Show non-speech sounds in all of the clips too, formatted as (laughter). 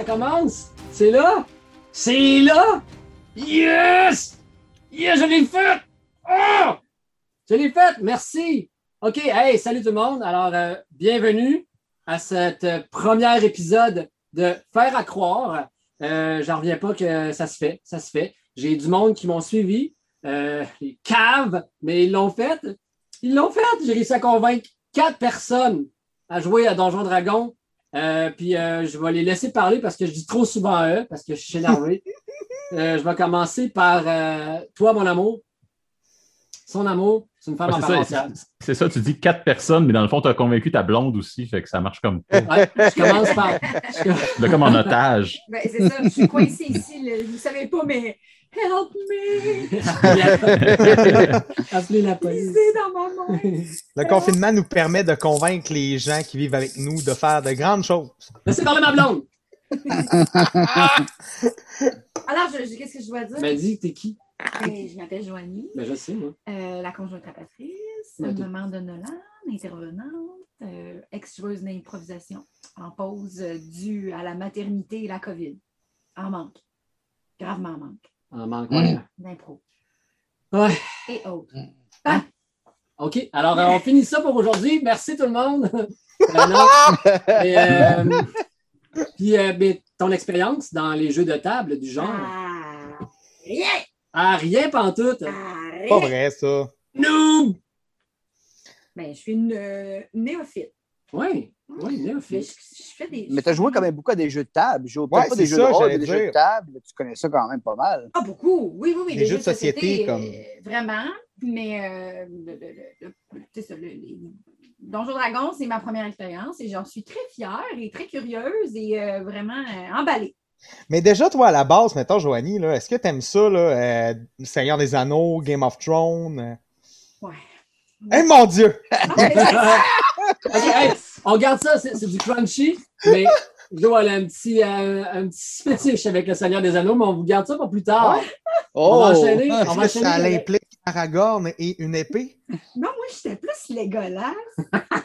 Ça commence! C'est là! C'est là! Yes! Yes, je l'ai fait! Oh! Je l'ai fait! Merci! OK, hey, salut tout le monde. Alors, euh, bienvenue à cet euh, premier épisode de Faire à croire. Euh, J'en reviens pas que ça se fait. Ça se fait. J'ai du monde qui m'ont suivi. Euh, les caves, mais ils l'ont fait. Ils l'ont fait. J'ai réussi à convaincre quatre personnes à jouer à Donjon Dragon. Euh, puis euh, je vais les laisser parler parce que je dis trop souvent eux, parce que je suis énervé. (laughs) Euh, je vais commencer par euh, toi, mon amour. Son amour, c'est une femme Ouais, en c'est, ça, c'est- tu dis quatre personnes, mais dans le fond, tu as convaincu ta blonde aussi, fait que ça marche comme Ouais, je commence par. je- là, comme en otage. Ben, c'est ça, je suis coincée ici. là. Vous ne savez pas, mais help me! (laughs) Appelez la police. Dans ma main! Le confinement nous permet de convaincre les gens qui vivent avec nous de faire de grandes choses. Laissez parler ma blonde. (laughs) Alors, qu'est-ce que je dois dire? Tu m'as dit, t'es qui? Ben, je m'appelle Joanie, Ben, je sais, moi. euh, la conjointe à Patrice, Ben, maman de Nolan, intervenante, euh, ex-joueuse d'improvisation, en pause euh, due à la maternité et la COVID. En manque. Gravement en manque. En manque. Mm. D'impro. Ouais. Et autres. OK. Alors, euh, on finit ça pour aujourd'hui. Merci tout le monde. (laughs) Euh. (laughs) Et, euh, puis, euh, ben, ton expérience dans les jeux de table du genre. Ah! Rien! Ah, rien pantoute. Ah, rien! Pas vrai, ça. Noob! Ben, je suis une euh, néophyte. Oui, oui, Mais néophyte. je, je fais des. Mais tu as joué quand même beaucoup à des jeux de table. Je joue Ouais, pas des jeux ça, de rôle, mais des jeux de table. Tu connais ça quand même pas mal. Ah, beaucoup! Oui, oui, oui. Les jeux de société, comme- euh, vraiment. Mais, euh, le, le- le- le- c'est ça, le- les Donjons Dragons, c'est ma première expérience et j'en suis très fière et très curieuse et euh, vraiment euh, emballée. Mais déjà, toi, à la base, mettons, Joanie, là, est-ce que t'aimes ça, là, euh, Seigneur des Anneaux, Game of Thrones? Ouais. Eh mon Dieu! Ah, mais (laughs) (laughs) on garde ça, c'est du crunchy, mais Jo, elle a un petit, euh, un petit fétiche avec le Seigneur des Anneaux, mais on vous garde ça pour plus tard. On va enchaîner. On va ça avec- implique Aragorn et une épée? non, moi, j'étais plus Legolas.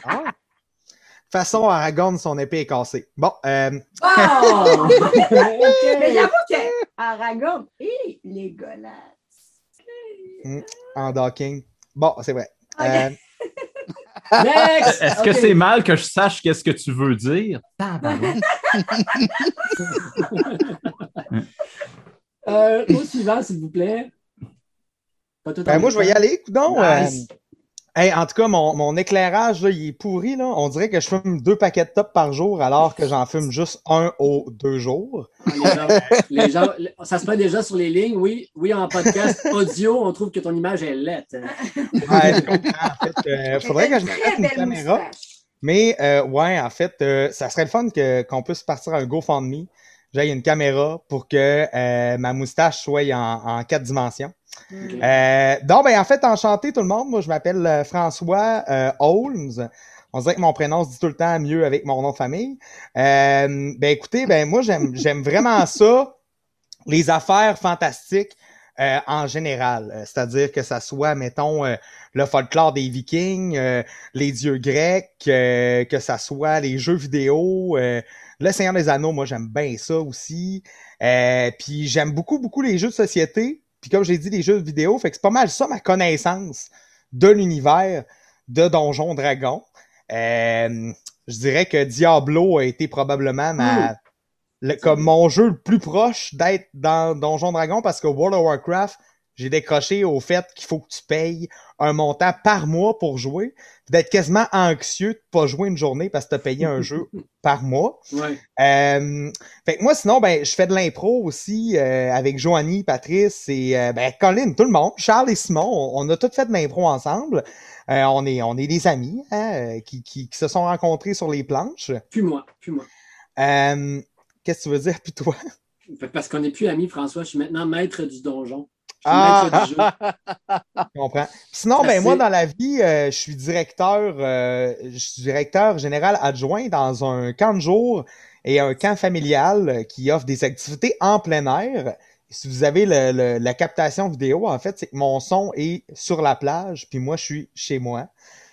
Ah. De toute façon, Aragorn, son épée est cassée. Bon, euh, Oh! (laughs) Mais j'avoue que Aragorn et Legolas. en docking. Bon, c'est vrai. Ok. Euh, Next! Est-ce que c'est mal que je sache qu'est-ce que tu veux dire? (laughs) Euh, au suivant, s'il vous plaît. Pas tout en ben, moi, je vais y aller. Non, temps. En tout cas, mon, mon éclairage, là, il est pourri. Là. On dirait que je fume deux paquets de top par jour alors que j'en fume juste un aux deux jours. Les gens, les gens- les- ça se met déjà sur les lignes. Oui, oui, en podcast audio, on trouve que ton image est laite. Ouais, je comprends. En fait, euh, faudrait que je me Très fasse une belle caméra. moustache. Mais euh, ouais, en fait, euh, ça serait le fun que, qu'on puisse partir un GoFundMe. J'ai une caméra pour que euh, ma moustache soit en, en quatre dimensions. Euh, donc, ben, en fait, enchanté tout le monde. Moi, je m'appelle euh, François euh, Holmes. On dirait que mon prénom se dit tout le temps mieux avec mon nom de famille. Ben, écoutez, ben, moi, j'aime, (laughs) j'aime vraiment ça, les affaires fantastiques euh, en général. Euh, C'est-à-dire que ça soit, mettons, euh, le folklore des Vikings, euh, les dieux grecs, euh, que ça soit les jeux vidéo, euh, le Seigneur des Anneaux, moi, j'aime bien ça aussi. Euh, puis j'aime beaucoup, beaucoup les jeux de société. Puis comme j'ai dit, les jeux vidéo, fait que c'est pas mal ça ma connaissance de l'univers de Donjon Dragon. Euh, je dirais que Diablo a été probablement ma, le- comme mon jeu le plus proche d'être dans Donjon Dragon parce que World of Warcraft, j'ai décroché au fait qu'il faut que tu payes un montant par mois pour jouer, d'être quasiment anxieux de pas jouer une journée parce que tu as payé un jeu (laughs) par mois. Ouais. Euh, fait que moi, sinon, ben, je fais de l'impro aussi euh, avec Joanie, Patrice et euh, ben, Colin, tout le monde, Charles et Simon. On, on a tous fait de l'impro ensemble. Euh, on, est, on est des amis hein, euh, qui, qui, qui se sont rencontrés sur les planches. Puis moi, puis moi. Euh, Qu'est-ce que tu veux dire, puis toi? Parce qu'on n'est plus amis, François. Je suis maintenant maître du donjon. Ah! (laughs) Je comprends. Sinon, ben moi, dans la vie, euh, je suis directeur, euh, je suis directeur général adjoint dans un camp de jour et un camp familial qui offre des activités en plein air. Si vous avez le- le- la captation vidéo, en fait, c'est que mon son est sur la plage, puis moi, je suis chez moi.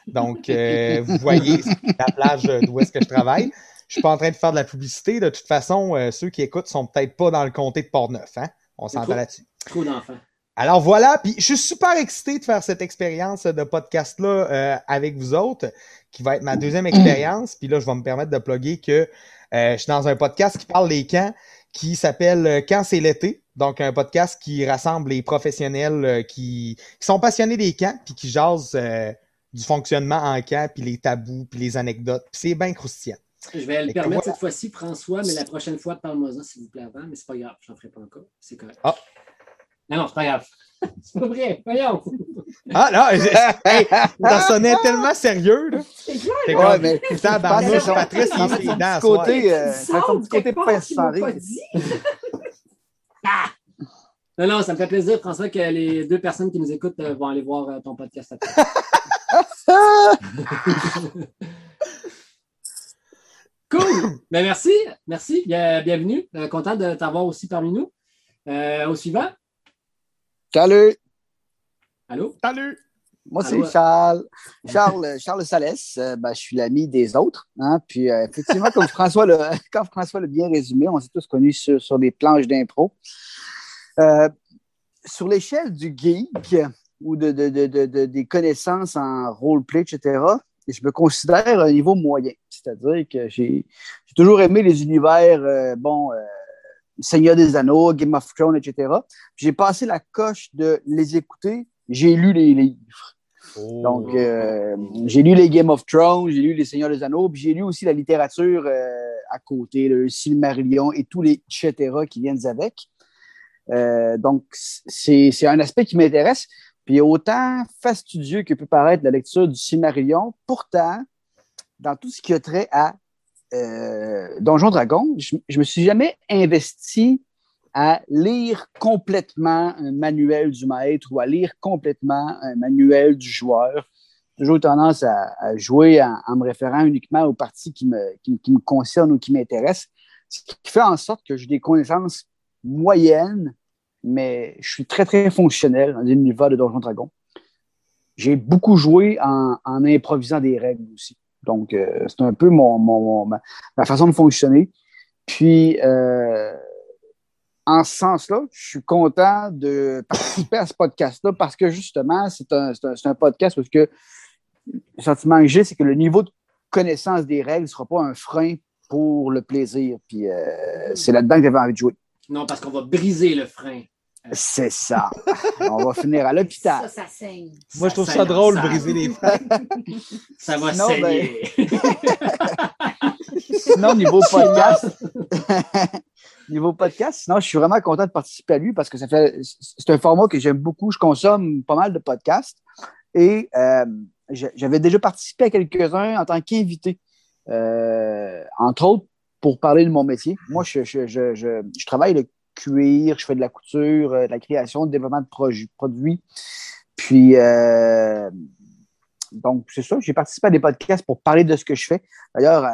Donc, euh, (laughs) vous voyez la plage d'où est-ce que je travaille. Je suis pas en train de faire de la publicité. De toute façon, ceux qui écoutent sont peut-être pas dans le comté de Port-Neuf. Hein? On s'entend là-dessus. Trop d'enfants. Alors voilà, puis je suis super excité de faire cette expérience de podcast-là euh, avec vous autres, qui va être ma deuxième expérience. Puis là, je vais me permettre de plugger que euh, je suis dans un podcast qui parle des camps, qui s'appelle euh, Quand c'est l'été. Donc, un podcast qui rassemble les professionnels euh, qui, qui sont passionnés des camps, puis qui jasent euh, du fonctionnement en camp, puis les tabous, puis les anecdotes. Puis c'est bien croustillant. Je vais le permettre voilà. cette fois-ci, François, mais la prochaine fois, parle-moi-en, s'il vous plaît, avant. Mais c'est pas grave, je n'en ferai pas encore. C'est correct. Ah. Non, non, c'est pas grave. c'est pas vrai. Voyons. Ah non, hey, ça sonnait tellement sérieux, là. C'est clair. Ouais, comme, mais tabarnouche, ça- Patrice, il est son petit côté, euh, Tu ça fait son petit côté pince dit. Non, non, ça me fait plaisir, François, que les deux personnes qui nous écoutent euh, vont aller voir euh, ton podcast après. (laughs) Cool! Ben, merci, merci. Bien- bienvenue. Euh, content de t'avoir aussi parmi nous. Euh, au suivant. Salut, Allô? Salut! moi c'est? Charles. Charles, Charles Salès, euh, ben, je suis l'ami des autres. Hein, puis euh, effectivement, comme François l'a (laughs) comme François l'a bien résumé, on s'est tous connus sur, sur des planches d'impro. Euh, sur l'échelle du geek ou de, de- de- de- de- des connaissances en roleplay, etc., je me considère à un niveau moyen. C'est-à-dire que j'ai j'ai toujours aimé les univers, euh, bon, euh, Seigneur des Anneaux, Game of Thrones, etc. J'ai passé la coche de les écouter. J'ai lu les livres. Donc, Oh. euh, j'ai lu les Game of Thrones, j'ai lu les Seigneurs des Anneaux, puis j'ai lu aussi la littérature euh, à côté, le Silmarillion et tous les etc. qui viennent avec. Euh, donc, c'est c'est un aspect qui m'intéresse. Puis autant fastidieux que peut paraître la lecture du Silmarillion, pourtant, dans tout ce qui a trait à euh, Donjon Dragon, je, je me suis jamais investi à lire complètement un manuel du maître ou à lire complètement un manuel du joueur. J'ai toujours tendance à, jouer en, en me référant uniquement aux parties qui me, qui, me concernent ou qui m'intéressent, ce qui fait en sorte que j'ai des connaissances moyennes, mais je suis très, très fonctionnel dans l'univers de Donjon Dragon. J'ai beaucoup joué en improvisant des règles aussi. Donc, euh, c'est un peu mon, mon- mon- ma, façon de fonctionner. Puis, euh, en ce sens-là, je suis content de participer à ce podcast-là parce que justement, c'est un, c'est un- c'est un podcast parce que le sentiment que j'ai, c'est que le niveau de connaissance des règles ne sera pas un frein pour le plaisir. Puis, euh, c'est là-dedans que j'avais envie de jouer. Non, parce qu'on va briser le frein. C'est ça. On va finir à Ça, l'hôpital. ça saigne. Moi, je trouve ça drôle, en salle. briser les freins. (laughs) Ça va Sinon, saigner. (laughs) Sinon, niveau (laughs) podcast, niveau podcast, sinon, je suis vraiment content de participer à lui parce que ça fait, c'est un format que j'aime beaucoup. Je consomme pas mal de podcasts et euh, j'avais déjà participé à quelques-uns en tant qu'invité, Euh, entre autres pour parler de mon métier. Moi, je, je, je, je, je travaille le cuir, je fais de la couture, euh, de la création, de développement de produits. Puis, euh, donc, c'est ça, j'ai participé à des podcasts pour parler de ce que je fais. D'ailleurs, euh,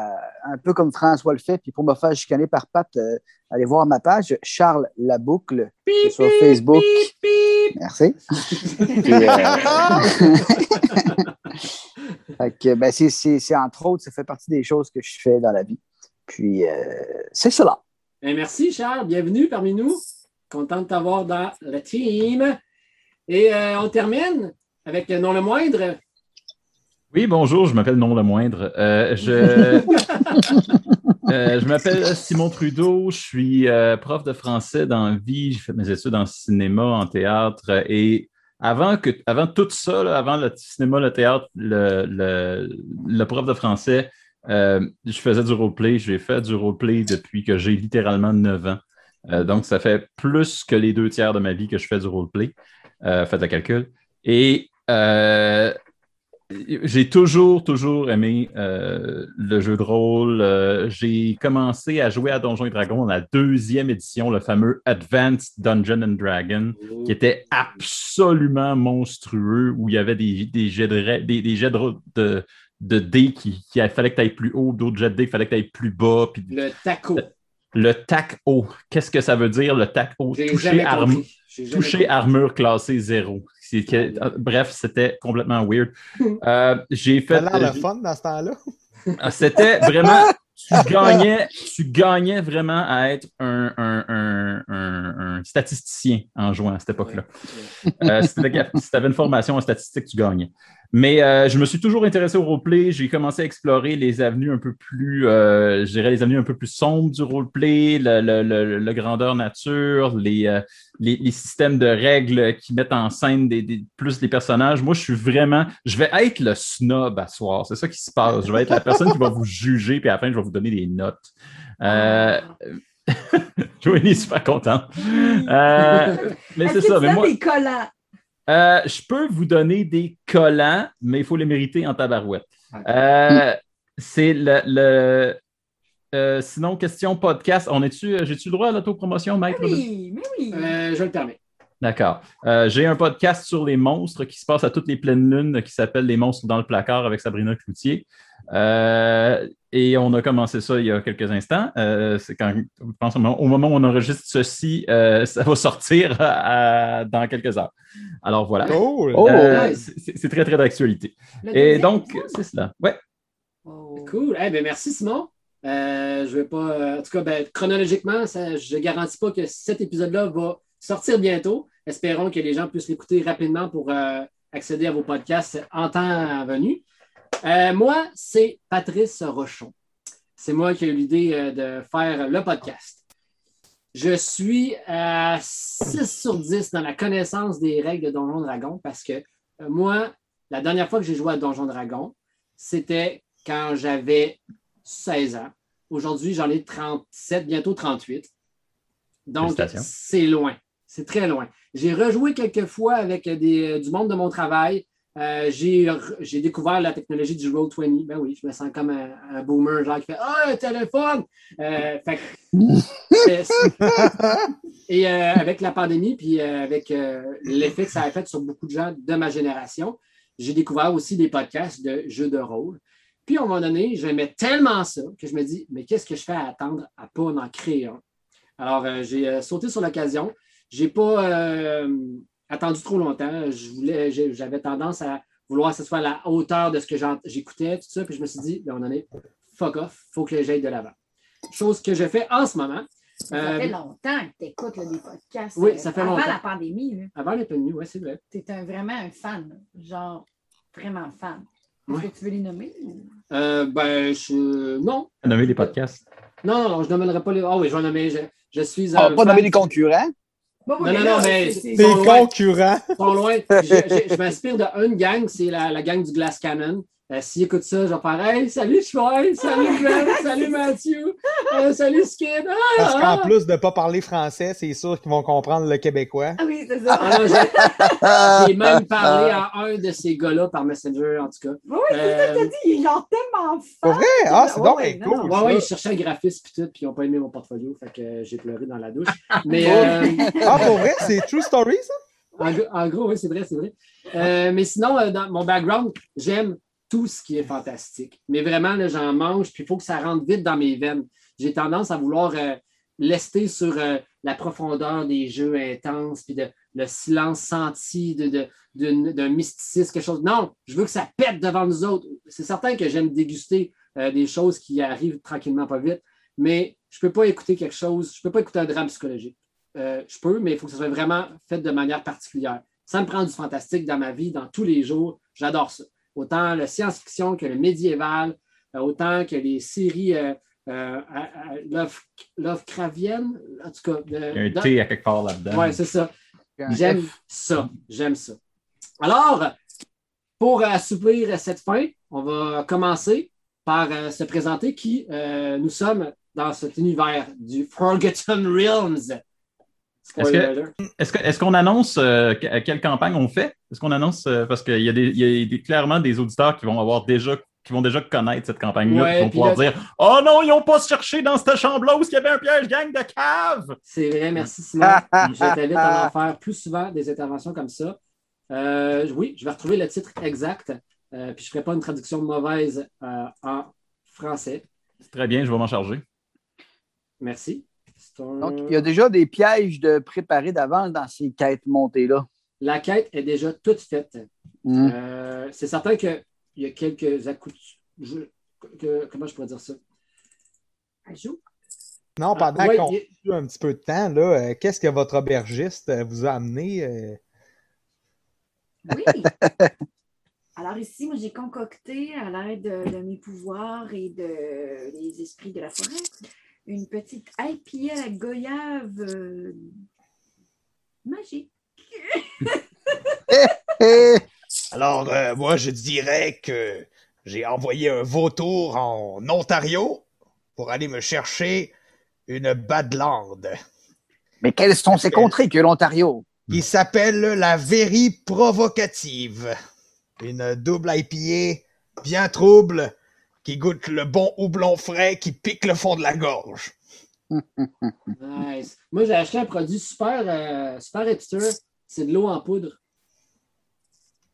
un peu comme François le fait, puis pour me faire chicaner par Pat, euh, allez voir ma page, Charles Laboucle, Pip, sur Facebook. Merci. (laughs) Puis, euh, (laughs) ben, c'est, c'est- c'est entre autres, ça fait partie des choses que je fais dans la vie. Puis, euh, c'est cela. Ben, merci, Charles. Bienvenue parmi nous. Content de t'avoir dans la team. Et euh, on termine avec non le moindre. Oui, bonjour, je m'appelle Non le Moindre. Euh, je... (laughs) Euh, je m'appelle Simon Trudeau, je suis prof de français dans vie, j'ai fait mes études en cinéma, en théâtre et avant, que, avant tout ça, là, avant le cinéma, le théâtre, le, le, le prof de français, euh, je faisais du roleplay. J'ai fait du roleplay depuis que j'ai littéralement 9 ans. Euh, donc, ça fait plus que les deux tiers de ma vie que je fais du roleplay. Euh, faites le calcul. Et j'ai toujours, toujours aimé le jeu de rôle. J'ai commencé à jouer à Donjons et Dragons dans la deuxième édition, le fameux Advanced Dungeon and Dragon, qui était absolument monstrueux, où il y avait des, jets de, des, des jets de, de dés qui, qui fallait que tu ailles plus haut, d'autres jets de dés, il fallait que tu ailles plus bas. Puis Le taco. le tac haut, qu'est-ce que ça veut dire, le tac haut? Toucher, jamais toucher armure classée zéro. C'est que- bref, c'était complètement weird. (laughs) Euh, j'ai Ça fait. a l'air euh, le fun dans ce temps-là. ah, C'était vraiment. (laughs) Tu gagnais, tu gagnais vraiment à être un, un- un- un- un statisticien en jouant à cette époque-là. Euh, si tu avais, une formation en statistique, tu gagnais. Mais euh, je me suis toujours intéressé au roleplay. J'ai commencé à explorer les avenues un peu plus, euh, je dirais les avenues un peu plus sombres du roleplay, le, le, le- le grandeur nature, les, euh, les, les systèmes de règles qui mettent en scène des, des- plus les personnages. Moi, je suis vraiment, je vais être le snob à soir. C'est ça qui se passe. Je vais être la personne qui va vous juger, puis à la fin, je vais vous donner des notes. Euh, (laughs) Joanie est super contente. (laughs) Mais c'est ça. tu Mais moi, des collants? Euh, je peux vous donner des collants, mais il faut les mériter en tabarouette. Euh, c'est le. le- euh, sinon, question podcast. On est-tu, j'ai-tu le droit à l'autopromotion, maître? de- Oui, mais oui. Euh, je le permets. D'accord. Euh, j'ai un podcast sur les monstres qui se passe à toutes les pleines lunes qui s'appelle Les monstres dans le placard avec Sabrina Cloutier. Euh, et on a commencé ça il y a quelques instants. Euh, c'est quand, je pense au moment au moment où on enregistre ceci, euh, ça va sortir (laughs) à- dans quelques heures. Alors voilà. Cool. Oh. Euh, c'est c'est très, très d'actualité. Et donc, épisode? c'est cela. Ouais. Oh. Cool. Eh ben, merci, Simon. Euh, je vais pas. en tout cas, ben, chronologiquement, ça, je ne garantis pas que cet épisode-là va sortir bientôt. Espérons que les gens puissent l'écouter rapidement pour euh, accéder à vos podcasts en temps venu. Euh, moi, c'est Patrice Rochon. C'est moi qui ai eu l'idée euh, de faire le podcast. Je suis à 6 sur 10 dans la connaissance des règles de Donjon Dragon parce que euh, moi, la dernière fois que j'ai joué à Donjon Dragon, c'était quand j'avais 16 ans. Aujourd'hui, j'en ai 37, bientôt 38. Donc, c'est loin. C'est très loin. J'ai rejoué quelques fois avec des, du monde de mon travail. Euh, j'ai j'ai découvert la technologie du Roll20. Ben oui, je me sens comme un, boomer, genre qui fait Ah, un téléphone! Euh, et euh, avec la pandémie, puis avec l'effet que ça a fait sur beaucoup de gens de ma génération, j'ai découvert aussi des podcasts de jeux de rôle. Puis à un moment donné, j'aimais tellement ça que je me dis, mais qu'est-ce que je fais à attendre à pas en créer un? Alors, j'ai sauté sur l'occasion. Je n'ai pas attendu trop longtemps. Je voulais, j'avais tendance à vouloir que ce soit à la hauteur de ce que j'écoutais, tout ça. Puis je me suis dit, à un moment donné, fuck off, il faut que j'aille de l'avant. Chose que je fais en ce moment. Ça Euh, fait longtemps que tu écoutes des podcasts. Oui, euh, ça fait avant longtemps. la pandémie, là. avant les pandémies, oui, c'est vrai. tu es vraiment un fan. là. Genre, vraiment fan. Est-ce Ouais. que tu veux les nommer? ou- Euh, ben, je. Non. Nommer les podcasts. Non, non, non, je nommerai pas les. Ah oui, je vais nommer. Je, je suis. On un va pas fan- nommer les concurrents? Bon, Non, non, non, mais c'est- Des Ils loin. concurrents. Ils sont loin. Je, je- je m'inspire d'une gang, c'est la, la gang du Glass Cannon. Euh, S'ils écoutent ça, je vais faire Hey, salut Chouin, salut (laughs) Glenn, salut Mathieu, euh, salut Skid. Ah, Parce ah. qu'en plus de pas parler français, c'est sûr qu'ils vont comprendre le québécois. Ah oui, c'est ça. Ah, (laughs) j'ai- même parlé à un de ces gars-là par Messenger, en tout cas. Oui, oui, c'est ça que Euh, t'as dit. Il est genre tellement fan. Pour vrai? Ah, c'est donc ouais, cool. Ouais, ouais, ils cherchaient un graphiste puis tout, puis ils n'ont pas aimé mon portfolio, fait que euh, j'ai pleuré dans la douche. (laughs) Mais euh, Ah, pour vrai? C'est True Story, ça? en, gros- en gros, oui, c'est vrai, c'est vrai. Euh, mais sinon, euh, dans mon background, j'aime tout ce qui est fantastique. Mais vraiment, j'en mange, puis il faut que ça rentre vite dans mes veines. J'ai tendance à vouloir euh, lester sur euh, la profondeur des jeux intenses, puis de, le silence senti d'un mysticisme, quelque chose. Non, je veux que ça pète devant nous autres. C'est certain que j'aime déguster euh, des choses qui arrivent tranquillement, pas vite, mais je ne peux pas écouter quelque chose, je ne peux pas écouter un drame psychologique. Je peux, mais il faut que ce soit vraiment fait de manière particulière. Ça me prend du fantastique dans ma vie, dans tous les jours. J'adore ça. Autant le science-fiction que le médiéval, euh, autant que les séries euh, euh, Love, Lovecraftienne, en tout cas. de- Il y a un dans- T à quelque part là-dedans. Ouais, c'est ça. J'aime ça. J'aime ça. Alors, pour assouplir cette fin, on va commencer par euh, se présenter qui euh, nous sommes dans cet univers du Forgotten Realms. Est-ce que- alert. Est-ce que- est-ce qu'on annonce euh, quelle campagne on fait? Est-ce qu'on annonce euh, parce qu'il y a, des, il y a des- clairement des auditeurs qui vont avoir déjà qui vont déjà connaître cette campagne-là, Ouais, qui vont pouvoir là- dire Oh non, ils n'ont pas cherché dans cette chambre-là où il y avait un piège gang de cave! C'est vrai, merci Simon. (laughs) Je t'invite à en faire plus souvent des interventions comme ça. Euh, oui, je vais retrouver le titre exact, euh, puis je ne ferai pas une traduction mauvaise euh, en français. Très bien, je vais m'en charger. Merci. Donc, il y a déjà des pièges de préparés d'avance dans ces quêtes montées-là. La quête est déjà toute faite. Hmm. Euh, c'est certain qu'il y a quelques accoutuments. Comment je pourrais dire ça? Ajout? Non, pendant Ah, ouais, qu'on il- a un petit peu de temps, là, euh, qu'est-ce que votre aubergiste euh, vous a amené? euh? Oui. (laughs) Alors ici, moi, j'ai concocté à l'aide de, de mes pouvoirs et de, des esprits de la forêt une petite IPA à la goyave euh, magique. Eh, Alors, euh, moi, je dirais que j'ai envoyé un vautour en Ontario pour aller me chercher une Badland Mais quelles sont ces contrées que l'Ontario? qui s'appelle la Very Provocative. Une double IPA bien trouble qui goûte le bon houblon frais qui pique le fond de la gorge. Nice. Moi, j'ai acheté un produit super, euh, super hipster. C'est de l'eau en poudre.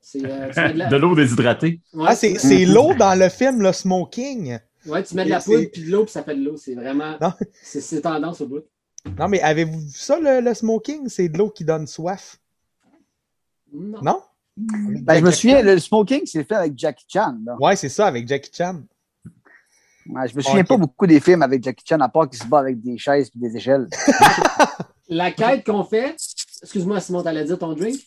C'est, euh, de la- (laughs) De l'eau déshydratée. Ouais, Ah, c'est l'eau dans le film Le Smoking. Ouais, tu mets de la poudre puis de l'eau puis ça fait de l'eau. C'est vraiment. Non. C'est, c'est tendance au bout. Non, mais avez-vous vu ça, le, le Smoking? C'est de l'eau qui donne soif. Non. Non? Ben, je me souviens, le smoking, c'est fait avec Jackie Chan. là. Ouais, c'est ça, avec Jackie Chan. Ouais, je me souviens pas beaucoup des films avec Jackie Chan, à part qu'il se bat avec des chaises et des échelles. (laughs) La quête qu'on fait. Excuse-moi, Simon, t'allais dire ton drink?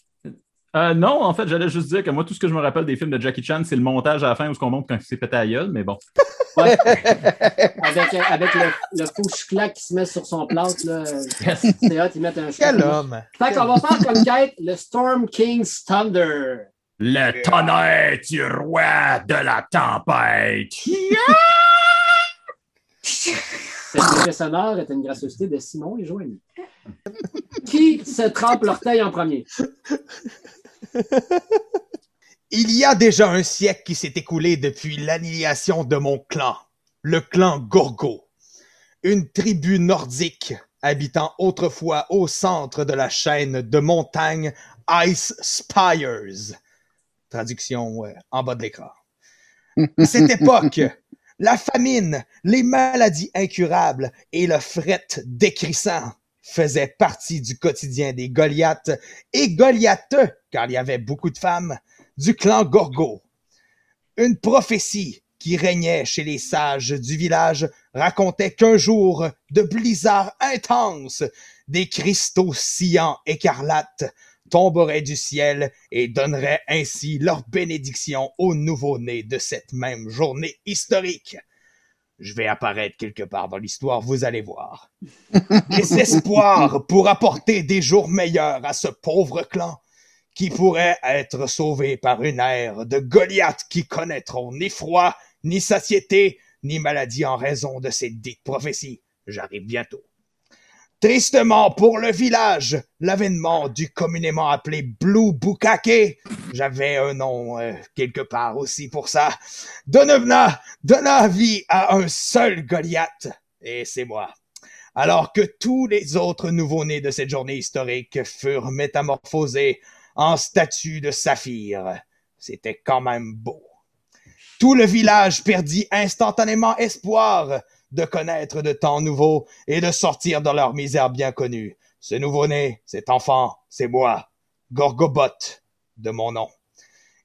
Euh, non, en fait, j'allais juste dire que moi, tout ce que je me rappelle des films de Jackie Chan, c'est le montage à la fin où ce qu'on montre quand il s'est pété à la gueule, mais bon. (laughs) Ouais. avec euh, avec le, le faux chouclac qui se met sur son. Là. C'est hot, ils mettent un Quel homme! Fait qu'on va faire comme quête le Storm King's Thunder. Le tonnerre du roi de la tempête! Cet effet sonore est une gracieuseté de Simon et Joanie. Qui se trempe l'orteil en premier? Il y a déjà un siècle qui s'est écoulé depuis l'annihilation de mon clan, le clan Gorgo, une tribu nordique habitant autrefois au centre de la chaîne de montagnes Ice Spires. Traduction euh, en bas de l'écran. À cette (laughs) époque, la famine, les maladies incurables et le fret décrissant faisaient partie du quotidien des Goliaths et Goliatheux, car il y avait beaucoup de femmes, du clan Gorgo. Une prophétie qui régnait chez les sages du village racontait qu'un jour de blizzard intense, des cristaux sciants écarlates tomberaient du ciel et donneraient ainsi leur bénédiction aux nouveau-nés de cette même journée historique. Je vais apparaître quelque part dans l'histoire, vous allez voir. (laughs) Des espoirs pour apporter des jours meilleurs à ce pauvre clan qui pourrait être sauvé par une ère de Goliaths qui connaîtront ni froid, ni satiété, ni maladie en raison de ces dites prophéties. J'arrive bientôt. Tristement pour le village, l'avènement du communément appelé Blue Bukake, j'avais un nom euh, quelque part aussi pour ça, donna, donna vie à un seul Goliath, et c'est moi. Alors que tous les autres nouveaux-nés de cette journée historique furent métamorphosés en statue de saphir. C'était quand même beau. Tout le village perdit instantanément espoir de connaître de temps nouveaux et de sortir de leur misère bien connue. Ce nouveau-né, cet enfant, c'est moi, Gorgobot, de mon nom.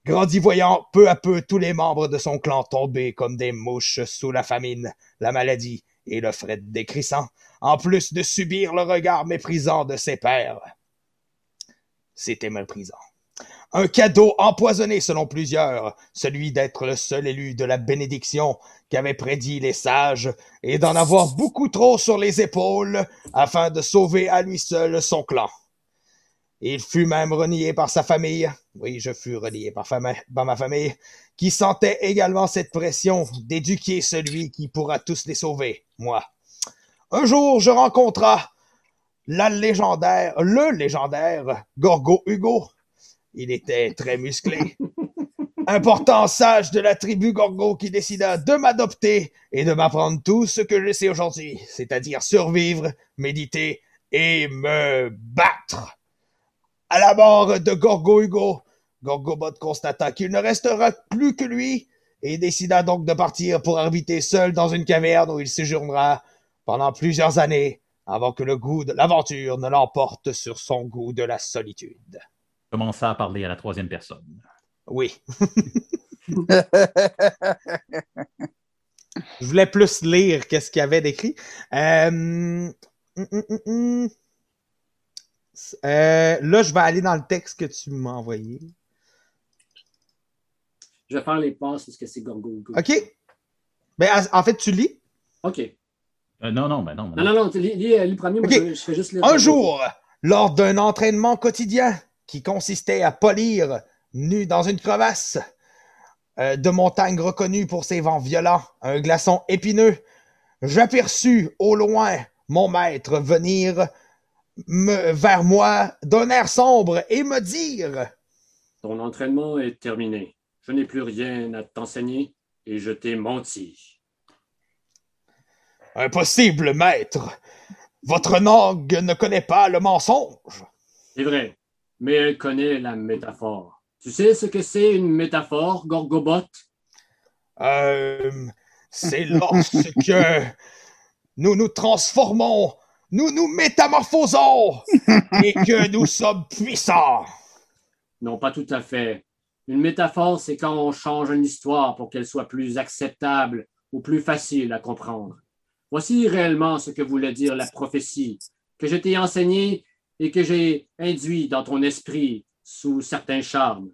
Grandi voyant peu à peu tous les membres de son clan tomber comme des mouches sous la famine, la maladie et le fret décrissant, en plus de subir le regard méprisant de ses pères. C'était méprisant. Un cadeau empoisonné selon plusieurs, celui d'être le seul élu de la bénédiction qu'avaient prédit les sages et d'en avoir beaucoup trop sur les épaules afin de sauver à lui seul son clan. Il fut même renié par sa famille. Oui, je fus renié par, par ma famille, qui sentait également cette pression d'éduquer celui qui pourra tous les sauver, moi. Un jour, je rencontra la légendaire, le légendaire Gorgo Hugo. Il était très musclé. Important sage de la tribu Gorgo qui décida de m'adopter et de m'apprendre tout ce que je sais aujourd'hui, c'est-à-dire survivre, méditer et me battre. À la mort de Gorgo Hugo, Gorgobot constata qu'il ne restera plus que lui et décida donc de partir pour arbitrer seul dans une caverne où il séjournera pendant plusieurs années avant que le goût de l'aventure ne l'emporte sur son goût de la solitude. Commença à parler à la troisième personne. Oui. (laughs) Je voulais plus lire qu'est-ce qu'il y avait d'écrit. Euh, hum, hum, hum. Euh, là, je vais aller dans le texte que tu m'as envoyé. Je vais faire les passes parce que c'est Gorgo. OK. Ben, en fait, tu lis? OK. Euh, non, non, mais non. Non, non, non, tu lis, lis, lis le premier, moi, OK. je, je fais juste lire. Un jour, lors d'un entraînement quotidien qui consistait à polir, nu dans une crevasse euh, de montagne reconnue pour ses vents violents, un glaçon épineux, j'aperçus au loin mon maître venir me, vers moi d'un air sombre et me dire Ton entraînement est terminé. Je n'ai plus rien à t'enseigner et je t'ai menti. Impossible, maître. Votre langue ne connaît pas le mensonge. C'est vrai, mais elle connaît la métaphore. Tu sais ce que c'est une métaphore, Gorgobot? Euh, c'est lorsque nous nous transformons, nous nous métamorphosons et que nous sommes puissants. Non, pas tout à fait. Une métaphore, c'est quand on change une histoire pour qu'elle soit plus acceptable ou plus facile à comprendre. Voici réellement ce que voulait dire la prophétie, que je t'ai enseigné et que j'ai induit dans ton esprit sous certains charmes.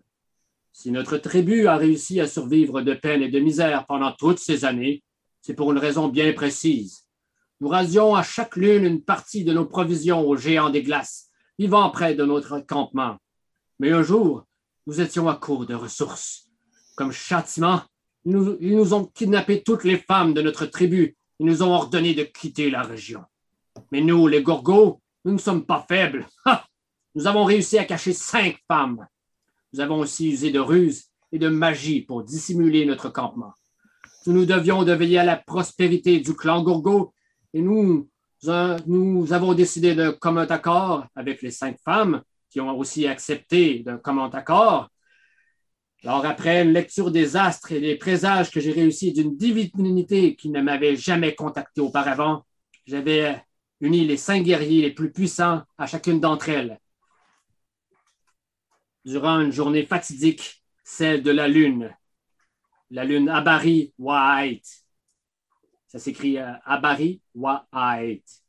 Si notre tribu a réussi à survivre de peine et de misère pendant toutes ces années, c'est pour une raison bien précise. Nous rasions à chaque lune une partie de nos provisions aux géants des glaces, vivant près de notre campement. Mais un jour, nous étions à court de ressources. Comme châtiment, ils nous, ils nous ont kidnappé toutes les femmes de notre tribu et nous ont ordonné de quitter la région. Mais nous, les Gorgos, nous ne sommes pas faibles. Nous avons réussi à cacher cinq femmes. Nous avons aussi usé de ruses et de magie pour dissimuler notre campement. Nous nous devions de veiller à la prospérité du clan Gorgo et nous, nous avons décidé de commun accord avec les cinq femmes qui ont aussi accepté d'un commun accord. Alors, après une lecture des astres et des présages que j'ai réussi d'une divinité qui ne m'avait jamais contacté auparavant, j'avais uni les cinq guerriers les plus puissants à chacune d'entre elles. Durant une journée fatidique, celle de la lune, la lune Abari White. Ça s'écrit euh, Abari White.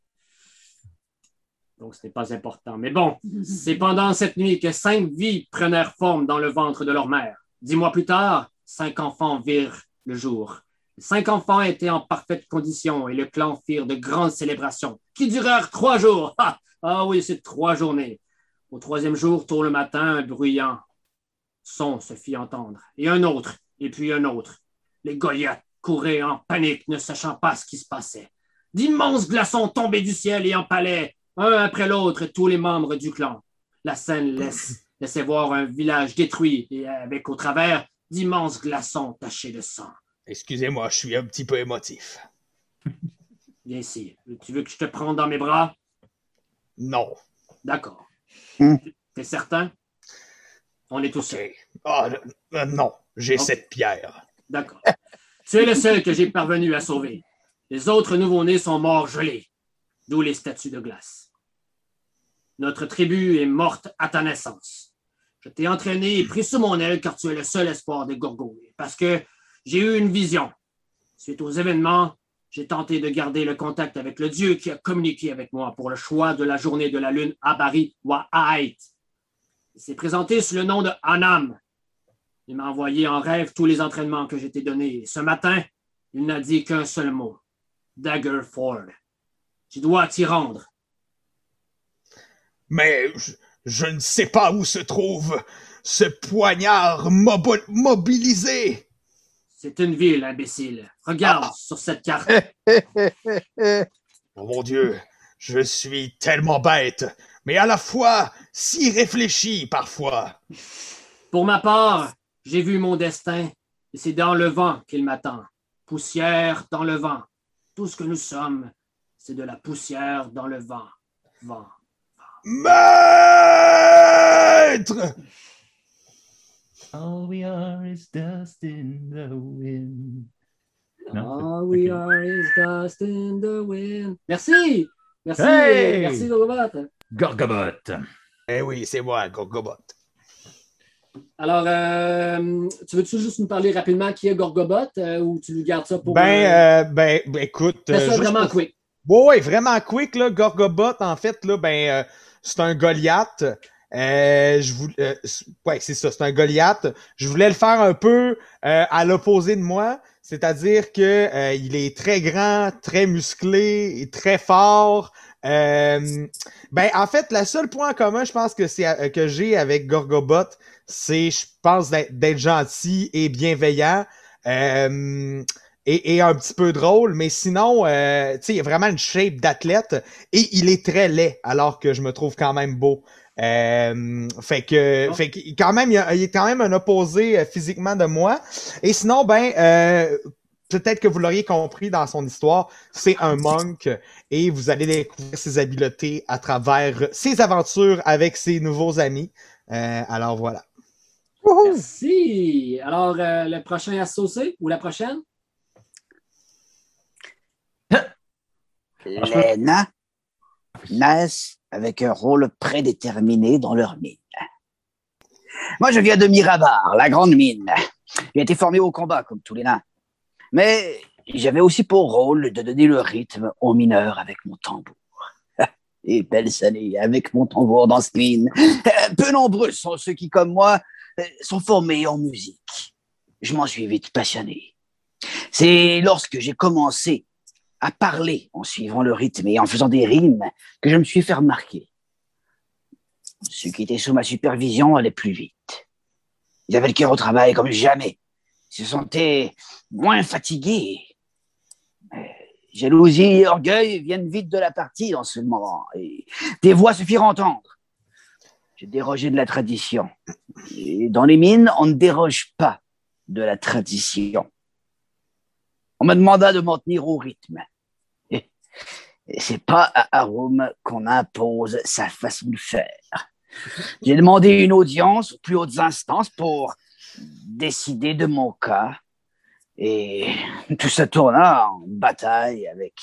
Donc, ce n'est pas important. Mais bon, (laughs) c'est pendant cette nuit que cinq vies prenèrent forme dans le ventre de leur mère. Dix mois plus tard, cinq enfants virent le jour. Cinq enfants étaient en parfaite condition et le clan firent de grandes célébrations qui durèrent trois jours. (laughs) Ah, ah oui, c'est trois journées. Au troisième jour, tôt le matin, un bruyant son se fit entendre, et un autre, et puis un autre. Les Goliaths couraient en panique, ne sachant pas ce qui se passait. D'immenses glaçons tombaient du ciel et empalaient un après l'autre tous les membres du clan. La scène laisse, laissait voir un village détruit et avec au travers d'immenses glaçons tachés de sang. Excusez-moi, je suis un petit peu émotif. (laughs) Viens ici. Tu veux que je te prenne dans mes bras? Non. D'accord. Hmm. T'es certain? On est tous Ok. seuls. Ah, euh, non, j'ai cette pierre. D'accord. Tu es le seul que j'ai parvenu à sauver. Les autres nouveau-nés sont morts gelés, d'où les statues de glace. Notre tribu est morte à ta naissance. Je t'ai entraîné et pris sous mon aile car tu es le seul espoir des Gorgos. Et Parce que j'ai eu une vision. Suite aux événements, j'ai tenté de garder le contact avec le Dieu qui a communiqué avec moi pour le choix de la journée de la lune Abari Wa'ait. Il s'est présenté sous le nom de Anam. Il m'a envoyé en rêve tous les entraînements que j'étais donnés. Ce matin, il n'a dit qu'un seul mot. Daggerford. Tu dois t'y rendre. Mais je, je ne sais pas où se trouve ce poignard mobilisé. C'est une ville, imbécile. Regarde Ah. sur cette carte. (laughs) Oh mon Dieu, je suis tellement bête, mais à la fois si réfléchi parfois. Pour ma part, j'ai vu mon destin, et c'est dans le vent qu'il m'attend. Poussière dans le vent. Tout ce que nous sommes, c'est de la poussière dans le vent. Vent. Maître! All we are is dust in the wind. Non, All we are is dust in the wind. Merci! Merci, Hey! merci Gorgobot. Gorgobot. Eh oui, c'est moi, Gorgobot. Alors, euh, tu veux-tu juste nous parler rapidement qui est Gorgobot euh, ou tu nous gardes ça pour. Ben, euh, euh, ben, ben, écoute. fais ça juste vraiment pour- quick. Ouais, ouais, vraiment quick, là. Gorgobot, en fait, là, ben, euh, c'est un Goliath. Euh, je voulais, euh, ouais, c'est ça, c'est un Goliath. Je voulais le faire un peu euh, à l'opposé de moi, c'est-à-dire que euh, il est très grand, très musclé et très fort. Euh, ben, en fait, la seule point en commun, je pense que c'est euh, que j'ai avec Gorgobot, c'est, je pense, d'être gentil et bienveillant. Et, et un petit peu drôle, mais sinon, euh, tu sais, il a vraiment une shape d'athlète et il est très laid, alors que je me trouve quand même beau. Euh, fait que, Oh. fait que quand même, il, y a- il est quand même un opposé euh, physiquement de moi. Et sinon, ben, euh, peut-être que vous l'auriez compris dans son histoire, c'est un monk et vous allez découvrir ses habiletés à travers ses aventures avec ses nouveaux amis. Euh, alors voilà. Merci. Alors, euh, le prochain associé ou la prochaine? Naissent avec un rôle prédéterminé dans leur mine. Moi, je viens de Mirabar, la grande mine. J'ai été formé au combat, comme tous les nains. Mais j'avais aussi pour rôle de donner le rythme aux mineurs avec mon tambour. (laughs) Et belles années avec mon tambour dans ce mine. Euh, Peu nombreux sont ceux qui, comme moi, euh, sont formés en musique. Je m'en suis vite passionné. C'est lorsque j'ai commencé à parler en suivant le rythme et en faisant des rimes que je me suis fait remarquer. Ceux qui étaient sous ma supervision allaient plus vite. Ils avaient le cœur au travail comme jamais. Ils se sentaient moins fatigués. Mais Jalousie et orgueil viennent vite de la partie dans ce moment. Des voix se firent entendre. J'ai dérogé de la tradition. Dans les mines, on ne déroge pas de la tradition. On me demanda de m'en tenir au rythme. Et c'est pas à Arum qu'on impose sa façon de faire. J'ai demandé une audience aux plus hautes instances pour décider de mon cas. Et tout ça tourna en bataille avec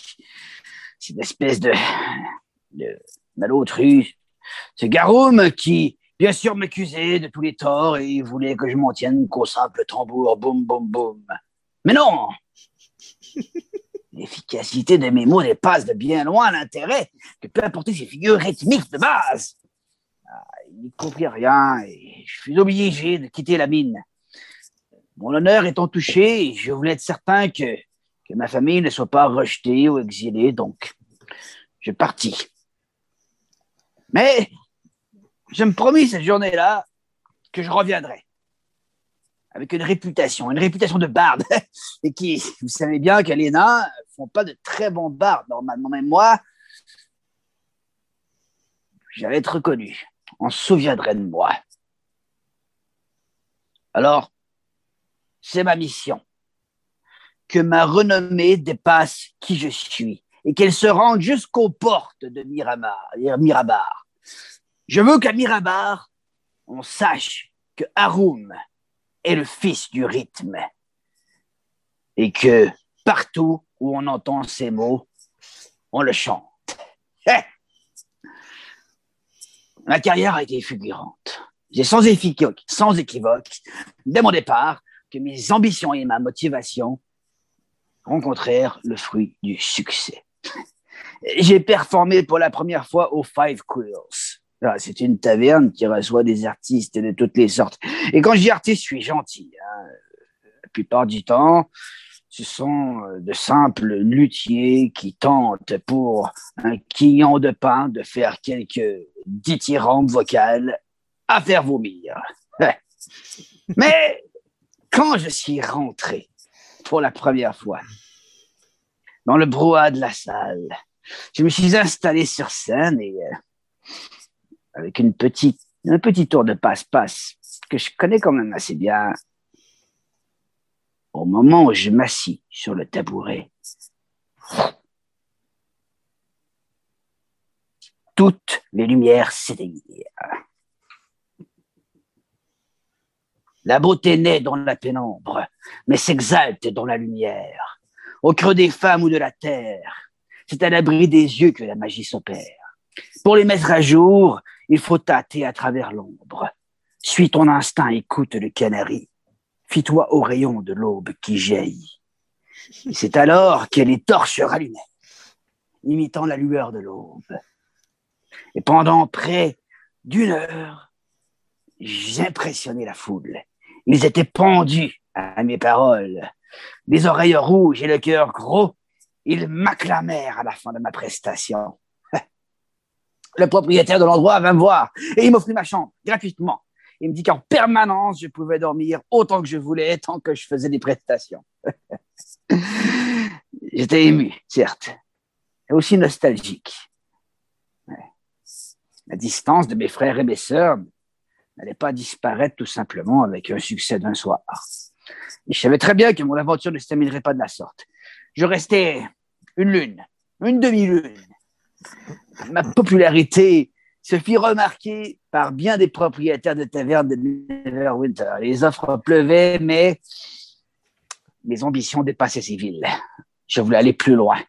cette espèce de, de malotru, ce Garum qui, bien sûr, m'accusait de tous les torts et voulait que je m'en tienne qu'au simple tambour, boum, boum, boum. Mais non, L'efficacité de mes mots dépasse de bien loin l'intérêt que peut apporter ces figures rythmiques de base. Ah, il n'y comprit rien et je fus obligé de quitter la mine. Mon honneur étant touché, je voulais être certain que, ma famille ne soit pas rejetée ou exilée, donc je partis. Mais je me promis cette journée-là que je reviendrai avec une réputation, une réputation de barde, (laughs) et qui, vous savez bien que les nains font pas de très bons bardes normalement, même moi, j'allais être reconnu, on se souviendrait de moi. Alors, c'est ma mission, que ma renommée dépasse qui je suis, et qu'elle se rende jusqu'aux portes de Miramar, Mirabar. Je veux qu'à Mirabar, on sache que Harum est le fils du rythme. Et que partout où on entend ces mots, on le chante. Ma carrière a été fulgurante. J'ai sans équivoque, sans équivoque, dès mon départ, que mes ambitions et ma motivation rencontrèrent le fruit du succès. J'ai performé pour la première fois aux Five Quills. Ah, c'est une taverne qui reçoit des artistes de toutes les sortes. Et quand je dis artiste, je suis gentil. hein. La plupart du temps, ce sont euh, de simples luthiers qui tentent pour un quignon de pain de faire quelques dithyrambes vocales à faire vomir. (laughs) Mais quand je suis rentré pour la première fois dans le brouhaha de la salle, je me suis installé sur scène et euh, avec une petite, un petit tour de passe-passe que je connais quand même assez bien. Au moment où je m'assis sur le tabouret, toutes les lumières s'éteignirent. La beauté naît dans la pénombre, mais s'exalte dans la lumière. Au creux des femmes ou de la terre, c'est à l'abri des yeux que la magie s'opère. Pour les mettre à jour, il faut tâter à travers l'ombre. Suis ton instinct, écoute le canari. Fie-toi au rayon de l'aube qui jaillit. C'est alors que les torches rallumaient, imitant la lueur de l'aube. Et pendant près d'une heure, j'impressionnais la foule. Ils étaient pendus à mes paroles. Les oreilles rouges et le cœur gros, ils m'acclamèrent à la fin de ma prestation. (laughs) Le propriétaire de l'endroit vint me voir et il m'offrit ma chambre gratuitement. Il me dit qu'en permanence, je pouvais dormir autant que je voulais, tant que je faisais des prestations. (laughs) J'étais ému, certes, et aussi nostalgique. La distance de mes frères et mes sœurs n'allait pas disparaître tout simplement avec un succès d'un soir. Et je savais très bien que mon aventure ne se terminerait pas de la sorte. Je restais une lune, une demi-lune. Ma popularité se fit remarquer par bien des propriétaires de tavernes de Neverwinter. Les offres pleuvaient, mais mes ambitions dépassaient ces villes. Je voulais aller plus loin.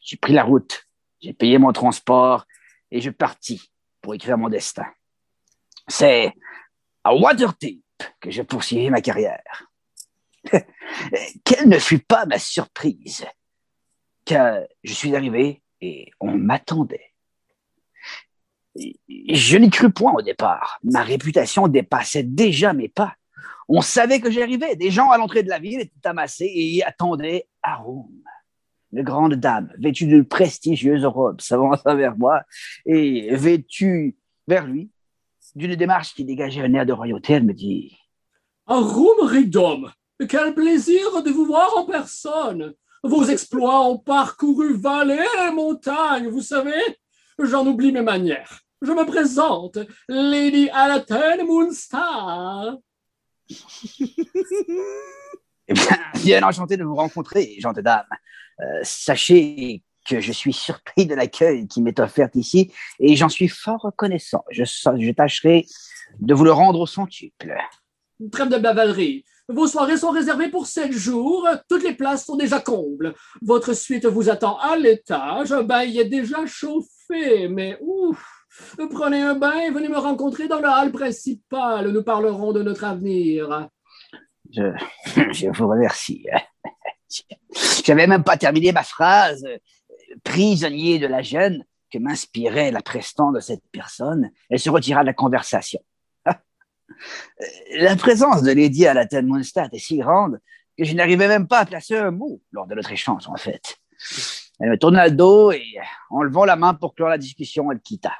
J'ai pris la route, j'ai payé mon transport et je partis pour écrire mon destin. C'est à Waterdeep que je poursuivis ma carrière. (laughs) Quelle ne fut pas ma surprise que je suis arrivé et on m'attendait. Je n'y crus point au départ. Ma réputation dépassait déjà mes pas. On savait que j'arrivais. Des gens à l'entrée de la ville étaient amassés et y attendaient à Rome. Une grande dame, vêtue d'une prestigieuse robe, s'avança vers moi et vêtue vers lui, d'une démarche qui dégageait un air de royauté, elle me dit Arum Ridom, quel plaisir de vous voir en personne. Vos exploits ont parcouru vallées et montagnes, vous savez. J'en oublie mes manières. Je me présente, Lady Alaten Moonstar. Eh bien, bien enchanté de vous rencontrer, gente dame. Euh, sachez que je suis surpris de l'accueil qui m'est offert ici et j'en suis fort reconnaissant. Je, je tâcherai de vous le rendre au centuple. Trêve de bavalerie. Vos soirées sont réservées pour sept jours. Toutes les places sont déjà combles. Votre suite vous attend à l'étage. Bain y est déjà chauffé, mais ouf! Prenez un bain et venez me rencontrer dans la halle principale. Nous parlerons de notre avenir. Je, (laughs) vous remercie. (laughs) J'avais même pas terminé ma phrase. Prisonnier de la jeune que m'inspirait la prestance de cette personne, elle se retira de la conversation. (laughs) La présence de Lady Alaten Mondstadt est si grande que je n'arrivais même pas à placer un mot lors de notre échange, en fait. Elle me tourna le dos et, en levant la main pour clore la discussion, elle quitta.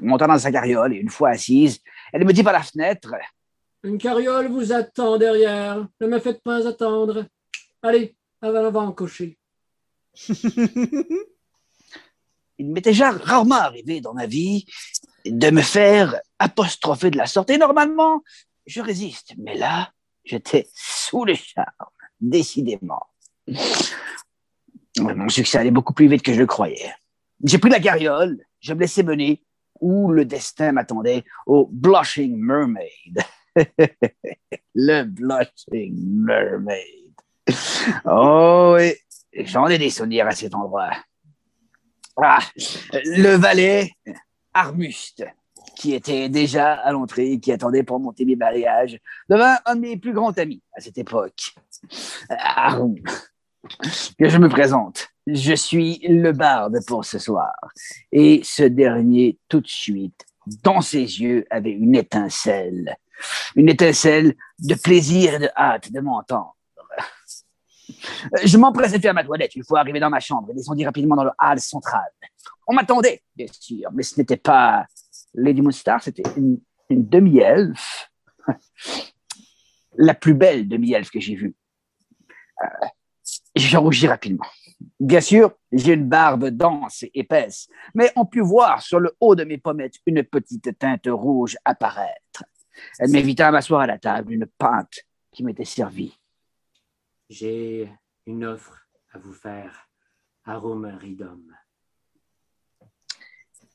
Elle monta dans sa carriole et, une fois assise, elle me dit par la fenêtre Une carriole vous attend derrière. Ne me faites pas attendre. Allez, avant cocher. (laughs) Il m'est déjà rarement arrivé dans ma vie de me faire apostropher de la sorte. Et normalement, je résiste. Mais là, j'étais sous le charme, décidément. Mon succès allait beaucoup plus vite que je le croyais. J'ai pris la carriole, je me laissais mener où le destin m'attendait au Blushing Mermaid. (laughs) le Blushing Mermaid. Oh oui, j'en ai des souvenirs à cet endroit. Ah, le valet Armuste, qui était déjà à l'entrée, qui attendait pour monter mes balayages, devint un de mes plus grands amis à cette époque. Que je me présente. Je suis le barde pour ce soir. Et ce dernier, tout de suite, dans ses yeux, avait une étincelle. Une étincelle de plaisir et de hâte de m'entendre. Je m'empresse de faire ma toilette une fois arrivé dans ma chambre et descendis rapidement dans le hall central. On m'attendait, bien sûr, mais ce n'était pas Lady Moonstar, c'était une, demi-elfe. (laughs) La plus belle demi-elfe que j'ai vue. Euh, J'en rougis rapidement. Bien sûr, j'ai une barbe dense et épaisse, mais on put voir sur le haut de mes pommettes une petite teinte rouge apparaître. Elle m'invita à m'asseoir à la table, une pinte qui m'était servie. J'ai une offre à vous faire, Ridom.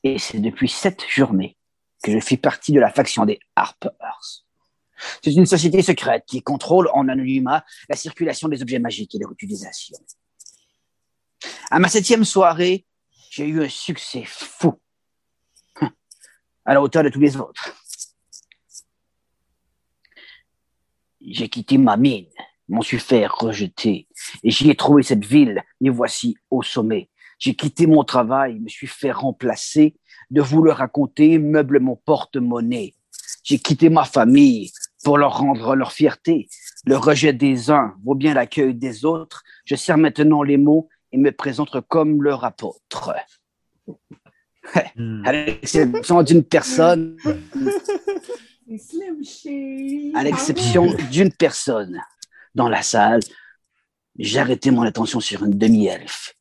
Et c'est depuis cette journée que je fis partie de la faction des Harpers. C'est une société secrète qui contrôle en anonymat la circulation des objets magiques et leur utilisation. À ma septième soirée, j'ai eu un succès fou, à la hauteur de tous les autres. J'ai quitté ma mine, m'en suis fait rejeter, et j'y ai trouvé cette ville, et voici au sommet. J'ai quitté mon travail, me suis fait remplacer, de vous le raconter, meuble mon porte-monnaie. J'ai quitté ma famille pour leur rendre leur fierté. Le rejet des uns vaut bien l'accueil des autres. Je sers maintenant les mots et me présente comme leur apôtre. Hmm. À l'exception d'une personne, (laughs) C'est Slim Shady. à l'exception d'une personne dans la salle, j'ai arrêté mon attention sur une demi-elfe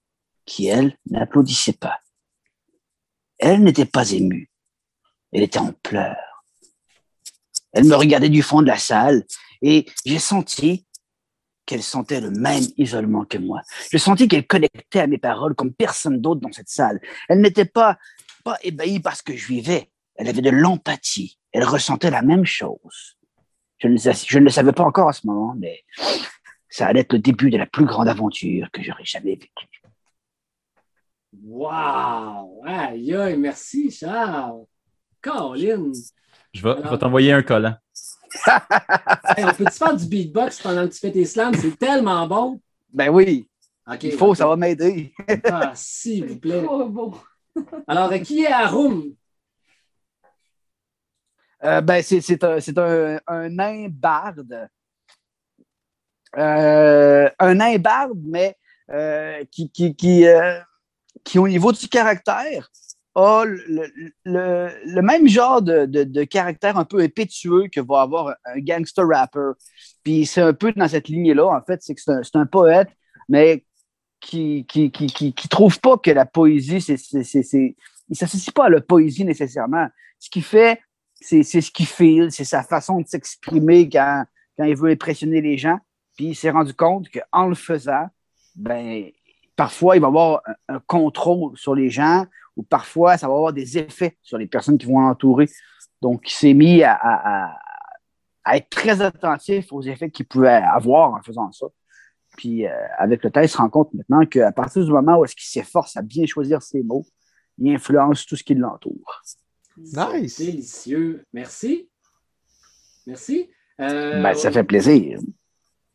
qui, elle, n'applaudissait pas. Elle n'était pas émue. Elle était en pleurs. Elle me regardait du fond de la salle et j'ai senti qu'elle sentait le même isolement que moi. Je sentis qu'elle connectait à mes paroles comme personne d'autre dans cette salle. Elle n'était pas, pas ébahie parce que je vivais. Elle avait de l'empathie. Elle ressentait la même chose. Je ne, le savais pas encore à ce moment, mais ça allait être le début de la plus grande aventure que j'aurais jamais vécue. Wow! Aïe, aïe, merci, Charles. Colin! Je vais, t'envoyer un collant. (laughs) Hey, on peut-tu faire du beatbox pendant que tu fais tes slams? C'est tellement bon. Ben oui, il faut, ça va m'aider. Ah, s'il vous plaît. (laughs) Trop beau. Alors, qui est Arum? Euh, ben, c'est, c'est un, c'est un, un nain barde. Euh, un nain barde, mais euh, qui, qui, qui, euh, qui, au niveau du caractère, a le, le, le même genre de, de, de caractère un peu impétueux que va avoir un gangster rapper. Puis c'est un peu dans cette lignée-là, en fait, c'est que c'est un, poète, mais qui qui, qui, qui, trouve pas que la poésie, c'est, c'est, il s'associe pas à la poésie nécessairement. Ce qu'il fait, c'est ce qu'il fait, c'est sa façon de s'exprimer quand, quand il veut impressionner les gens. Puis il s'est rendu compte qu'en le faisant, ben, parfois il va avoir un, un contrôle sur les gens ou parfois ça va avoir des effets sur les personnes qui vont l'entourer. Donc il s'est mis à, à- à- à être très attentif aux effets qu'il pouvait avoir en faisant ça. Puis euh, avec le temps, il se rend compte maintenant qu'à partir du moment où est-ce qu'il s'efforce à bien choisir ses mots, il influence tout ce qui l'entoure. Nice. Délicieux. Merci. Merci. Euh, Ben, ça fait plaisir.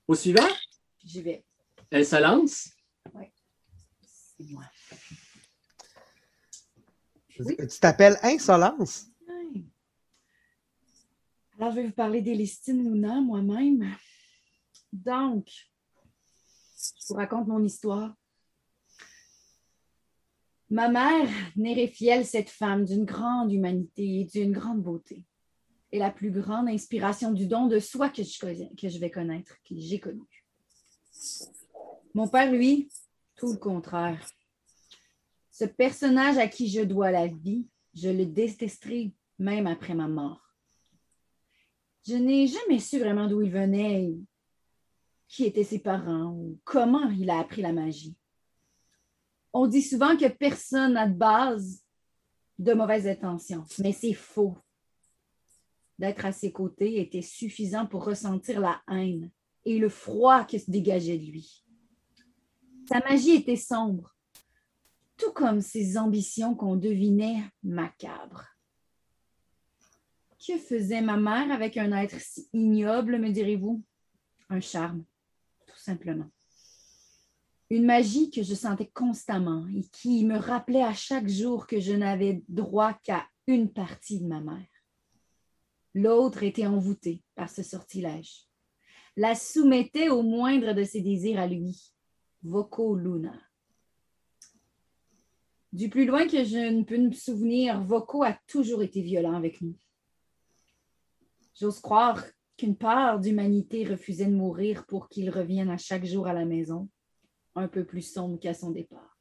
Au suivant, J'y vais. elle se lance. Moi. Tu t'appelles Insolence? Alors, je vais vous parler d'Élistine Luna moi-même. Donc, je vous raconte mon histoire. Ma mère, Néréfiel, cette femme d'une grande humanité et d'une grande beauté, est la plus grande inspiration du don de soi que je, que je vais connaître, que j'ai connu. Mon père, lui, tout le contraire. Ce personnage à qui je dois la vie, je le détesterai même après ma mort. Je n'ai jamais su vraiment d'où il venait, qui étaient ses parents ou comment il a appris la magie. On dit souvent que personne n'a de base de mauvaises intentions, mais c'est faux. D'être à ses côtés était suffisant pour ressentir la haine et le froid qui se dégageait de lui. Sa magie était sombre, tout comme ses ambitions qu'on devinait macabres. Que faisait ma mère avec un être si ignoble, me direz-vous? Un charme, tout simplement. Une magie que je sentais constamment et qui me rappelait à chaque jour que je n'avais droit qu'à une partie de ma mère. L'autre était envoûtée par ce sortilège, la soumettait au moindre de ses désirs à lui. Voco Luna. Du plus loin que je ne peux me souvenir, Voco a toujours été violent avec nous. J'ose croire qu'une part d'humanité refusait de mourir pour qu'il revienne à chaque jour à la maison, un peu plus sombre qu'à son départ.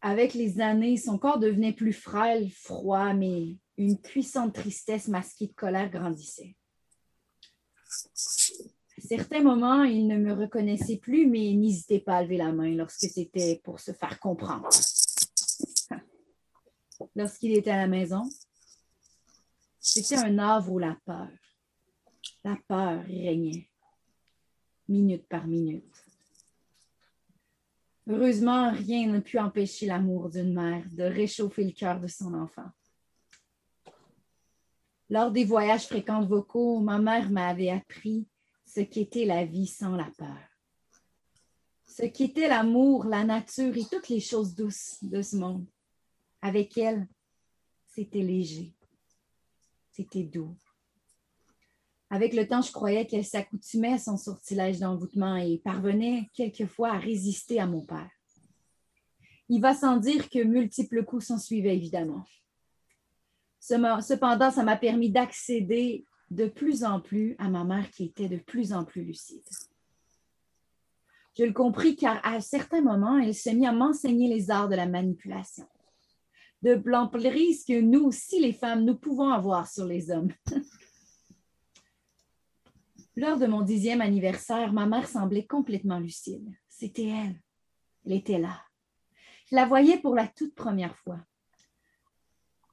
Avec les années, son corps devenait plus frêle, froid, mais une puissante tristesse masquée de colère grandissait. Certains moments, il ne me reconnaissait plus, mais n'hésitait pas à lever la main lorsque c'était pour se faire comprendre. (laughs) Lorsqu'il était à la maison, c'était un havre où la peur, la peur régnait, minute par minute. Heureusement, rien n'a pu empêcher l'amour d'une mère de réchauffer le cœur de son enfant. Lors des voyages fréquents vocaux, ma mère m'avait appris ce qu'était la vie sans la peur, ce qu'était l'amour, la nature et toutes les choses douces de ce monde. Avec elle, c'était léger, c'était doux. Avec le temps, je croyais qu'elle s'accoutumait à son sortilège d'envoûtement et parvenait quelquefois à résister à mon père. Il va sans dire que multiples coups s'en suivaient, évidemment. Cependant, ça m'a permis d'accéder de plus en plus à ma mère qui était de plus en plus lucide. Je le compris car à certains moments, elle s'est mise à m'enseigner les arts de la manipulation, de l'emprise que nous aussi, les femmes, nous pouvons avoir sur les hommes. (laughs) Lors de mon dixième anniversaire, ma mère semblait complètement lucide. C'était elle. Elle était là. Je la voyais pour la toute première fois.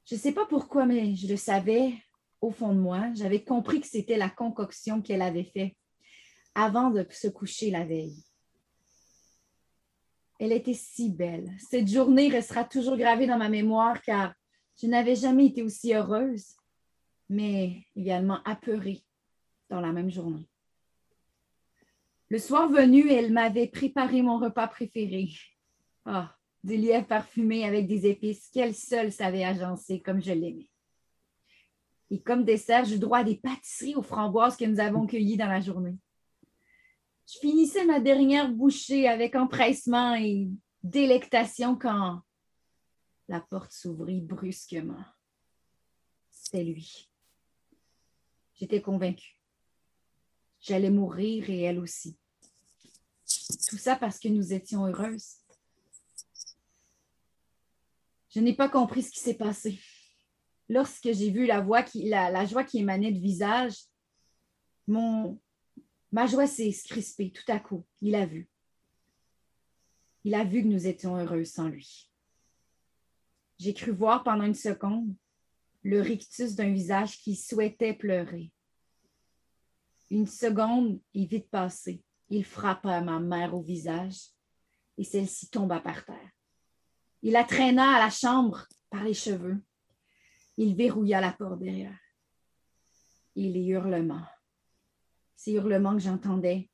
Je ne sais pas pourquoi, mais je le savais au fond de moi. J'avais compris que c'était la concoction qu'elle avait faite avant de se coucher la veille. Elle était si belle. Cette journée restera toujours gravée dans ma mémoire car je n'avais jamais été aussi heureuse, mais également apeurée dans la même journée. Le soir venu, elle m'avait préparé mon repas préféré. Ah, des lièvres parfumés avec des épices qu'elle seule savait agencer comme je l'aimais. Et comme dessert, j'ai droit à des pâtisseries aux framboises que nous avons cueillies dans la journée. Je finissais ma dernière bouchée avec empressement et délectation quand la porte s'ouvrit brusquement. C'était lui. J'étais convaincue. J'allais mourir et elle aussi. Tout ça parce que nous étions heureuses. Je n'ai pas compris ce qui s'est passé. Lorsque j'ai vu la, voix qui, la, joie qui émanait du visage, ma joie s'est crispée tout à coup. Il a vu. Il a vu que nous étions heureux sans lui. J'ai cru voir pendant une seconde le rictus d'un visage qui souhaitait pleurer. Une seconde est vite passée. Il frappa ma mère au visage et celle-ci tomba par terre. Il la traîna à la chambre par les cheveux. Il verrouilla la porte derrière. Et les hurlements, ces hurlements que j'entendais,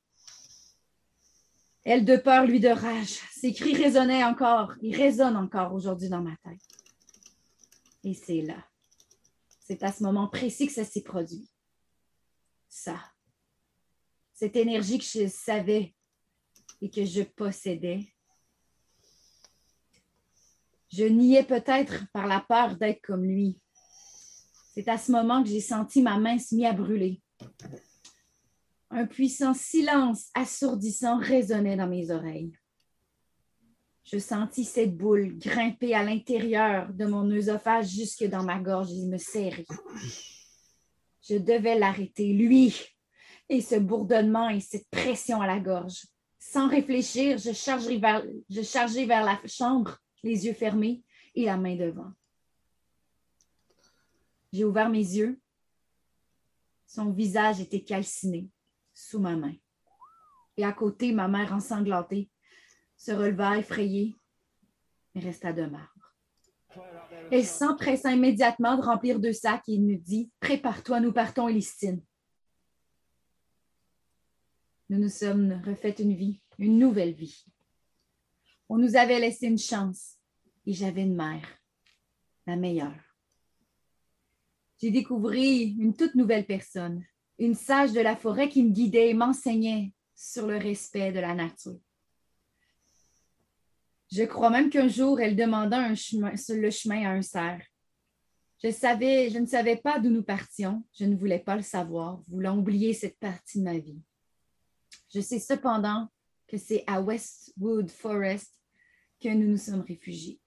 elle de peur, lui de rage. Ses cris résonnaient encore, ils résonnent encore aujourd'hui dans ma tête. Et c'est là, c'est à ce moment précis que ça s'est produit. Ça, cette énergie que je savais et que je possédais, je niais peut-être par la peur d'être comme lui. C'est à ce moment que j'ai senti ma main se mise à brûler. Un puissant silence assourdissant résonnait dans mes oreilles. Je sentis cette boule grimper à l'intérieur de mon œsophage jusque dans ma gorge et me serrer. Je devais l'arrêter, lui, et ce bourdonnement et cette pression à la gorge. Sans réfléchir, je chargeai je chargeai vers la chambre les yeux fermés et la main devant. J'ai ouvert mes yeux. Son visage était calciné sous ma main. Et à côté, ma mère ensanglantée se releva effrayée, mais resta de marbre. Elle s'empressa immédiatement de remplir deux sacs et me dit Prépare-toi, nous partons, Elistine. nous nous sommes refait une vie, une nouvelle vie. On nous avait laissé une chance et j'avais une mère, la meilleure. J'ai découvert une toute nouvelle personne, une sage de la forêt qui me guidait et m'enseignait sur le respect de la nature. Je crois même qu'un jour, elle demanda le chemin à un cerf. Je, savais, je ne savais pas d'où nous partions. Je ne voulais pas le savoir, voulant oublier cette partie de ma vie. Je sais cependant que c'est à Westwood Forest que nous nous sommes réfugiés.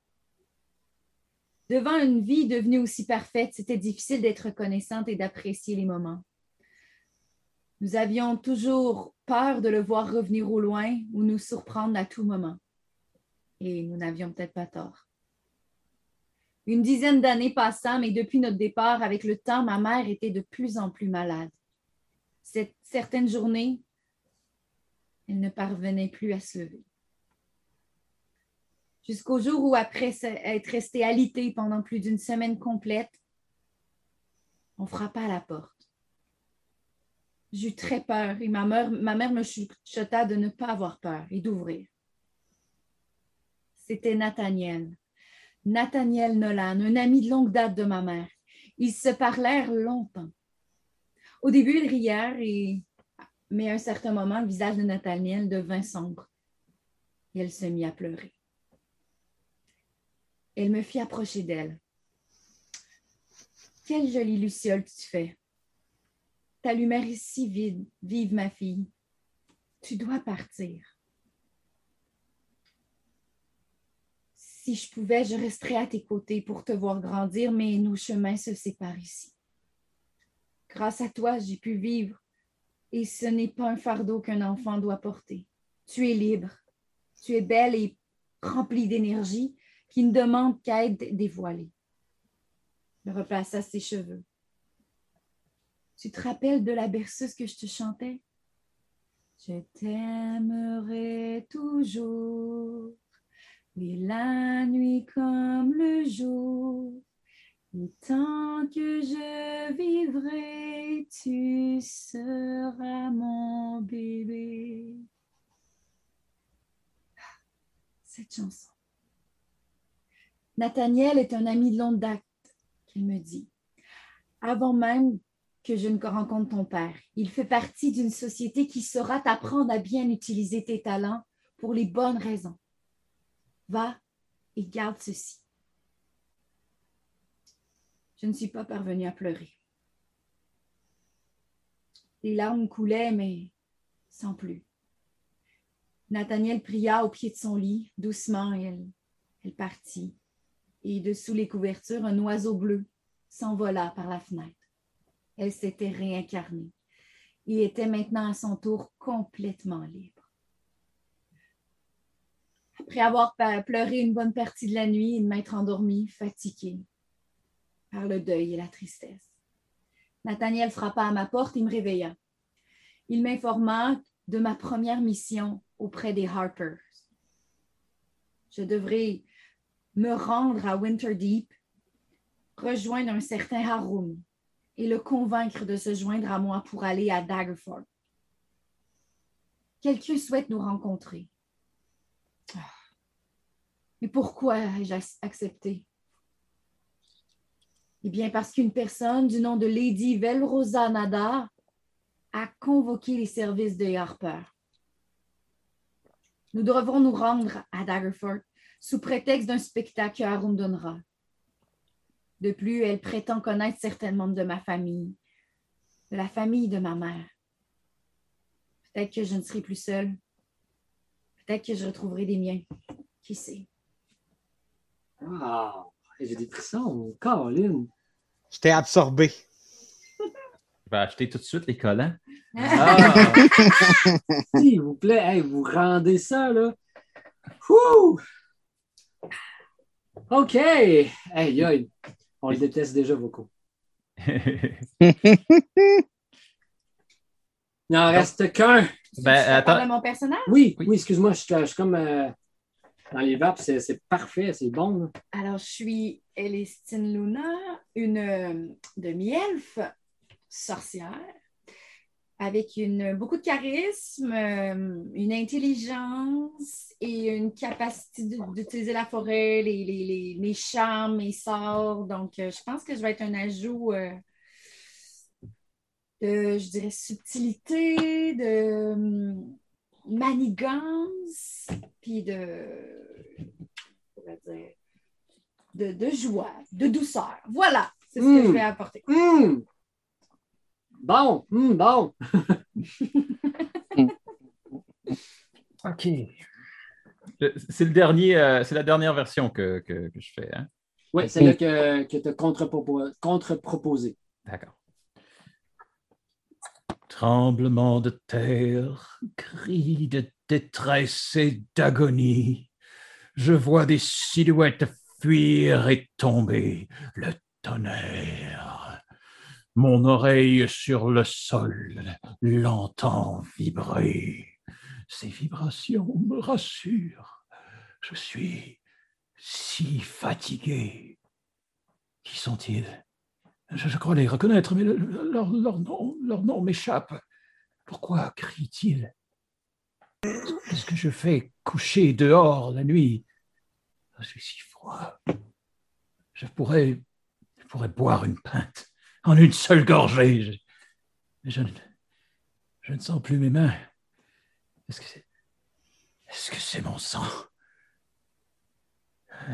Devant une vie devenue aussi parfaite, c'était difficile d'être reconnaissante et d'apprécier les moments. Nous avions toujours peur de le voir revenir au loin ou nous surprendre à tout moment. Et nous n'avions peut-être pas tort. Une dizaine d'années passant, mais depuis notre départ, avec le temps, ma mère était de plus en plus malade. Cette certaine journée, elle ne parvenait plus à se lever. Jusqu'au jour où, après être restée alitée pendant plus d'une semaine complète, on frappa à la porte. J'eus très peur et ma mère, me chuchota de ne pas avoir peur et d'ouvrir. C'était Nathaniel. Nathaniel Nolan, un ami de longue date de ma mère. Ils se parlèrent longtemps. Au début, ils rièrent, mais à un certain moment, le visage de Nathaniel devint sombre. Et elle se mit à pleurer. Elle me fit approcher d'elle. Quelle jolie luciole tu fais. Ta lumière est si vide, vive ma fille. Tu dois partir. Si je pouvais, je resterais à tes côtés pour te voir grandir, mais nos chemins se séparent ici. Grâce à toi, j'ai pu vivre, et ce n'est pas un fardeau qu'un enfant doit porter. Tu es libre, tu es belle et remplie d'énergie qui ne demande qu'à être dévoilée. Il replaça ses cheveux. Tu te rappelles de la berceuse que je te chantais? Je t'aimerai toujours, et la nuit comme le jour. Tant que je vivrai, tu seras mon bébé. Cette chanson. Nathaniel est un ami de longue date, qu'elle me dit. Avant même que je ne rencontre ton père. Il fait partie d'une société qui saura t'apprendre à bien utiliser tes talents pour les bonnes raisons. Va et garde ceci. Je ne suis pas parvenue à pleurer. Les larmes coulaient, mais sans plus. Nathaniel pria au pied de son lit, doucement, et elle partit. Et dessous les couvertures, un oiseau bleu s'envola par la fenêtre elle s'était réincarnée Il était maintenant à son tour complètement libre. Après avoir pleuré une bonne partie de la nuit et de m'être endormie, fatiguée par le deuil et la tristesse, Nathaniel frappa à ma porte et me réveilla. Il m'informa de ma première mission auprès des Harpers. Je devrais me rendre à Winterdeep, rejoindre un certain Harum, et le convaincre de se joindre à moi pour aller à Daggerford. Quelqu'un souhaite nous rencontrer. Ah. Mais pourquoi ai-je accepté? Eh bien, parce qu'une personne du nom de Lady Velrosa Nadar a convoqué les services de Harper. Nous devrons nous rendre à Daggerford sous prétexte d'un spectacle à Arum donnera. De plus, elle prétend connaître certains membres de ma famille, de la famille de ma mère. Peut-être que je ne serai plus seule. Peut-être que je retrouverai des miens. Qui sait? Ah, j'ai des frissons, Caroline. Je t'ai absorbé. Je vais acheter tout de suite les collants. Ah. (laughs) S'il vous plaît, vous rendez ça, là. Ouh! OK. Hey, aïe. On les déteste déjà beaucoup. Il n'en reste qu'un. Ben, attends. mon personnage? Oui, oui, excuse-moi, je, suis comme euh, dans les vapes, c'est parfait, c'est bon. Alors, je suis Elistine Luna, une euh, demi-elfe sorcière. Avec une, beaucoup de charisme, euh, une intelligence et une capacité d'utiliser la forêt, les, les, les, mes charmes, mes sorts. Donc, euh, je pense que je vais être un ajout euh, de, je dirais, subtilité, de hum, manigance, puis de, de, de joie, de douceur. Voilà, c'est ce que Mm. je vais apporter. Hum! Bon, hum, bon. (laughs) OK. C'est le dernier, euh, c'est la dernière version que, que- que je fais. Hein? Oui, c'est là que, que tu as contre-propo- contre-proposé. D'accord. Tremblement de terre, cris de détresse et d'agonie. Je vois des silhouettes fuir et tomber. Le tonnerre. Mon oreille sur le sol l'entend vibrer. Ces vibrations me rassurent. Je suis si fatigué. Qui sont-ils? Je, crois les reconnaître, mais le- le- leur, leur nom, leur nom m'échappe. Pourquoi crient-ils? Qu'est-ce que je fais coucher dehors la nuit? Je suis si froid. Je pourrais, je pourrais boire une pinte en une seule gorgée. Je, je, ne- sens plus mes mains. Est-ce que c'est, est-ce que c'est mon sang?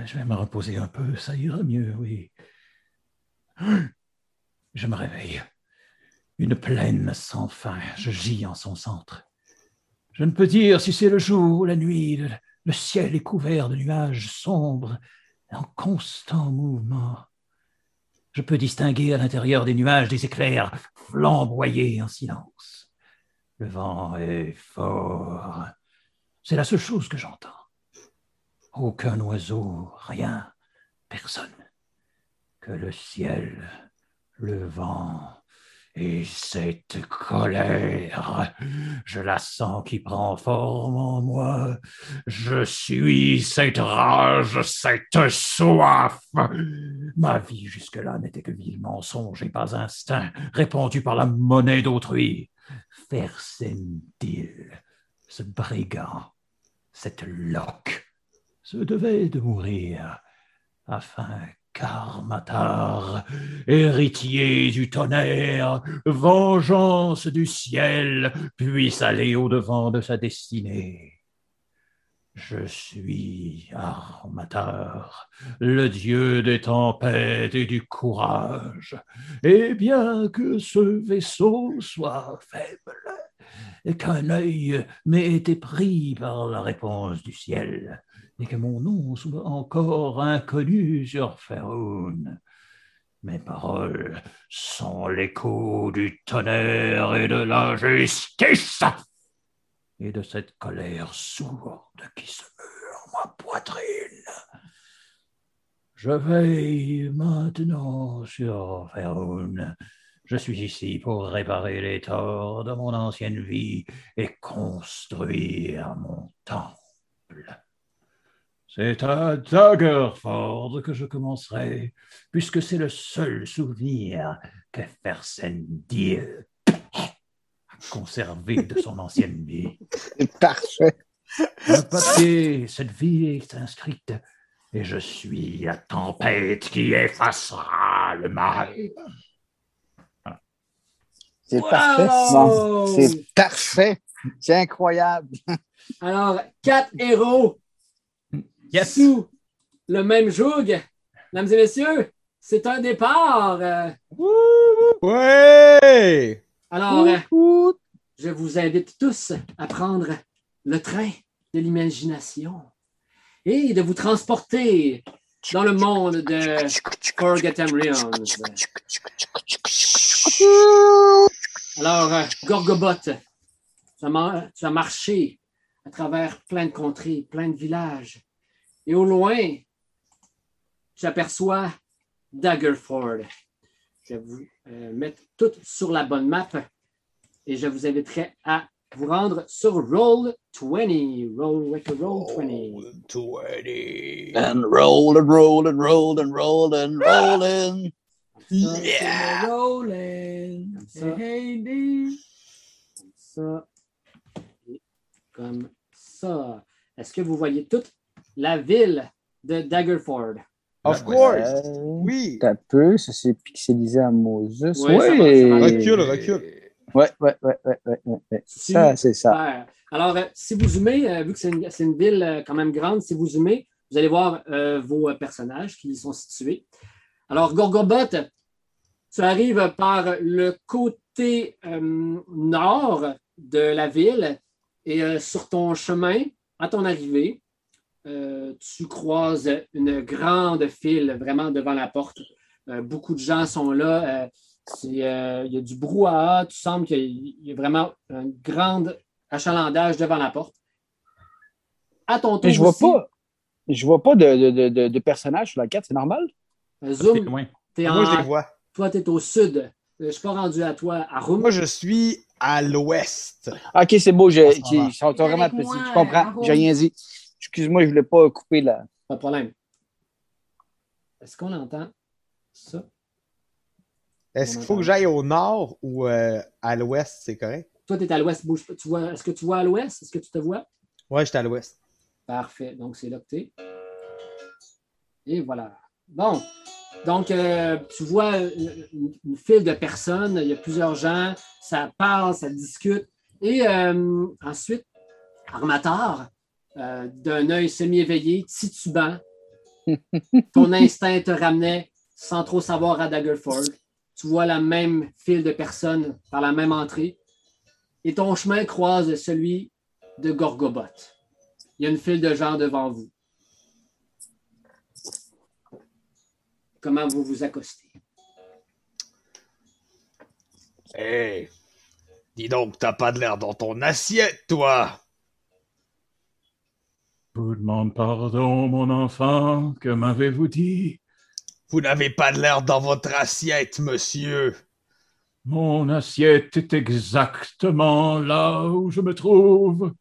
Je vais me reposer un peu, ça ira mieux, oui. (gasps) Je me réveille. Une plaine sans fin. Je gis en son centre. Je ne peux dire si c'est le jour ou la nuit. Le ciel est couvert de nuages sombres en constant mouvement. Je peux distinguer à l'intérieur des nuages des éclairs flamboyer en silence. Le vent est fort. C'est la seule chose que j'entends. Aucun oiseau, rien, personne. Que le ciel le vent et cette colère, je la sens qui prend forme en moi. Je suis cette rage, cette soif. Ma vie jusque-là n'était que vil mensonge et pas instinct, répandu par la monnaie d'autrui. Fersendil, ce brigand, cette loque, se devait de mourir afin qu'Armatar, héritier du tonnerre, vengeance du ciel, puisse aller au-devant de sa destinée. Je suis Armatar, le dieu des tempêtes et du courage, et bien que ce vaisseau soit faible, et qu'un œil m'ait été pris par la réponse du ciel, et que mon nom soit encore inconnu sur Faerûn. Mes paroles sont l'écho du tonnerre et de la justice, et de cette colère sourde qui se meurt en ma poitrine. Je veille maintenant sur Faerûn. Je suis ici pour réparer les torts de mon ancienne vie et construire mon temple. C'est à Daggerford que je commencerai, puisque c'est le seul souvenir que Fersendil a conservé de son ancienne vie. C'est parfait. Le papier, cette vie est inscrite, et je suis la tempête qui effacera le mal. C'est Wow! parfait. C'est parfait. C'est incroyable. Alors, quatre héros Yes! sous le même joug. Mesdames et messieurs, c'est un départ. Euh, Ouais! Alors, euh, je vous invite tous à prendre le train de l'imagination et de vous transporter dans le monde de Forgotten Realms. Alors, euh, Gorgobot, tu as, mar- tu as marché à travers plein de contrées, plein de villages. Et au loin, tu aperçois Daggerford. Je vais vous euh, mettre tout sur la bonne map et je vous inviterai à vous rendre sur Roll20. Roll with the Roll20. And roll and roll and roll and roll and rolling. Ça, Yeah. Comme ça. ça. Et comme ça. Est-ce que vous voyez toute la ville de Daggerford? Of course! Euh, Oui! Un peu, ça s'est pixelisé à Moses. Ça va. Recule, recule. Ouais, ouais, ouais, ouais, ouais, ouais, ouais. Ça, c'est ça. Alors, euh, si vous zoomez, euh, vu que c'est une, une ville euh, quand même grande, si vous zoomez, vous allez voir euh, vos euh, personnages qui y sont situés. Alors, Gorgobot, tu arrives par le côté euh, nord de la ville et euh, sur ton chemin, à ton arrivée, euh, tu croises une grande file vraiment devant la porte. Euh, beaucoup de gens sont là. euh, c'est, euh, il y a du brouhaha. Tu sembles qu'il y a- il y a vraiment un grand achalandage devant la porte. À ton tour Mais je vois aussi, pas. Je vois pas de, de, de, personnage sur la carte, c'est normal? T'es Zoom, loin. t'es Moi, je en- les vois. toi, tu es au sud. Je ne suis pas rendu à toi, à Roum. Moi, je suis à l'ouest. Ah, Ok, c'est beau, je, ils sont Avec vraiment moi, petits. Je comprends, en j'ai rien dit. Excuse-moi, je voulais pas couper la. Pas de problème. Est-ce qu'on entend ça? Est-ce qu'il faut que j'aille au nord ou euh, à l'ouest, c'est correct? Toi, tu es à l'ouest, bouge pas. Tu vois, est-ce que tu vois à l'ouest? Est-ce que tu te vois? Ouais, j'étais à l'ouest. Parfait. Donc, c'est là que tu es. Et voilà. Bon. Donc, euh, tu vois une, une- une file de personnes. Il y a plusieurs gens. Ça parle, ça discute. Et euh, ensuite, Armator, euh, d'un œil semi-éveillé, titubant, (laughs) ton instinct te ramenait sans trop savoir à Daggerford. Tu vois la même file de personnes par la même entrée. Et ton chemin croise celui de Gorgobot. Il y a une file de gens devant vous. Comment vous vous accostez? Hey! Dis donc, t'as pas de l'air dans ton assiette, toi! Je vous demande pardon, mon enfant. Que m'avez-vous dit? Vous n'avez pas de l'air dans votre assiette, monsieur! Mon assiette est exactement là où je me trouve.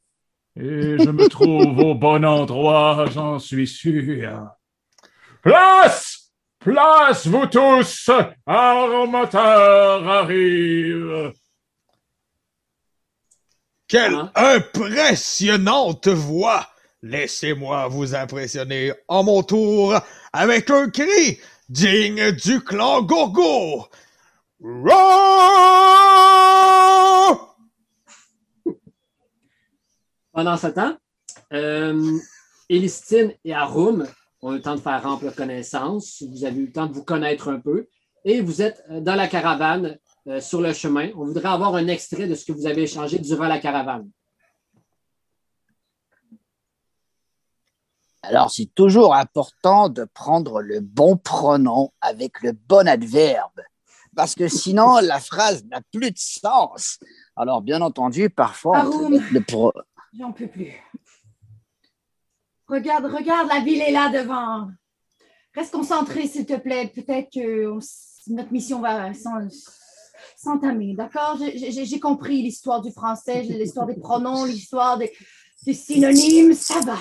Et je me trouve au bon endroit, j'en suis sûr. Place! Place, vous tous! Armateur arrive! Quelle Hein? impressionnante voix! Laissez-moi vous impressionner en mon tour avec un cri digne du clan Gorgo! Pendant ce temps, euh, Élistine et Arum ont eu le temps de faire ample connaissance. Vous avez eu le temps de vous connaître un peu. Et vous êtes euh, dans la caravane, euh, sur le chemin. On voudrait avoir un extrait de ce que vous avez échangé durant la caravane. Alors, c'est toujours important de prendre le bon pronom avec le bon adverbe, parce que sinon, (laughs) la phrase n'a plus de sens. Alors, bien entendu, parfois, on le pro... J'en peux plus. Regarde, regarde, la ville est là devant. Reste concentré, s'il te plaît. Peut-être que on notre mission va s'en- s'entamer, d'accord? J'ai- compris l'histoire du français, l'histoire des pronoms, l'histoire des, des synonymes. Ça va.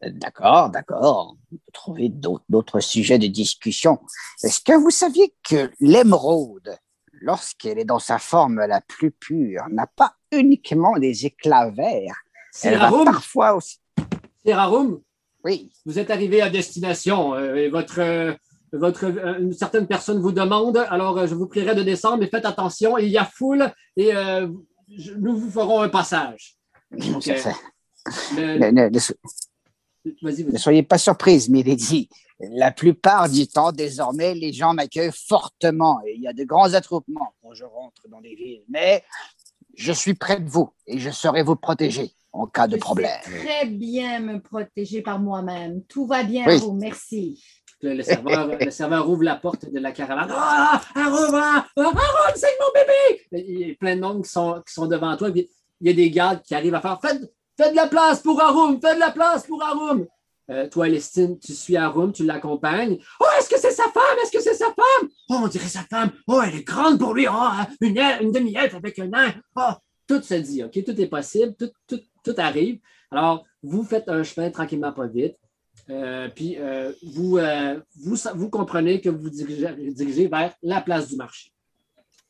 D'accord, d'accord. Trouver d'autres sujets de discussion. Est-ce que vous saviez que l'émeraude, lorsqu'elle est dans sa forme la plus pure, n'a pas uniquement des éclats verts? C'est Elle va Arum, parfois aussi... c'est Arum, Oui, vous êtes arrivé à destination. euh, et votre, euh, votre, euh, une certaine personne vous demande, alors je vous prierai de descendre, mais faites attention, il y a foule et je- nous vous ferons un passage. Le- Ne, soyez pas surprise, Milady. La plupart du temps, désormais, les gens m'accueillent fortement et il y a de grands attroupements quand je rentre dans des villes. Mais je suis près de vous et je saurai vous protéger en cas de Je problème. sais très bien me protéger par moi-même. Tout va bien, Oui. Arum, merci. Le, le serveur, (laughs) le serveur ouvre la porte de la caravane. Ah, Arum, ah, Arum, c'est mon bébé! Il y a plein de monde qui sont, qui sont devant toi. il y a des gardes qui arrivent à faire Faites, faites de la place pour Arum, faites de la place pour Arum. Euh, toi, Lestine, tu suis Arum, tu l'accompagnes. Oh, est-ce que c'est sa femme? Est-ce que c'est sa femme? Oh, on dirait sa femme. Oh, elle est grande pour lui. Oh, une, elfe- une demi-elfe avec un nain. Oh, tout se dit, OK? Tout est possible, tout, arrive. Alors, vous faites un chemin tranquillement, pas vite. Euh, puis euh, vous, vous, vous comprenez que vous dirigez, dirigez vers la place du marché.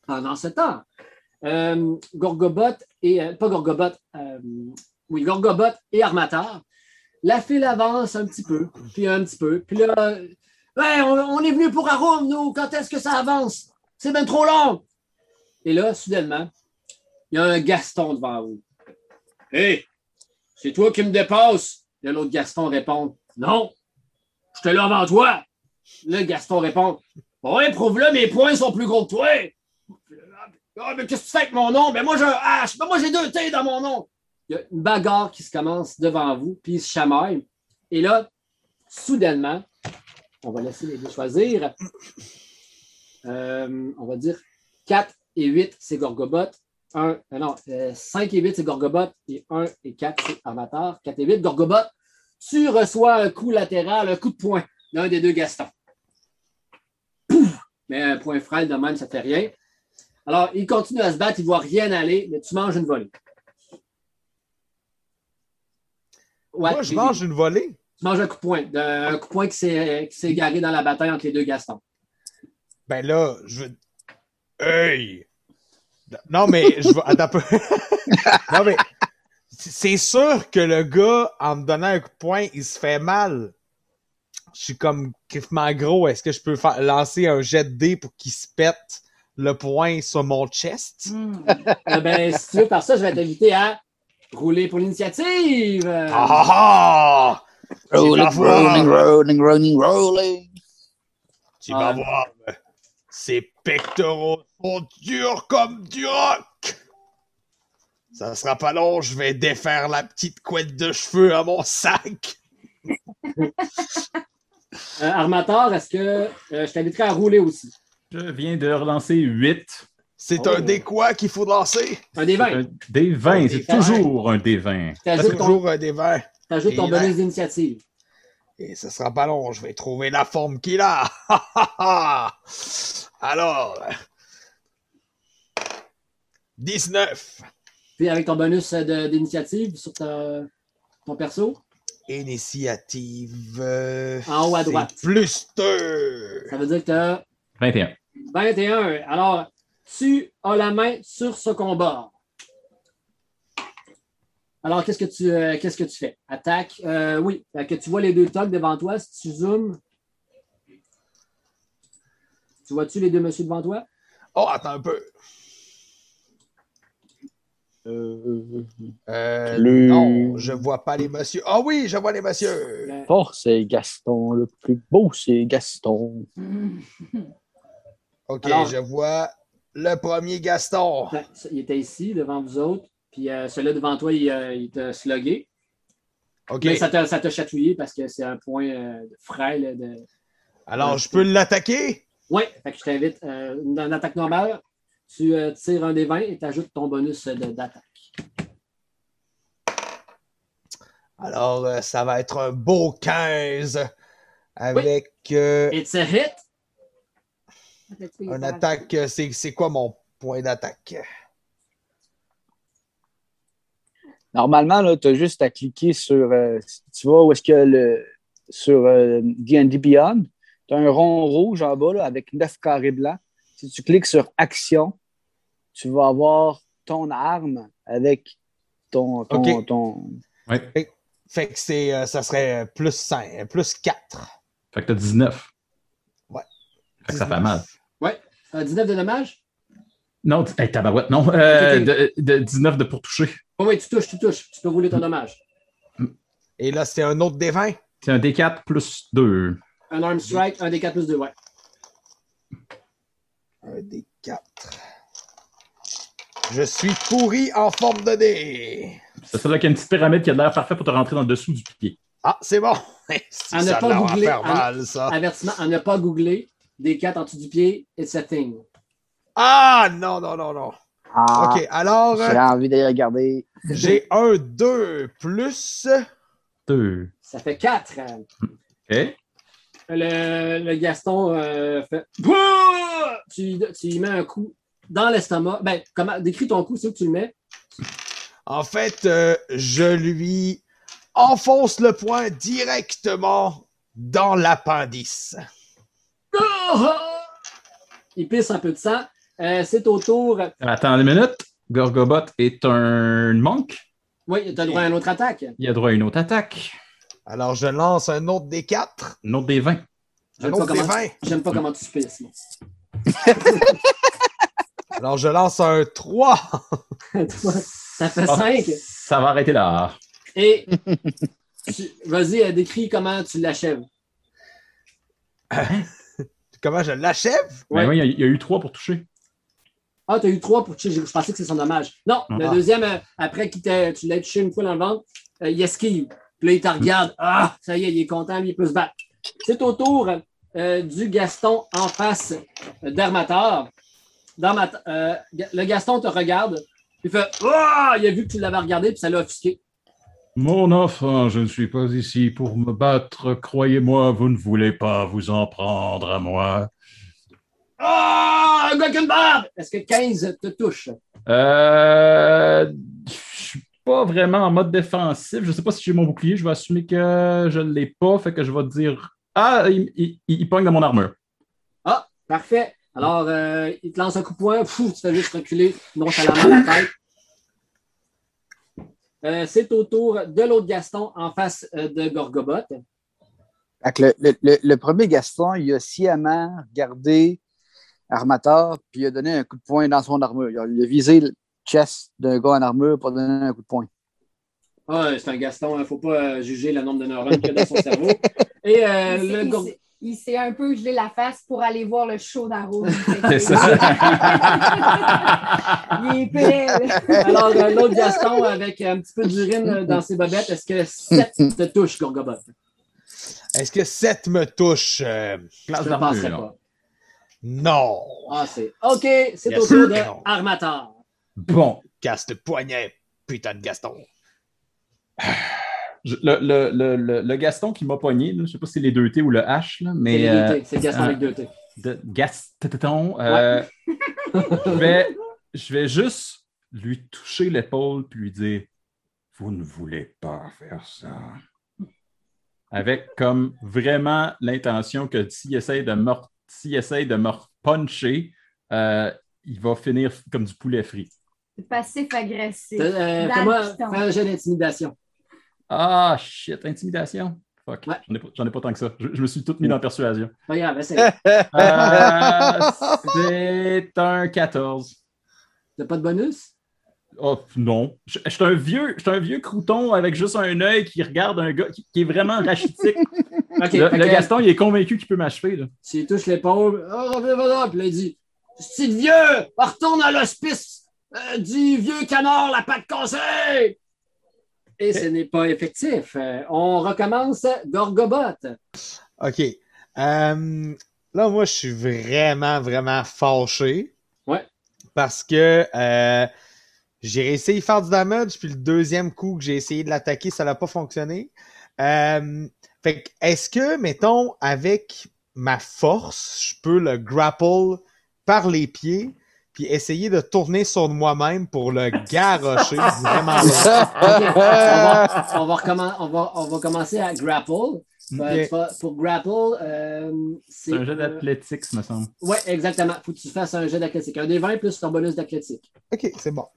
Pendant ce temps, Gorgobot et. pas Gorgobot, oui, Gorgobot et Armateur. La file avance un petit peu, puis un petit peu. Puis là, on, est venu pour Arum, nous. Quand est-ce que ça avance? C'est bien trop long. Et là, soudainement, il y a un Gaston devant vous. Hé, c'est toi qui me dépasse? Et l'autre Gaston répond Non, j'étais là avant toi. Là, Gaston répond Ouais, prouve-le, mes poings sont plus gros que toi. Ah, mais qu'est-ce que tu fais avec mon nom? Ben moi, j'ai un H. Ben moi, j'ai deux T dans mon nom. Il y a une bagarre qui se commence devant vous, puis ils se chamaillent. Et là, soudainement, on va laisser les deux choisir. Euh, on va dire 4 et 8, c'est Gorgobot. 1, euh, non, 5 et 8, c'est Gorgobot. Et 1 et 4, c'est Avatar. 4 et 8, Gorgobot. Tu reçois un coup latéral, un coup de poing d'un des deux Gastons. Pouf! Mais un point frêle de même, ça ne fait rien. Alors, il continue à se battre, il ne voit rien aller, mais tu manges une volée. Ouais, Moi, je mange une volée. Tu manges un coup de poing. un coup de poing qui s'est qui s'est égaré dans la bataille entre les deux Gastons. Ben là, je veux. Hey! Non, mais je vais. Attends un peu. (laughs) non, mais. C'est sûr que le gars, en me donnant un coup de poing, il se fait mal. Je suis comme griffement gros. Est-ce que je peux faire, lancer un jet de dés pour qu'il se pète le poing sur mon chest? Hmm. Eh ben, si tu veux, par ça, je vais t'inviter à rouler pour l'initiative. Ah ah ah! Rolling, rolling, rolling, rolling, rolling. Tu vas Ah. voir. Ces pectoraux sont durs comme du roc. Ça sera pas long, je vais défaire la petite couette de cheveux à mon sac. euh, Armator, est-ce que euh, je t'inviterai à rouler aussi? Je viens de relancer 8. C'est Oh. un des quoi qu'il faut lancer. Un des 20. Un des 20, Un c'est toujours un des 20. C'est T'ajoutes ton, toujours un des verts. t'ajoutes ton bonus d'initiative. Et ce sera pas long, je vais trouver la forme qu'il a. (laughs) Alors. 19. Puis avec ton bonus de- d'initiative sur ta- ton perso, Initiative. euh, En haut à droite. Plus 2. ça veut dire que tu as 21. 21. Alors, tu as la main sur ce combat. Alors, qu'est-ce que tu, euh, qu'est-ce que tu fais? Attaque. euh, oui, Fait que tu vois les deux tocs devant toi. Si tu zoomes, tu vois-tu les deux messieurs devant toi? Oh, attends un peu. Euh, Le- Non, je vois pas les messieurs. Ah oui, je vois les messieurs. Fort, c'est Gaston. Le plus beau, c'est Gaston. Ok, Alors- je vois le premier Gaston. il était ici, devant vous autres. Puis euh, celui-là devant toi, il, euh, il t'a slugué. Ok, Mais ça t'a, chatouillé parce que c'est un point euh, frêle de. alors je peux l'attaquer? Oui, je t'invite euh, dans une attaque normale. Tu euh, tires un des 20 et tu ajoutes ton bonus d'attaque. Alors, euh, ça va être un beau 15 avec euh, It's a hit. Une attaque. euh, C'est c'est quoi mon point d'attaque? Normalement, tu as juste à cliquer sur. euh, tu vois où est-ce que le. Sur euh, D&D Beyond, tu as un rond rouge en bas là, avec neuf carrés blancs. Si tu cliques sur Action, tu vas avoir ton arme avec ton. ton, Fait que c'est, euh, ça serait euh, plus 5, plus 4. Fait que t'as 19. Ouais. Fait que ça fait mal. Euh, 19 de dommage. Non, hey, tabarouette, non. Euh, de, de 19 de pour toucher. Oui, oui, tu touches, tu touches. Tu peux rouler ton dommage. Et là, c'est un autre des 20. C'est un D4 plus 2. Un arm strike, un des 4 plus 2, ouais. Un des 4. Je suis pourri en forme de dé. C'est ça là qui a une petite pyramide qui a l'air parfait pour te rentrer dans le dessous du pied. Ah, c'est bon. (laughs) Si À ne ça pas googler, mal, ça. Avertissement à ne pas googler. Des 4 en dessous du pied, it's a thing. Ah, non, non, non, non. Ah, OK, alors, J'ai euh, envie d'aller regarder. j'ai un 2 plus... 2. Ça fait 4. OK. Le, le Gaston euh, fait. Tu, tu lui mets un coup dans l'estomac. Ben, comment, décris ton coup, c'est où que tu le mets? En fait, euh, je lui enfonce le poing directement dans l'appendice. Ah! Il pisse un peu de sang. euh, c'est au tour. Attends une minute. Gorgobot est un monk? Oui, tu as droit à une autre attaque. Il a droit à une autre attaque. Alors, je lance un autre des 4. Un autre des 20. Un J'aime autre pas, des comment... 20. J'aime pas comment tu Simon. (laughs) Alors, je lance un 3. (laughs) Toi, ça fait Ah, 5. Ça va arrêter là. Et vas-y, euh, décris comment tu l'achèves. Comment je l'achève? Ben oui, il y a- il y, a eu 3 pour toucher. Ah, tu as eu 3 pour toucher. Je je pensais que c'est son dommage. Non, le Ah. deuxième, euh, après que tu l'as touché une fois dans le ventre, euh, il esquive. Puis là, il te regarde. Ah, ça y est, il est content, il peut se battre. C'est au tour euh, du Gaston en face euh, d'Armateur. Euh, le Gaston te regarde. Il fait Ah! Il a vu que tu l'avais regardé, puis ça l'a offusqué. Mon enfant, je ne suis pas ici pour me battre. Croyez-moi, vous ne voulez pas vous en prendre à moi. Ah! Barbe! Est-ce que 15 te touche? Euh, je suis pas vraiment en mode défensif. Je sais pas si j'ai mon bouclier. Je vais assumer que je ne l'ai pas. Fait que je vais te dire Ah, il, il, il pogne dans mon armure. Ah, parfait. Alors, euh, il te lance un coup de poing, Pfff, tu fais juste reculer nonchalamment la tête. Euh, c'est au tour de l'autre Gaston en face euh, de Gorgobot. Le, le- le- le premier Gaston, il a sciemment regardé Armateur, puis il a donné un coup de poing dans son armure. Il a, il a visé le chest d'un gars en armure pour donner un coup de poing. Ah, c'est un Gaston, il ne faut pas euh, juger le nombre de neurones qu'il a dans son cerveau. Et euh, (laughs) le il s'est- un peu gelé la face pour aller voir le show dans (laughs) Rouge. C'est ça. (laughs) Il est prêt. Alors, euh, l'autre Gaston avec un petit peu d'urine euh, dans ses bobettes, est-ce que 7 te touche, Gorgobot? Est-ce que 7 me touche? Euh, Je ne penserais pas. non. Ah, c'est OK, c'est Yes, au tour de. Armateur. Bon. Casse de poignet, putain de Gaston. Je- le, le, le, le, le Gaston qui m'a pogné, là, je ne sais pas si c'est les deux T ou le H, là, C'est mais. les euh, deux T, c'est Gaston euh, avec deux T. de Gaston. euh, je, vais, je vais juste lui toucher l'épaule puis lui dire Vous ne voulez pas faire ça. Avec comme vraiment l'intention que s'il essaye de me, s'il essaye de me puncher, euh, il va finir comme du poulet frit. Passif-agressif. Euh, Dans Fais-moi un jeu d'intimidation. Ah, shit, intimidation. Fuck, Ouais. j'en ai, pas- j'en ai pas tant que ça. Je, je me suis tout mis dans persuasion. Pas grave, essaye. (laughs) Euh, c'est un 14. T'as pas de bonus? Oh, non. Je, je suis un vieux, je suis un vieux crouton avec juste un œil qui regarde un gars qui, qui est vraiment rachitique. (laughs) Le, fait le que Gaston, il est convaincu qu'il peut m'achever. lui touches l'épaule. Oh, reviens, reviens. Puis là, il dit C'est vieux, retourne à l'hospice euh, du vieux canard, la patte cassée. Et ce n'est pas effectif. Euh, on recommence Gorgobot. OK. Euh, là, moi, je suis vraiment, vraiment fâché. Ouais. Parce que euh, j'ai réussi à y faire du damage, puis le deuxième coup que j'ai essayé de l'attaquer, ça n'a pas fonctionné. Euh, fait que, est-ce que, mettons, avec ma force, je peux le grapple par les pieds, puis essayer de tourner sur moi-même pour le (laughs) garrocher vraiment (laughs) on, va, on, va recommen- on, va, on va commencer à grapple. Euh, vas- pour grapple, euh, c'est. Un jeu euh, d'athlétique, me semble. Oui, exactement. Faut que tu fasses un jet d'athlétique. Un des 20 plus ton bonus d'athlétique. Ok, c'est bon.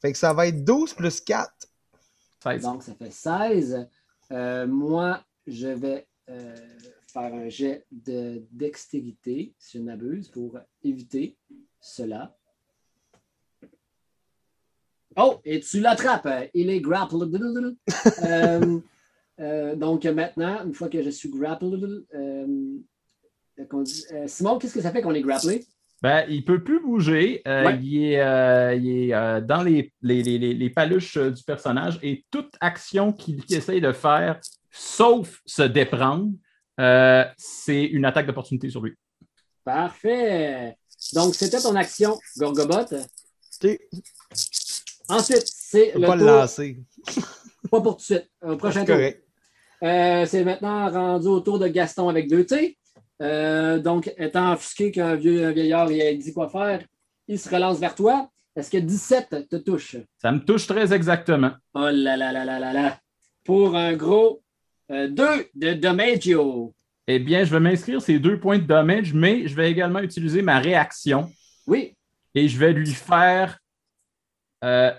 Fait que ça va être 12 plus 4. 16. Donc, ça fait 16. Euh, moi, je vais euh, faire un jet de dextérité, si je n'abuse, pour éviter cela. Oh, et tu l'attrapes. Il est grappled. Euh, euh, donc, maintenant, une fois que je suis grappled, euh, dit- euh, Simon, qu'est-ce que ça fait qu'on est grapplé? Ben, il peut plus bouger. Euh, Ouais. Il est, il est, dans les, les, les- les- paluches du personnage et toute action qu'il qu'il essaye de faire, sauf se déprendre, euh, c'est une attaque d'opportunité sur lui. Parfait. Donc, c'était ton action, Gorgobot. Ensuite, c'est le pas le lancer. pas pour tout de suite, au prochain C'est tour. correct. Euh, c'est maintenant rendu au tour de Gaston avec deux T. Euh, donc, étant offusqué qu'un vieux un vieillard il a dit quoi faire, il se relance vers toi. Est-ce que 17 te touche? Ça me touche très exactement. Oh là là là là là là. Pour un gros 2 de Domagio. Eh bien, je vais m'inscrire ces deux points de damage, mais je vais également utiliser ma réaction Oui. et je vais lui faire euh,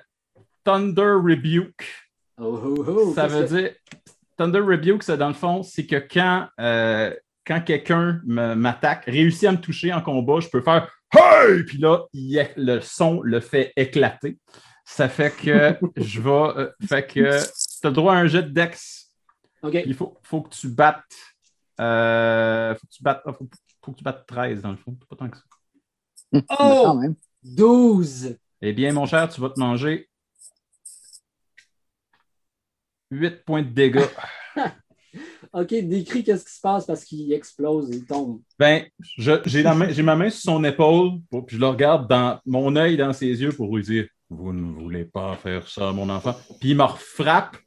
Thunder Rebuke. Oh, oh, oh. Ça veut dire. Thunder Rebuke, ça, dans le fond, c'est que quand, euh, quand quelqu'un me- m'attaque, réussit à me toucher en combat, je peux faire Hey! Puis là, il le son le fait éclater. Ça fait que (laughs) je vais. euh, fait que tu as le droit à un jet de dex. Il faut, faut que tu battes. euh, faut, que tu battes ah, faut, faut que tu battes 13 dans le fond. Pas tant que ça. (laughs) Oh! même. 12. Eh bien, mon cher, tu vas te manger 8 points de dégâts. (laughs) OK, décris qu'est-ce qui se passe parce qu'il explose, il tombe. Ben, je- j'ai la main- j'ai ma main sur son épaule, pour- puis je le regarde dans mon œil dans ses yeux pour lui dire Vous ne voulez pas faire ça, mon enfant. Puis il me frappe.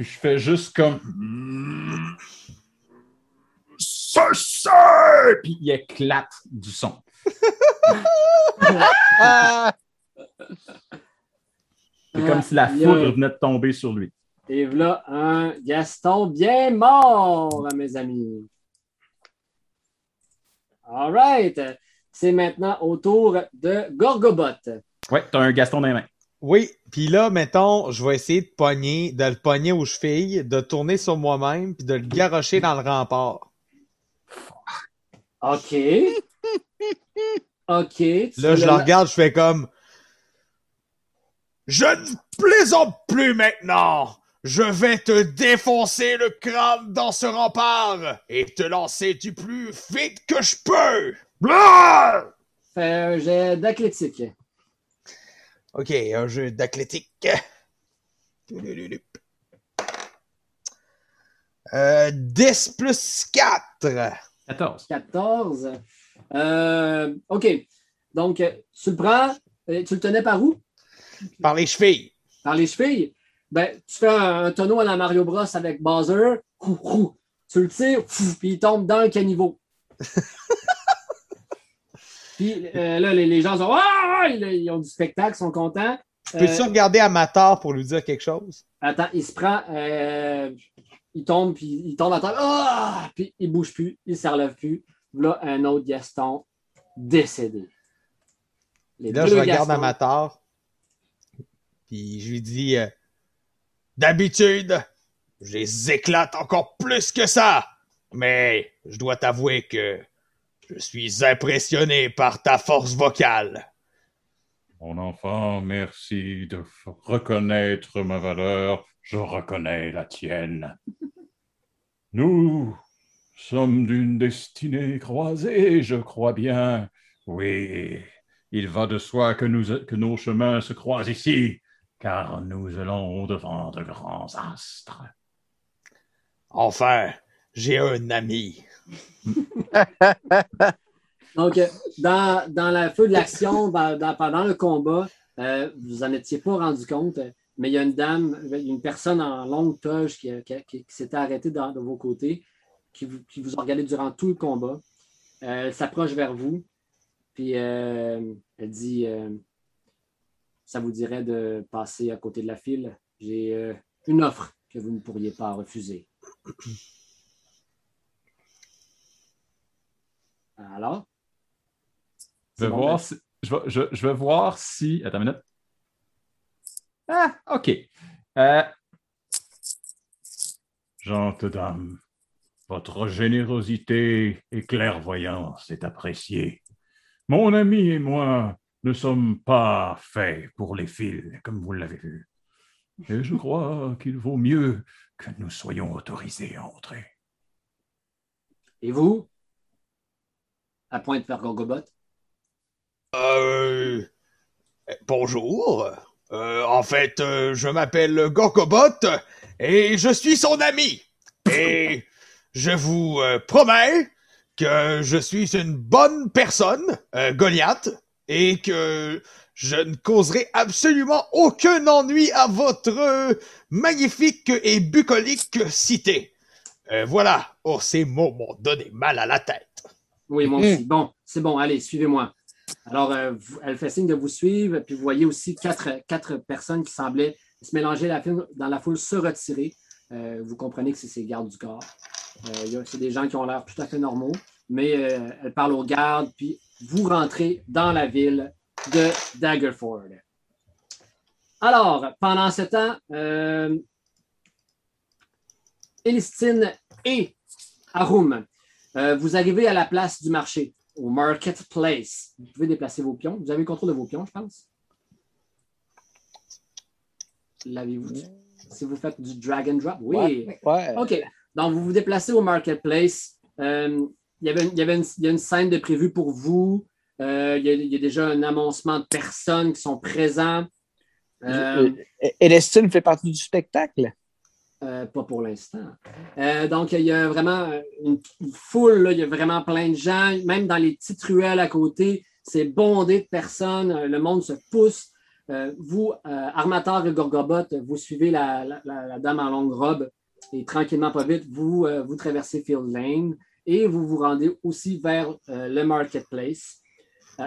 Puis je fais juste comme C'est ça! Puis il éclate du son. Ah! (laughs) C'est comme si la Aïe, foudre venait de tomber sur lui. Et voilà un Gaston bien mort, mes amis. All right. C'est maintenant au tour de Gorgobot. Ouais, t'as un Gaston dans les mains. Oui, puis là, mettons, je vais essayer de pogner, de le pogner aux chevilles, de tourner sur moi-même, puis de le garrocher dans le rempart. OK. (laughs) OK. tu Là, je le regarde, je fais comme... Je ne plaisante plus maintenant! Je vais te défoncer le crâne dans ce rempart et te lancer du plus vite que je peux! Blah! Fais un jet d'athlétique. Ok, un jeu d'athlétique. Euh, 10 plus 4. 14. 14. Euh, OK. Donc, euh, tu le prends. euh, Tu le tenais par où? Par les chevilles. Par les chevilles. Ben, tu fais un, un tonneau à la Mario Bros avec Bowser. Tu le tires, puis il tombe dans le caniveau. (laughs) puis euh, là, les, les gens sont Ah! Ils, ils ont du spectacle, ils sont contents. Peux-tu Euh, regarder Amateur pour lui dire quelque chose? Attends, il se prend. euh, il tombe, puis il tombe à terre. Ah! Puis il bouge plus, il ne se relève plus. Là, un autre Gaston décédé. Les Là, je regarde Gastons. Amateur. Puis je lui dis euh, D'habitude, je les éclate encore plus que ça. Mais je dois t'avouer que je suis impressionné par ta force vocale. Mon enfant, merci de reconnaître ma valeur. Je reconnais la tienne. (laughs) Nous sommes d'une destinée croisée, je crois bien. Oui, il va de soi que, nous, que nos chemins se croisent ici, car nous allons au-devant de grands astres. Enfin, j'ai un ami. Donc, euh, dans, dans la feu de l'action, pendant le combat, euh, vous en étiez pas rendu compte, euh, mais il y a une dame, une personne en longue toge qui, s'était arrêtée de vos côtés, qui vous, qui vous a regardé durant tout le combat. Elle s'approche vers vous, puis elle dit Ça vous dirait de passer à côté de la file? J'ai une offre que vous ne pourriez pas refuser. Alors? Je vais, C'est bon, voir ben- si, je, vais, je- je vais voir si. Attends une minute. Ah, OK. Euh, Gente dame, votre générosité et clairvoyance est appréciée. Mon ami et moi ne sommes pas faits pour les fils, comme vous l'avez vu. Et je crois qu'il vaut mieux que nous soyons autorisés à entrer. Et vous? À pointe vers Gorgobot? Euh, bonjour. Euh, en fait, euh, je m'appelle Gorgobot et je suis son ami. Et je vous euh, promets que je suis une bonne personne, Goliath, et que je ne causerai absolument aucun ennui à votre magnifique et bucolique cité. Voilà. Oh, ces mots m'ont donné mal à la tête. Oui, moi aussi. Bon, c'est bon, allez, suivez-moi. Alors, euh, vous- elle fait signe de vous suivre, puis vous voyez aussi quatre, quatre personnes qui semblaient se mélanger la foule- dans la foule, se retirer. Euh, vous comprenez que c'est ses gardes du corps. Euh, il y a- c'est des gens qui ont l'air tout à fait normaux, mais elle parle aux gardes, puis vous rentrez dans la ville de Daggerford. Alors, pendant ce temps, Elistine et Arum, euh, vous arrivez à la place du marché, au Marketplace. Vous pouvez déplacer vos pions. Vous avez le contrôle de vos pions, je pense. L'avez-vous? Si vous faites du drag and drop? Oui. Ouais. OK. Donc, vous vous déplacez au Marketplace. Euh, il y avait, une- il y avait une, il y a une scène de prévue pour vous. Euh, il, y a, il y a déjà un annoncement de personnes qui sont présents. Euh, Elestine fait partie du spectacle? Euh, pas pour l'instant. Euh, donc, il y a vraiment une, foule, il y a vraiment plein de gens, même dans les petites ruelles à côté, c'est bondé de personnes, euh, le monde se pousse. Vous, Armateur et Gorgobot, vous suivez la, dame en longue robe et tranquillement, pas vite, vous, vous traversez Field Lane et vous vous rendez aussi vers le Marketplace.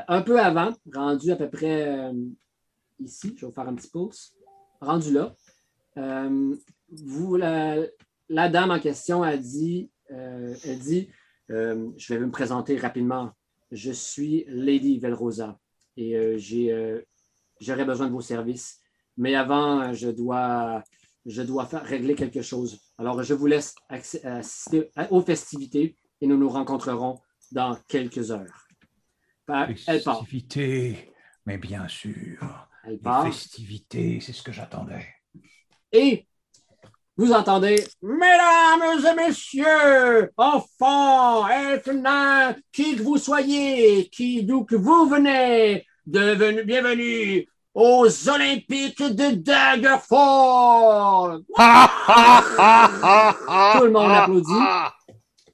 Un peu avant, rendu à peu près ici, je vais vous faire un petit pouce, rendu là, vous, la, la dame en question a dit, euh, elle dit euh, je vais me présenter rapidement. Je suis Lady Velrosa et euh, j'ai, euh, j'aurais besoin de vos services. Mais avant, je dois, je dois faire, régler quelque chose. Alors, je vous laisse assister aux festivités et nous nous rencontrerons dans quelques heures. Elle part. Festivités, mais bien sûr. Elle Les festivités, c'est ce que j'attendais. Et vous entendez Mesdames et messieurs, enfants, nains, qui que vous soyez, qui d'où que vous venez, devenu- bienvenue aux Olympiques de Daggerford. (laughs) Tout le monde applaudit.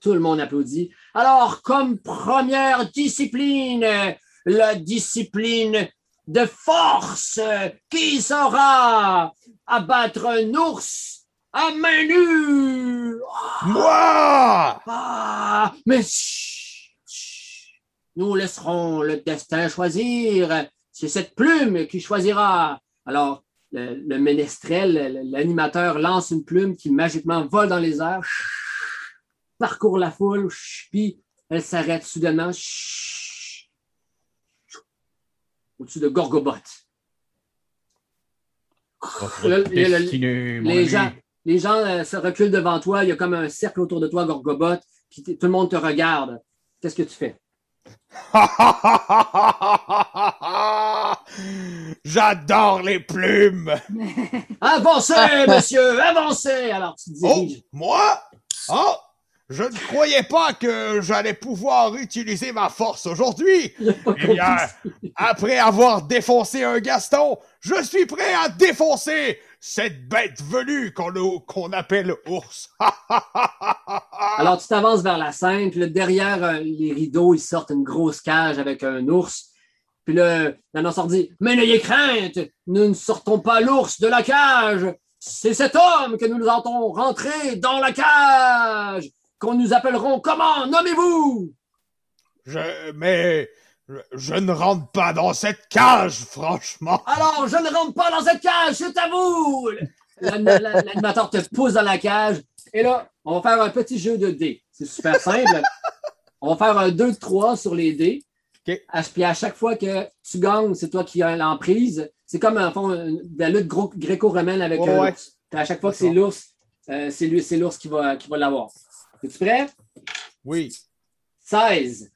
Tout le monde applaudit. Alors, comme première discipline, la discipline de force, qui saura abattre un ours à main nue? Moi! Ah, mais chut, chut. nous laisserons le destin choisir. C'est cette plume qui choisira. Alors, le, le ménestrel, l'animateur lance une plume qui magiquement vole dans les airs, chut, parcourt la foule, chut, puis elle s'arrête soudainement chut, au-dessus de Gorgobot. Le- le- mon les gens, les gens euh, se reculent devant toi. Il y a comme un cercle autour de toi, Gorgobot. Puis tout le monde te regarde. Qu'est-ce que tu fais? (laughs) J'adore les plumes! (laughs) Avancez, monsieur, avancez! Alors tu te Oh, diriges. moi? Oh, je ne croyais pas que j'allais pouvoir utiliser ma force aujourd'hui. (laughs) Eh bien, après avoir défoncé un Gaston, je suis prêt à défoncer cette bête velue qu'on appelle ours. (laughs) Alors tu t'avances vers la scène, puis là, derrière euh, les rideaux, ils sortent une grosse cage avec un ours. Puis là, l'annonceur dit Mais n'ayez crainte, nous ne sortons pas l'ours de la cage. C'est cet homme que nous entendons rentrer dans la cage, qu'on nous appellerons comment Nommez-vous Je, mais je, ne rentre pas dans cette cage, franchement. Alors, je ne rentre pas dans cette cage, c'est à vous! L'an- la- L'animateur te pousse dans la cage. Et là, on va faire un petit jeu de dés. C'est super simple. On va faire un 2 de 3 sur les dés. Puis à chaque fois que tu gagnes, c'est toi qui as l'emprise. C'est comme en fond la lutte gréco-romaine avec Ouais, ouais. Puis à chaque fois que c'est l'ours, euh, c'est lui, c'est l'ours qui va, qui va l'avoir. Es-tu prêt? Oui. 16.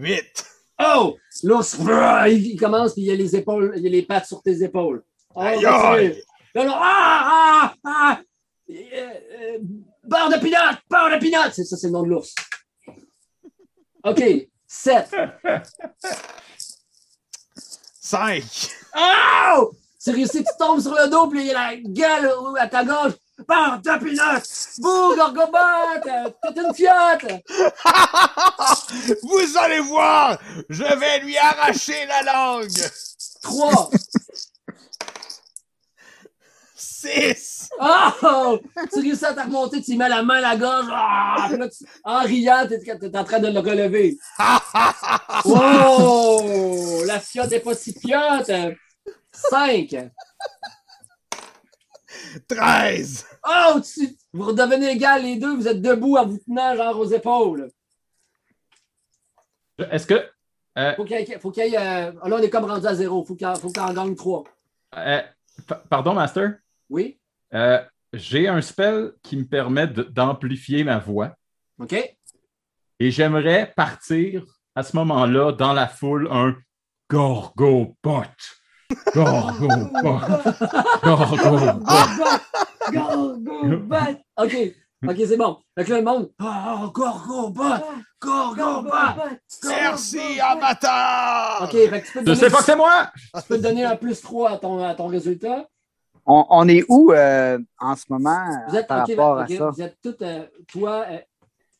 Vite. Oh! L'ours, brrr, il commence, puis il y a les épaules, il y a les pattes sur tes épaules. Oh, Aïe, continue. aïe. Là, là, ah, ah, ah! Euh, euh, beurre de pinot! Beurre de pinot! C'est ça, c'est le nom de l'ours. OK. 7. 5. Oh! Tu réussis, tu tombes sur le dos, puis il y a la gueule à ta gauche. De pinot! Bouh, Gorgobot! T'es une fiotte! (laughs) Vous allez voir, je vais lui arracher la langue. 3. 6. Oh! Tu réussis à te remonter, tu y mets la main à la gorge. Ah! Puis là, tu- en riant, tu es, en train de le relever. (laughs) Oh! La fiotte n'est pas si fiotte. 5. 13! Oh, tu- vous redevenez égal les deux, vous êtes debout en vous tenant genre aux épaules. Est-ce que. euh, Faut qu'il y ait, faut qu'il y ait, euh, là, on est comme rendu à zéro. Faut qu'il y en- faut qu'on en gagne trois. euh, pa- pardon, Master? Oui? Euh, J'ai un spell qui me permet de- d'amplifier ma voix. OK? Et j'aimerais partir à ce moment-là dans la foule un Gorgobot. Gorgobot. Gorgobot. Go, go, bat! OK. OK, c'est bon. Fait que là, le monde. Oh, Gorgobot! Gorgobot! Merci, amateur! OK, fait que tu peux, te Je donner, sais pas que c'est moi! tu peux te donner un plus 3 à ton, à ton résultat. On, on est où euh, en ce moment Vous êtes, par ok, rapport ok, à ça? vous êtes toutes, euh, toi, euh,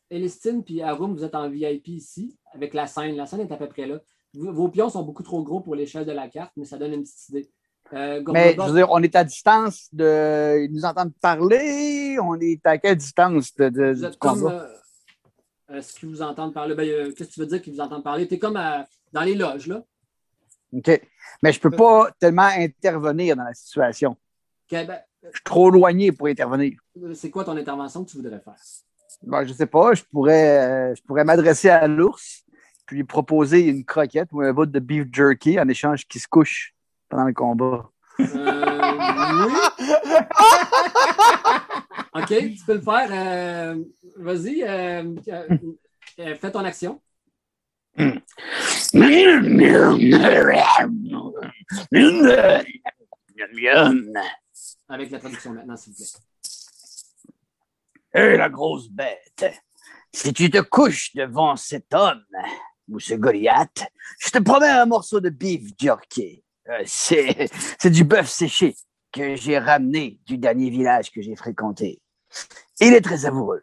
Elistine puis Arum, vous êtes en VIP ici, avec la scène. La scène est à peu près là. Vos, pions sont beaucoup trop gros pour l'échelle de la carte, mais ça donne une petite idée. Euh, Mais je veux dire, on est à distance de. Ils nous entendent parler. On est à quelle distance de, de- vous du êtes comme. combat? euh, Est-ce qu'ils vous entendent parler? Ben, euh, Qu'est-ce que tu veux dire qu'ils vous entendent parler? Tu es comme à- dans les loges, là. OK. Mais je peux pas tellement intervenir dans la situation. Ben, Je suis trop éloigné pour intervenir. euh, c'est quoi ton intervention que tu voudrais faire? Ben, je sais pas, je pourrais, euh, je pourrais m'adresser à l'ours puis lui proposer une croquette ou un bout de beef jerky en échange qu'il se couche pendant le combat. Euh, oui. (laughs) OK, tu peux le faire. Euh, Vas-y, euh, euh, euh, fais ton action. Avec la traduction maintenant, s'il vous plaît. Hé, la grosse bête, si tu te couches devant cet homme ce Goliath, je te promets un morceau de beef jerky. Euh, c'est, du bœuf séché que j'ai ramené du dernier village que j'ai fréquenté. Il est très savoureux.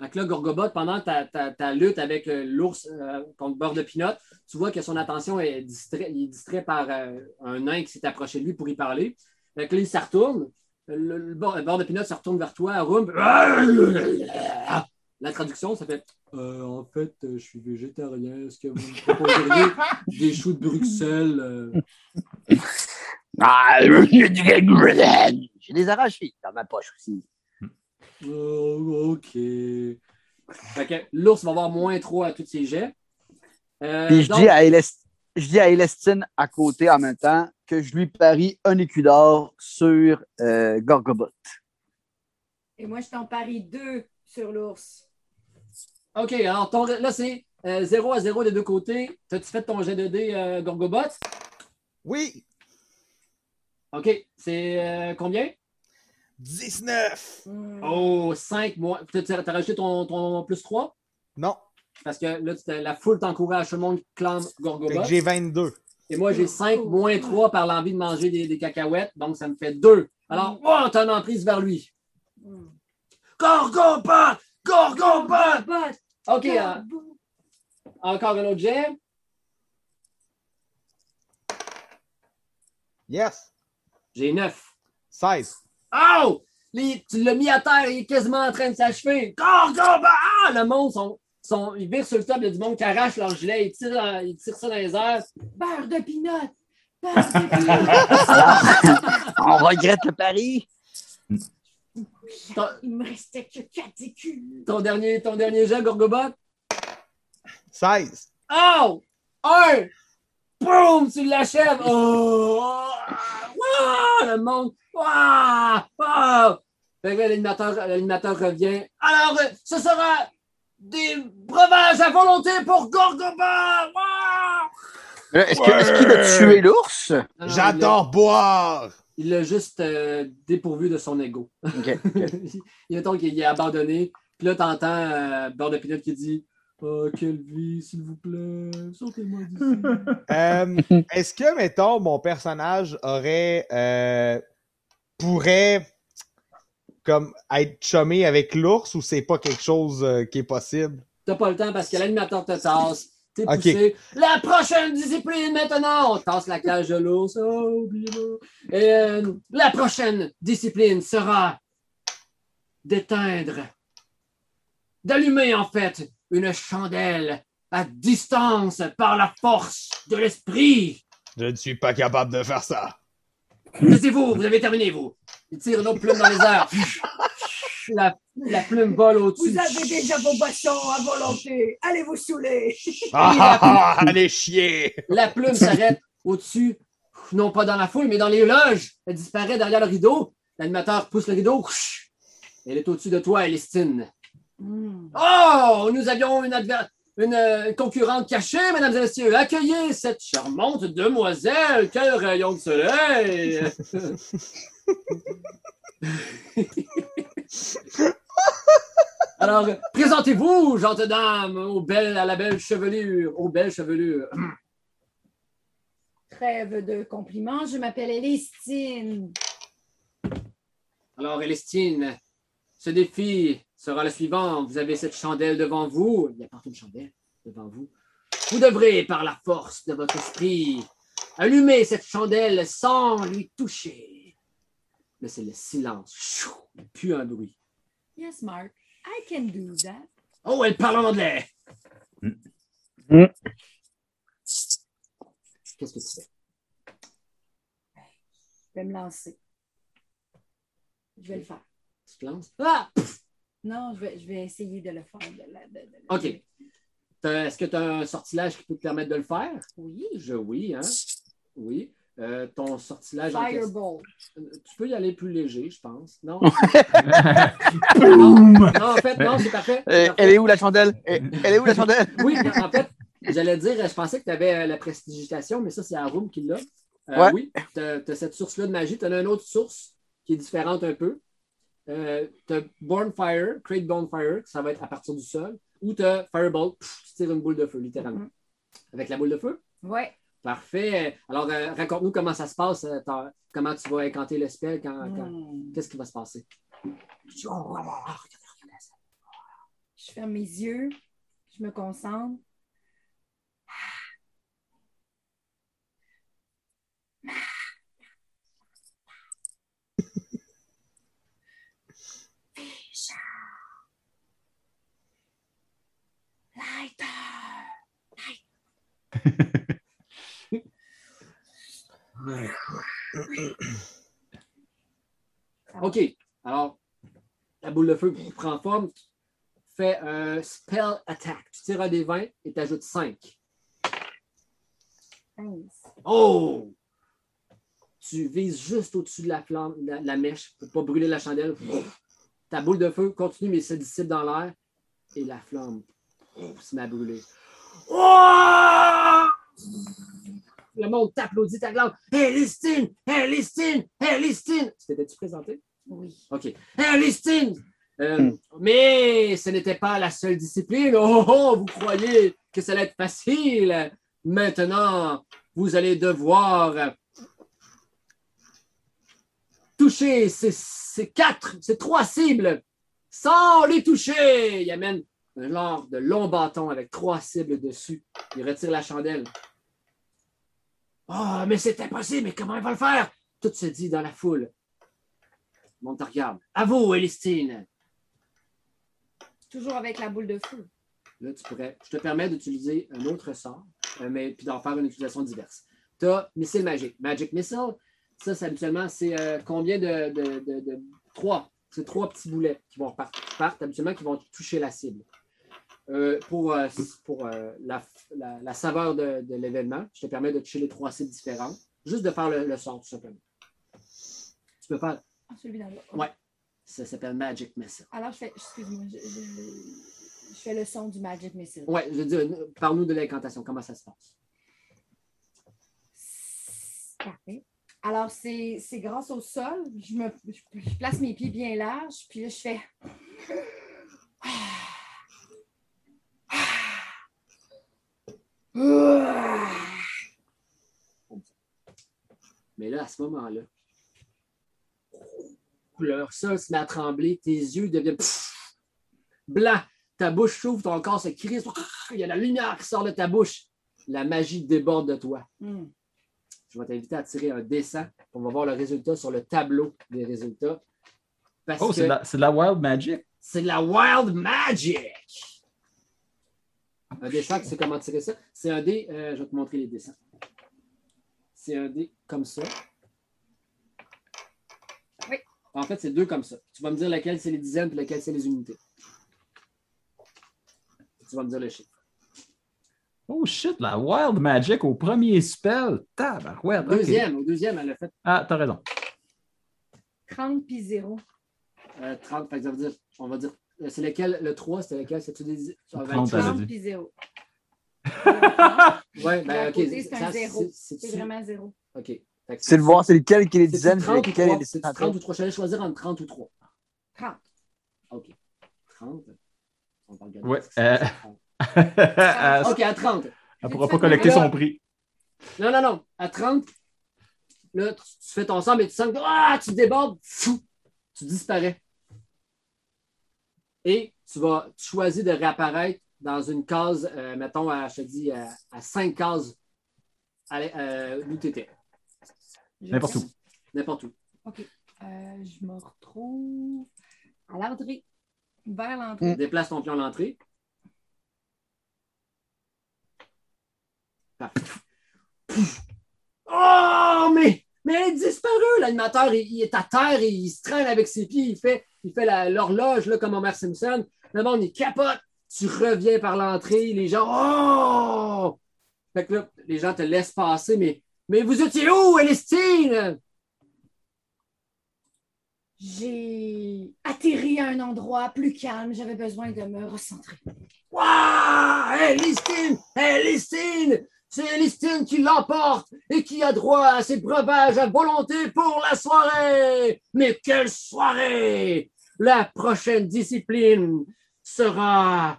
Donc là, Gorgobot, pendant ta, lutte avec euh, l'ours euh, contre Beurre de Pinot, tu vois que son attention est distrait, il est distrait par un nain qui s'est approché de lui pour y parler. Donc là, il se retourne. Le, de Pinot se retourne vers toi. La traduction, ça fait Euh, En fait, euh, je suis végétarien. Est-ce que vous me proposeriez (laughs) des choux de Bruxelles euh? (laughs) Ah, j'ai des arachides dans ma poche aussi. Oh, OK. Fait que l'ours va avoir moins 3 à tous ses jets. Euh, Puis je donc- dis, à Elest- je dis à Elestine à côté en même temps que je lui parie un écu d'or sur euh, Gorgobot. Et moi, je t'en parie deux sur l'ours. OK, alors ton- là, c'est 0 à 0 des deux côtés. T'as-tu fait ton jet de dés, euh, Gorgobot? Oui! OK, c'est euh, combien? 19! Hmm. Oh, 5 moins. T'as t'as rajouté ton, ton plus 3? Non, Parce que là, la foule t'encourage, tout le monde clame Gorgobot. que j'ai 22. Et moi, j'ai 5 moins 3 par l'envie de manger des, des cacahuètes. Donc, ça me fait 2. Alors, oh, t'as une emprise vers lui. Hmm. Gorgobot! Gorgobot! OK, euh, encore un autre jet? Yes! J'ai 9. 16. Oh! Les- tu l'as mis à terre, il est quasiment en train de s'achever. Gorgobot! Ah! Le monde, sont, sont, ils virent sur le top, il y a du monde qui arrache leur gilet, ils tirent, dans- ils tirent ça dans les airs. Beurre de pinot! Beurre de pinot! (laughs) On regrette le pari. Ton, (laughs) Il me restait que quatre écus. ton dernier, ton dernier jet, Gorgobot? 16. Oh! Un! Boum! Tu l'achèves! Oh! Wow! Le monde! Wow! Wow! Fait que là, l'animateur, l'animateur revient. Alors, euh, ce sera des breuvages à volonté pour Gorgoba! Wow! Euh, Est-ce que- est-ce qu'il a tué l'ours? J'adore boire! Il l'a juste euh, dépourvu de son ego. OK. (laughs) il est qu'il est abandonné. Puis là, t'entends euh, Beurre de Pinot qui dit Oh, quelle vie, s'il vous plaît, sortez-moi d'ici. (laughs) Euh, Est-ce que, mettons, mon personnage aurait. euh, pourrait. comme être chumé avec l'ours ou c'est pas quelque chose euh, qui est possible? T'as pas le temps parce que l'animateur te tasse. T'es poussé. La prochaine discipline maintenant! On tasse la cage de l'ours. Oh. Et euh, la prochaine discipline sera d'éteindre, d'allumer en fait une chandelle à distance par la force de l'esprit. Je ne suis pas capable de faire ça. Taisez-vous, vous avez terminé, vous. Il tire une autre plume dans les airs. (laughs) La, la plume vole au-dessus. Vous avez déjà vos boissons à volonté. Allez vous saouler. Ah, allez chier! La plume s'arrête au-dessus, non pas dans la foule, mais dans les loges. Elle disparaît derrière le rideau. L'animateur pousse le rideau. Elle est au-dessus de toi, Elistine. Hmm. Oh, nous avions une, adver- une, concurrente cachée, mesdames et messieurs. Accueillez cette charmante demoiselle. Quel rayon de soleil! (laughs) (laughs) Alors, présentez-vous, gentes dames, aux belles, à la belle chevelure, aux belles chevelures. (clears throat) Trêve de compliments. Je m'appelle Elistine. Alors, Elestine, ce défi sera le suivant. Vous avez cette chandelle devant vous. Il apporte une chandelle devant vous. Vous devrez, par la force de votre esprit, allumer cette chandelle sans lui toucher. Là, c'est le silence. Chou! Plus un bruit. Yes, Mark. I can do that. Oh, elle parle en anglais. Mm. Qu'est-ce que tu fais? Je vais me lancer. Je vais le faire. Tu te lances? Ah! Non, je vais, je vais essayer de le faire. de la- de- de- OK. Est-ce que tu as un sortilège qui peut te permettre de le faire? Oui. Je, oui, hein? Oui. Euh, ton sortilège. en Fireball. Euh, Tu peux y aller plus léger, je pense. Non? (laughs) Boum! non, en fait, non, c'est parfait. Euh, elle est où la chandelle? Elle est où la chandelle? Oui, en fait, j'allais dire, je pensais que tu avais la prestidigitation, mais ça, c'est Arum qui l'a. Euh, Ouais. Oui, tu as, cette source-là de magie. Tu as une autre source qui est différente un peu. Euh, tu as Bornfire, Create Bonfire, ça va être à partir du sol. Ou tu as Fireball, pff, tu tires une boule de feu, littéralement. Mhm. Avec la boule de feu? Ouais. Parfait. Alors, euh, raconte-nous comment ça se passe, euh, comment tu vas incanter le spell, quand, quand- Hmm. qu'est-ce qui va se passer? Je ferme mes yeux. Je me concentre. (laughs) (clears throat) OK. Alors, la boule de feu prend forme. Fais un spell attack. Tu tires un des 20 et tu ajoutes 5. 15. Oh! Tu vises juste au-dessus de la flamme, la, la mèche, pour ne pas brûler la chandelle. (sniffs) Ta boule de feu continue, mais se dissipe dans l'air. Et la flamme (sniffs) se met à brûler. (sniffs) Oh! Le monde t'applaudit, t'acclame. Hey, Listine! Hey, Listine! Hey, Listine! Tu t'étais-tu présenté? Oui. OK. Hey, Listine! Euh, Mais ce n'était pas la seule discipline. Oh, oh, vous croyez que ça allait être facile? Maintenant, vous allez devoir toucher ces, ces quatre, ces trois cibles sans les toucher. Il amène un genre de long bâton avec trois cibles dessus. Il retire la chandelle. Ah, mais c'est impossible, mais comment il va le faire? Tout se dit dans la foule. Le monde te regarde. À vous, Elistine. Toujours avec la boule de feu. Là, tu pourrais, je te permets d'utiliser un autre sort, euh, mais puis d'en faire une utilisation diverse. Tu as missile magique. Magic Missile, ça, c'est habituellement, c'est euh, combien de, de, de- de- Trois. C'est trois petits boulets qui vont partir, qui partent habituellement, qui vont toucher la cible. Euh, pour euh, pour euh, la, la- la saveur de, de l'événement, je te permets de toucher les trois cibles différentes. Juste de faire le, le sort, tout simplement. Tu peux faire. Ah, celui-là. là. Ouais. Ça s'appelle Magic Missile. Alors, je fais, excuse-moi, je, je- je fais le son du Magic Missile. Ouais, je veux dire, parle-nous de l'incantation. Comment ça se passe? Parfait. Alors, c'est c'est grâce au sol. Je, me, je, je place mes pieds bien larges, puis là, je fais. Mais là, à ce moment-là, leur sol se met à trembler, tes yeux deviennent blancs, ta bouche s'ouvre, ton corps se crispe, il y a la lumière qui sort de ta bouche. La magie déborde de toi. Hmm. Je vais t'inviter à tirer un dessin. On va voir le résultat sur le tableau des résultats. Parce Oh, c'est de, la- c'est de la Wild Magic. c'est de la Wild Magic. Un dessin, tu sais comment tirer ça? C'est un dé, euh, je vais te montrer les dessins. C'est un dé comme ça. Oui. En fait, c'est deux comme ça. Tu vas me dire lequel c'est les dizaines et lequel c'est les unités. Tu vas me dire le chiffre. Oh shit, la Wild Magic au premier spell. Tabarouette. ok. Deuxième, au deuxième, elle a fait Ah, t'as raison. 30 puis 0. euh, 30. Fait que ça veut dire, on va dire, euh, c'est lequel, le 3, c'était lequel? C'est-tu des... ça va 30, être- elle a 30 dit. puis 0. (laughs) Ouais, De ben, ok. c'est un ça, zéro. c'est- C'est c'est-tu- vraiment 0. OK. C'est de voir c'est lequel qui est les dizaines, 30 ou lequel est 3? les C'est-tu centaines. 30 ou 3? Je vais choisir entre 30 ou 3. 30. OK. 30. On va regarder. Ouais, C'est euh, 30. elle (laughs) OK, à 30. ne pourra pas collecter son prix. Non, non, non. À 30, là, tu, tu fais ton sang, mais tu sens que ah, tu débordes, fou, tu disparais. Et tu vas tu choisis de réapparaître dans une case, euh, mettons, à, je te dis, à, à 5 cases euh, où tu étais. N'importe où. N'importe où. OK. Euh, je me retrouve à l'entrée. Vers l'entrée. Déplace ton pion à l'entrée. Parfait. Oh, mais, mais elle est disparue! L'animateur, il, il est à terre, et il se traîne avec ses pieds, il fait, il fait l'horloge comme Homer Simpson. Le monde, il capote. Tu reviens par l'entrée, les gens, oh! Fait que là, les gens te laissent passer, mais, mais vous étiez où, Elistine? J'ai atterri à un endroit plus calme. J'avais besoin de me recentrer. Waouh! Hey, Listine! C'est Listine qui l'emporte et qui a droit à ses breuvages à volonté pour la soirée! Mais quelle soirée! La prochaine discipline sera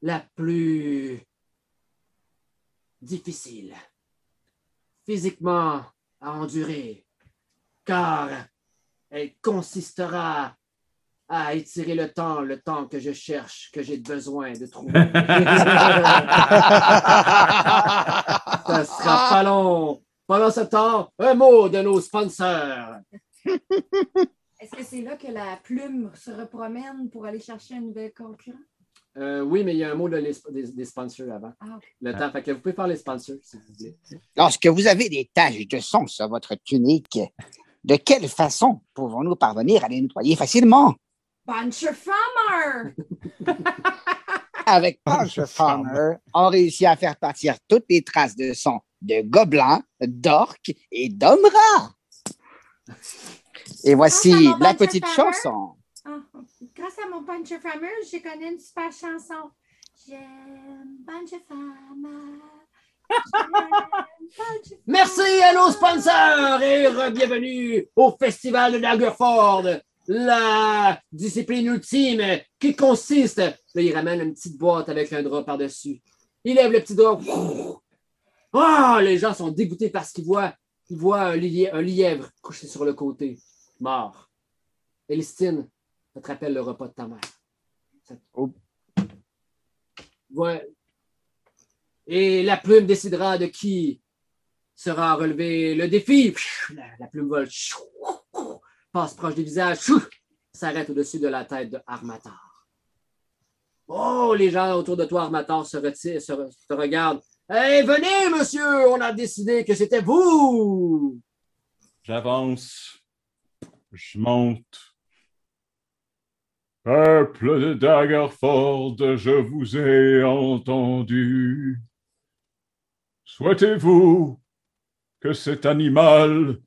la plus difficile physiquement à endurer, car elle consistera à étirer le temps, le temps que je cherche, que j'ai besoin de trouver. (laughs) Ça sera pas long. Pendant ce temps, un mot de nos sponsors. (laughs) Est-ce que c'est là que la plume se repromène pour aller chercher un nouvel concurrent? Euh, oui, mais il y a un mot de les- des, des sponsors avant. Ah. Le temps. Fait que vous pouvez faire les sponsors si vous voulez. Lorsque vous avez des taches de sang sur votre tunique, de quelle façon pouvons-nous parvenir à les nettoyer facilement? Bunch of Farmer! (laughs) Avec Punch Farmer, on réussit à faire partir toutes les traces de sang de gobelins, d'orques et d'hommes rats. Et voici Ah, la petite chanson. Ah, grâce à mon Bunch of Farmer, j'ai connu une super chanson. J'aime Bunch of Farmer. (laughs) Merci à nos sponsors et bienvenue au Festival de Daggerford, la discipline ultime qui consiste. Là, il ramène une petite boîte avec un drap par-dessus. Il lève le petit drap. (laughs) Ah, les gens sont dégoûtés parce qu'ils voient, ils voient un, lièvre couché sur le côté, mort. Elistine, ça te rappelle le repas de ta mère. Oh. Ouais. Et la plume décidera de qui sera relevé le défi. La, plume vole, passe proche des visages, s'arrête au-dessus de la tête de Armatar. Oh, les gens autour de toi, Armatar, se retirent, se, regardent. Hey, venez, monsieur, on a décidé que c'était vous. J'avance. Je monte. Peuple de Daggerford, je vous ai entendu. Souhaitez-vous que cet animal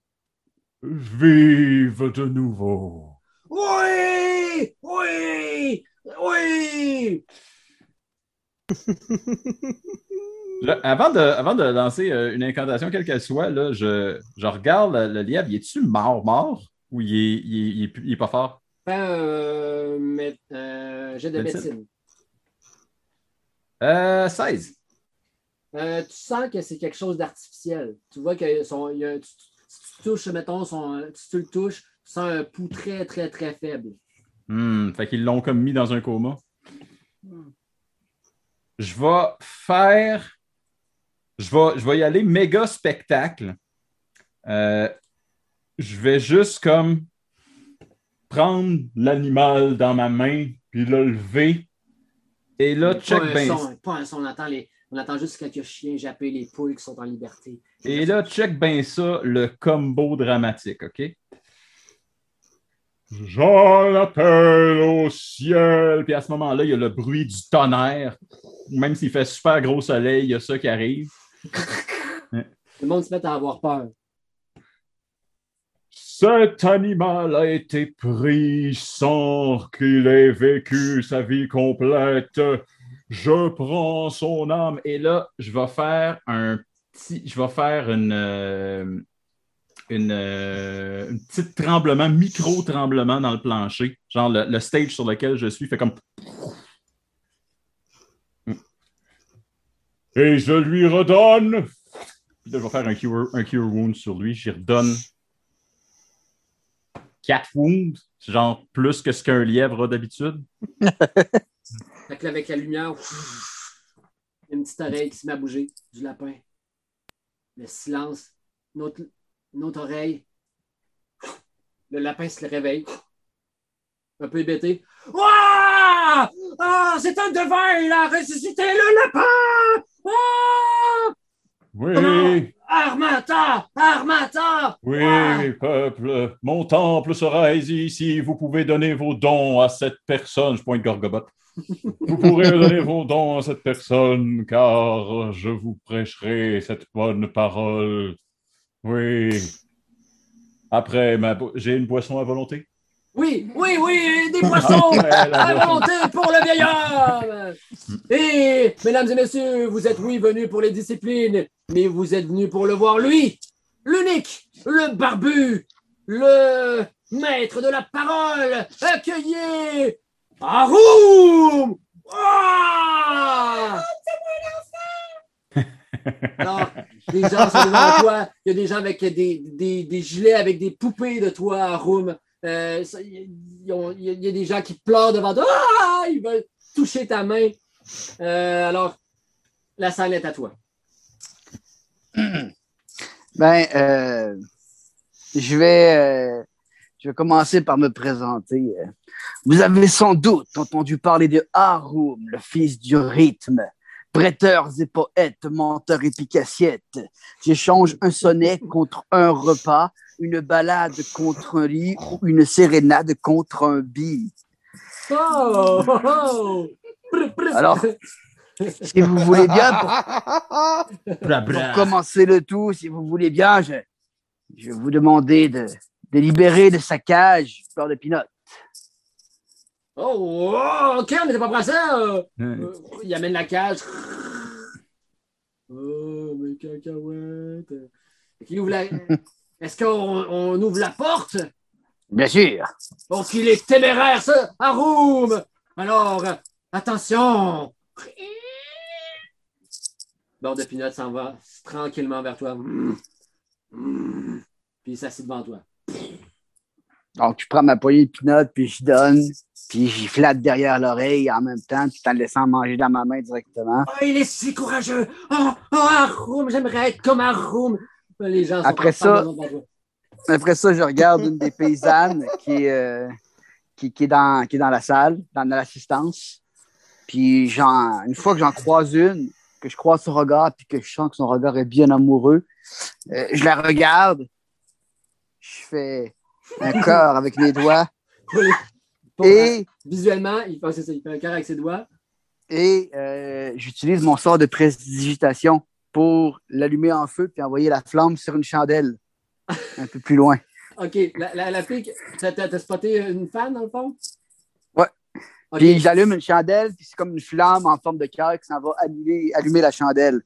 vive de nouveau? Oui, oui, oui. (laughs) Là, avant, de, avant de lancer euh, une incantation, quelle qu'elle soit, là, je, je regarde le, le lièvre. Il est-tu mort, mort? Ou il est, il est- il est plus- il est pas fort? Un euh, euh, jet de Médecine. médecine. Euh, 16. Euh, tu sens que c'est quelque chose d'artificiel. Tu vois que son, il y a, tu, si tu touches, mettons, son, si tu le touches, tu sens un pouls très, très, très faible. Hmm, fait qu'ils l'ont comme mis dans un coma. Hmm. Je vais faire. Je vais, je vais y aller méga spectacle. Euh, je vais juste comme prendre l'animal dans ma main puis le lever. Et là, check pas un son, pas un son, on les, on entend juste quelques chiens japper les poules qui sont en liberté. Et là, check bien ça, le combo dramatique, OK? J'en appelle au ciel. Puis à ce moment-là, il y a le bruit du tonnerre. Même s'il fait super gros soleil, il y a ça qui arrive. (laughs) Le monde se met à avoir peur. Cet animal a été pris sans qu'il ait vécu sa vie complète. Je prends son âme. Et là, je vais faire un petit. Je vais faire une. euh, une, euh, un petit tremblement, micro-tremblement dans le plancher. Genre le stage sur lequel je suis fait comme. Et je lui redonne. Je vais faire un cure, un cure wound sur lui. J'y redonne 4 wounds. Genre plus que ce qu'un lièvre a d'habitude. (laughs) Fait que avec la lumière, une petite oreille qui se met à bouger du lapin. Le silence, une autre oreille. Le lapin se réveille. Un peu hébété. Ouah! Ah, c'est un devin! Il a ressuscité le lapin! Ah! Oui, Armata! Armata! oui, peuple. Mon temple sera ici. Vous pouvez donner vos dons à cette personne. Je pointe Gorgobot. Vous pourrez (laughs) donner vos dons à cette personne, car je vous prêcherai cette bonne parole. Oui. Après, ma bo- j'ai une boisson à volonté? Oui, oui, oui, des (laughs) poissons! Volonté pour le vieil homme! Et, mesdames et messieurs, vous êtes, oui, venus pour les disciplines, mais vous êtes venus pour le voir, lui, l'unique, le barbu, le maître de la parole, accueillez Aroum! Ah! (laughs) Alors, des gens sont devant toi. Il y a des gens avec des, des, des gilets avec des poupées de toi, Aroum. Euh, Il il y a- des gens qui pleurent devant toi. Ah! Ils veulent toucher ta main. Euh, alors, la salle est à toi. (clears throat) Ben, euh, je vais, euh, je vais commencer par me présenter. Euh, Vous avez sans doute entendu parler de Harum, le fils du rythme. Prêteurs et poètes, menteurs et picassiettes. J'échange un sonnet contre un repas, une balade contre un lit ou une sérénade contre un billet. Oh! oh, oh. Alors, Si vous voulez bien, pour, Bla, pour bla. commencer le tout, si vous voulez bien, je, je vais vous demander de, de libérer de sa cage Fleur de Pinot. Oh, oh, ok, on n'était pas ça. euh. Euh, il amène la cage. Oh, mes cacahuètes. Qui ouvre la... (laughs) Est-ce qu'on on ouvre la porte? Bien sûr. Oh, qu'il est téméraire, ça! Aroum! Alors, attention! Bord de Pinot s'en va tranquillement vers toi. Puis il s'assied devant toi. Donc, je prends ma poignée de Pinot, puis je donne, puis j'y flatte derrière l'oreille en même temps, tout en laissant manger dans ma main directement. Oh, il est si courageux! Oh, oh j'aimerais être comme Aroum! Les gens sont Après ça-. Après ça, je regarde une des paysannes qui est, euh, qui, qui est, dans, qui est dans la salle, dans, dans l'assistance. Puis, une fois que j'en croise une, que je croise son regard, puis que je sens que son regard est bien amoureux, euh, je la regarde, je fais un cœur avec mes doigts Pour- et, Visuellement, il fait, ça, il fait un cœur avec ses doigts. et euh, j'utilise mon sort de prestidigitation pour l'allumer en feu puis envoyer la flamme sur une chandelle un peu plus loin. (laughs) OK. La, la, la fille, t'as, spoté une fan, dans le fond? Ouais. OK. Puis j'allume une chandelle, puis c'est comme une flamme en forme de cœur qui s'en va allumer, allumer la chandelle.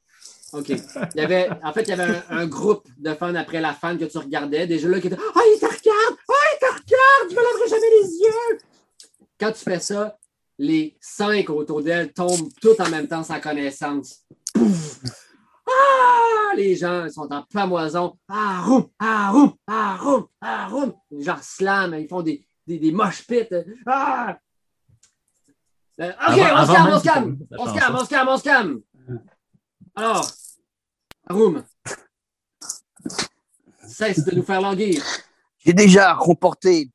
OK. Il y avait, en fait, il y avait un, un groupe de fans après la fan que tu regardais, déjà là, qui étaient Ah, il te regarde! Ah, il te regarde! Je me lèverai jamais les yeux! Quand tu fais ça, les cinq autour d'elle tombent tous en même temps sans connaissance. Pouf! Ah! Les gens sont en pamoison. Ah, roum! Ah, roum! Ah, roum! Ah, roum! Les gens slam, ils font des, des, des mosh pits. Ah! Euh, OK, Avant- on se calme, on se calme! On se calme, on se calme, on se calme! Alors, Arum, cesse de nous faire languir. J'ai déjà remporté.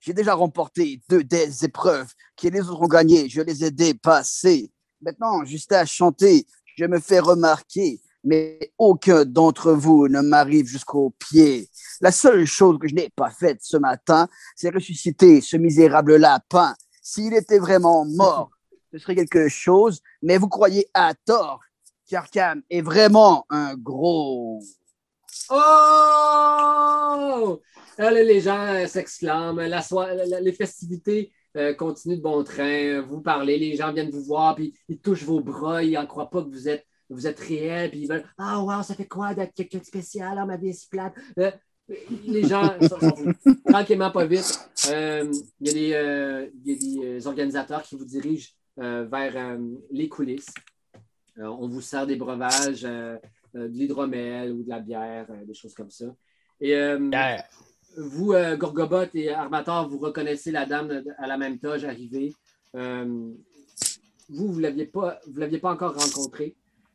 J'ai déjà remporté deux des épreuves que les autres ont gagnées. Je les ai dépassées. Maintenant, juste à chanter, je me fais remarquer. mais aucun d'entre vous ne m'arrive jusqu'aux pieds. La seule chose que je n'ai pas faite ce matin, c'est ressusciter ce misérable lapin. S'il était vraiment mort, ce serait quelque chose, mais vous croyez à tort qu'Arkham est vraiment un gros. Oh! Les gens s'exclament, les festivités euh, continuent de bon train, vous parlez, les gens viennent vous voir, puis ils touchent vos bras, ils n'en croient pas que vous êtes, vous êtes réel, puis ils veulent Ah, wow, ça fait quoi d'être quelqu'un de spécial, ma vie est si plate? Euh, les gens (laughs) sont, sont- tranquillement, pas vite. euh, Il y a des, euh, il y a des euh, organisateurs qui vous dirigent euh, vers euh, les coulisses. Euh, on vous sert des breuvages, euh, euh, de l'hydromel ou de la bière, euh, des choses comme ça. Et euh, vous, euh, Gorgobot et Armator, vous reconnaissez la dame à la même toge arrivée. Euh, vous, vous ne l'aviez pas, encore rencontrée.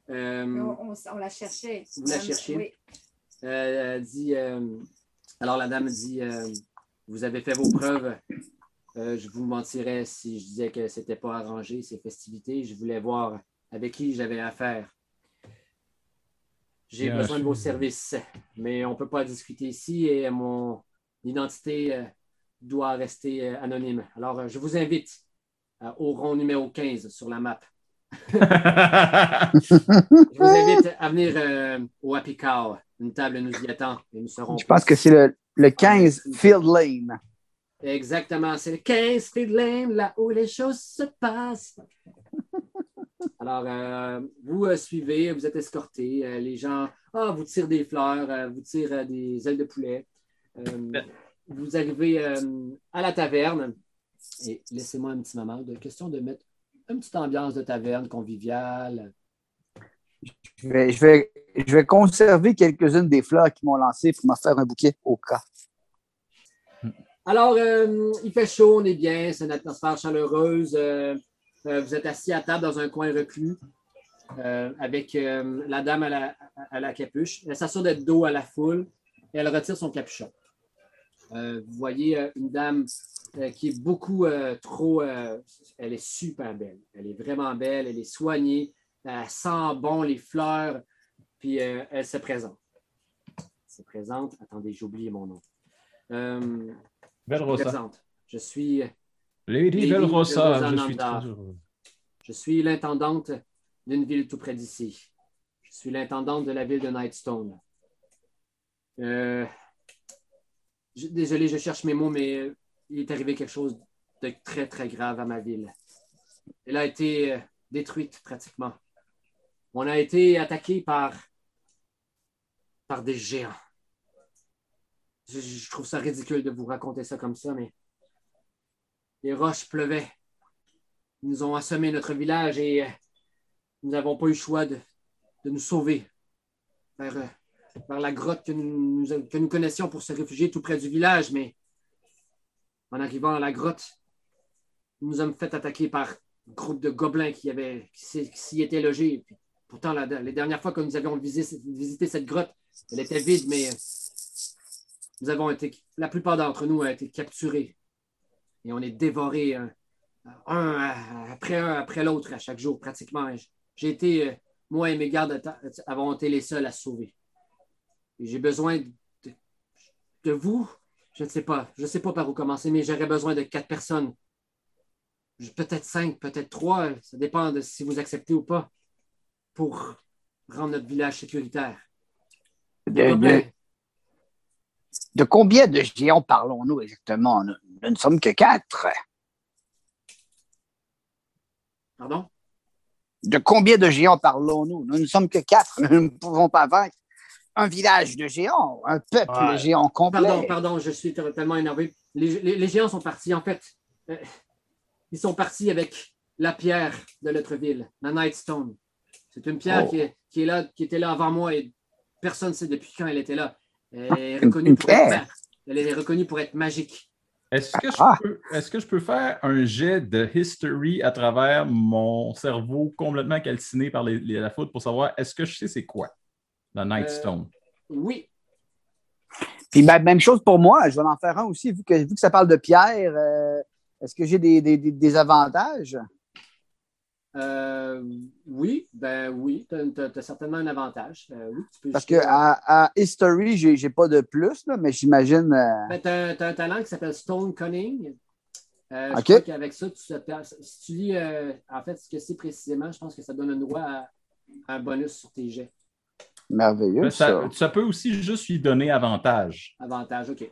Euh, On, on- on la cherchait. Vous la cherchiez? Oui. dit, alors la dame dit, vous avez fait vos preuves. Je vous mentirais si je disais que c'était pas arrangé, ces festivités. Je voulais voir avec qui j'avais affaire. J'ai besoin de vos services, mais on ne peut pas discuter ici et mon identité euh, doit rester euh, anonyme. Alors, euh, je vous invite au rond numéro 15 sur la map. (laughs) Je vous invite à venir euh, au Happy Cow. Une table nous y attend et nous serons. Je pense que c'est le, le 15 Field Lane. Exactement, c'est le 15 Feed Lane, là où les choses se passent. Alors, euh, vous euh, suivez, vous êtes escorté. euh, les gens ah, vous tirent des fleurs, euh, vous tirent euh, des ailes de poulet. Euh, vous arrivez euh, à la taverne. Et laissez-moi un petit moment de question de mettre une petite ambiance de taverne conviviale. Je vais, je vais, je vais conserver quelques-unes des fleurs qui m'ont lancé pour me faire un bouquet au cas. Alors, euh, il fait chaud, on est bien, c'est une atmosphère chaleureuse. Euh, vous êtes assis à table dans un coin reclus euh, avec euh, la dame à la, à la capuche. Elle s'assure d'être dos à la foule et elle retire son capuchon. Vous voyez une dame qui est beaucoup trop. elle est super belle. Elle est vraiment belle, elle est soignée, elle sent bon les fleurs, puis elle se présente. Elle se présente. Attendez, j'ai oublié mon nom. Euh, Belle je me Rosa. présente. Je suis, Lady Lady Belle Rosa, Rosa je suis très heureux. je suis l'intendante d'une ville tout près d'ici. Je suis l'intendante de la ville de Nightstone. Euh, je- désolé, je cherche mes mots, mais euh, il est arrivé quelque chose de très, très grave à ma ville. Elle a été euh, détruite pratiquement. On a été attaqué par, par des géants. Je, je trouve ça ridicule de vous raconter ça comme ça, mais les roches pleuvaient. Ils nous ont assommé notre village et euh, nous n'avons pas eu le choix de, nous sauver vers, euh, la grotte que nous, connaissions pour se réfugier tout près du village. Mais en arrivant à la grotte, nous nous sommes fait attaquer par un groupe de gobelins qui, s'y- étaient logés. Pourtant, la- les dernières fois que nous avions visité, visité cette grotte, elle était vide, mais euh, nous avons été, la plupart d'entre nous ont été capturés et on est dévorés un, un après un après l'autre à chaque jour, pratiquement. J'ai été, euh, moi et mes gardes avons été les seuls à se sauver. J'ai besoin de, de vous. Je ne sais pas. Je ne sais pas par où commencer, mais j'aurais besoin de quatre personnes. Peut-être cinq, peut-être trois. Ça dépend de si vous acceptez ou pas pour rendre notre village sécuritaire. De, Gobelins. De- de combien de géants parlons-nous exactement? Nous, nous ne sommes que quatre. Pardon? De combien de géants parlons-nous? Nous ne sommes que quatre. Nous ne pouvons pas vaincre un village de géants, un peuple Ouais. géant complet. Pardon, pardon, je suis tellement énervé. Les, les- les géants sont partis. En fait, euh, ils sont partis avec la pierre de notre ville, la Nightstone. C'est une pierre Oh. qui, est, qui est là, qui était là avant moi et personne ne sait depuis quand elle était là. Elle est reconnue, pour être, pierre? elle est reconnue pour être magique. Est-ce que, Ah. je peux, est-ce que je peux faire un jet de history à travers mon cerveau complètement calciné par les- les- la foudre pour savoir est-ce que je sais c'est quoi la Nightstone? Oui, Puis ben, même chose pour moi, je vais en faire un aussi, vu que, vu que ça parle de pierre. euh, Est-ce que j'ai des, des- des- des avantages? Euh, oui, ben oui, tu as, certainement un avantage. Euh, oui, tu peux Parce que à, à History, j'ai j'ai pas de plus, là, mais j'imagine. euh, Ben, tu as, un talent qui s'appelle Stone Cunning. Euh, Ok. Je crois qu'avec ça, tu, si tu lis euh, en fait ce que c'est précisément, je pense que ça donne un droit à, à un bonus sur tes jets. merveilleux. Ben, ça. ça, ça peut aussi juste lui donner avantage. Avantage, OK.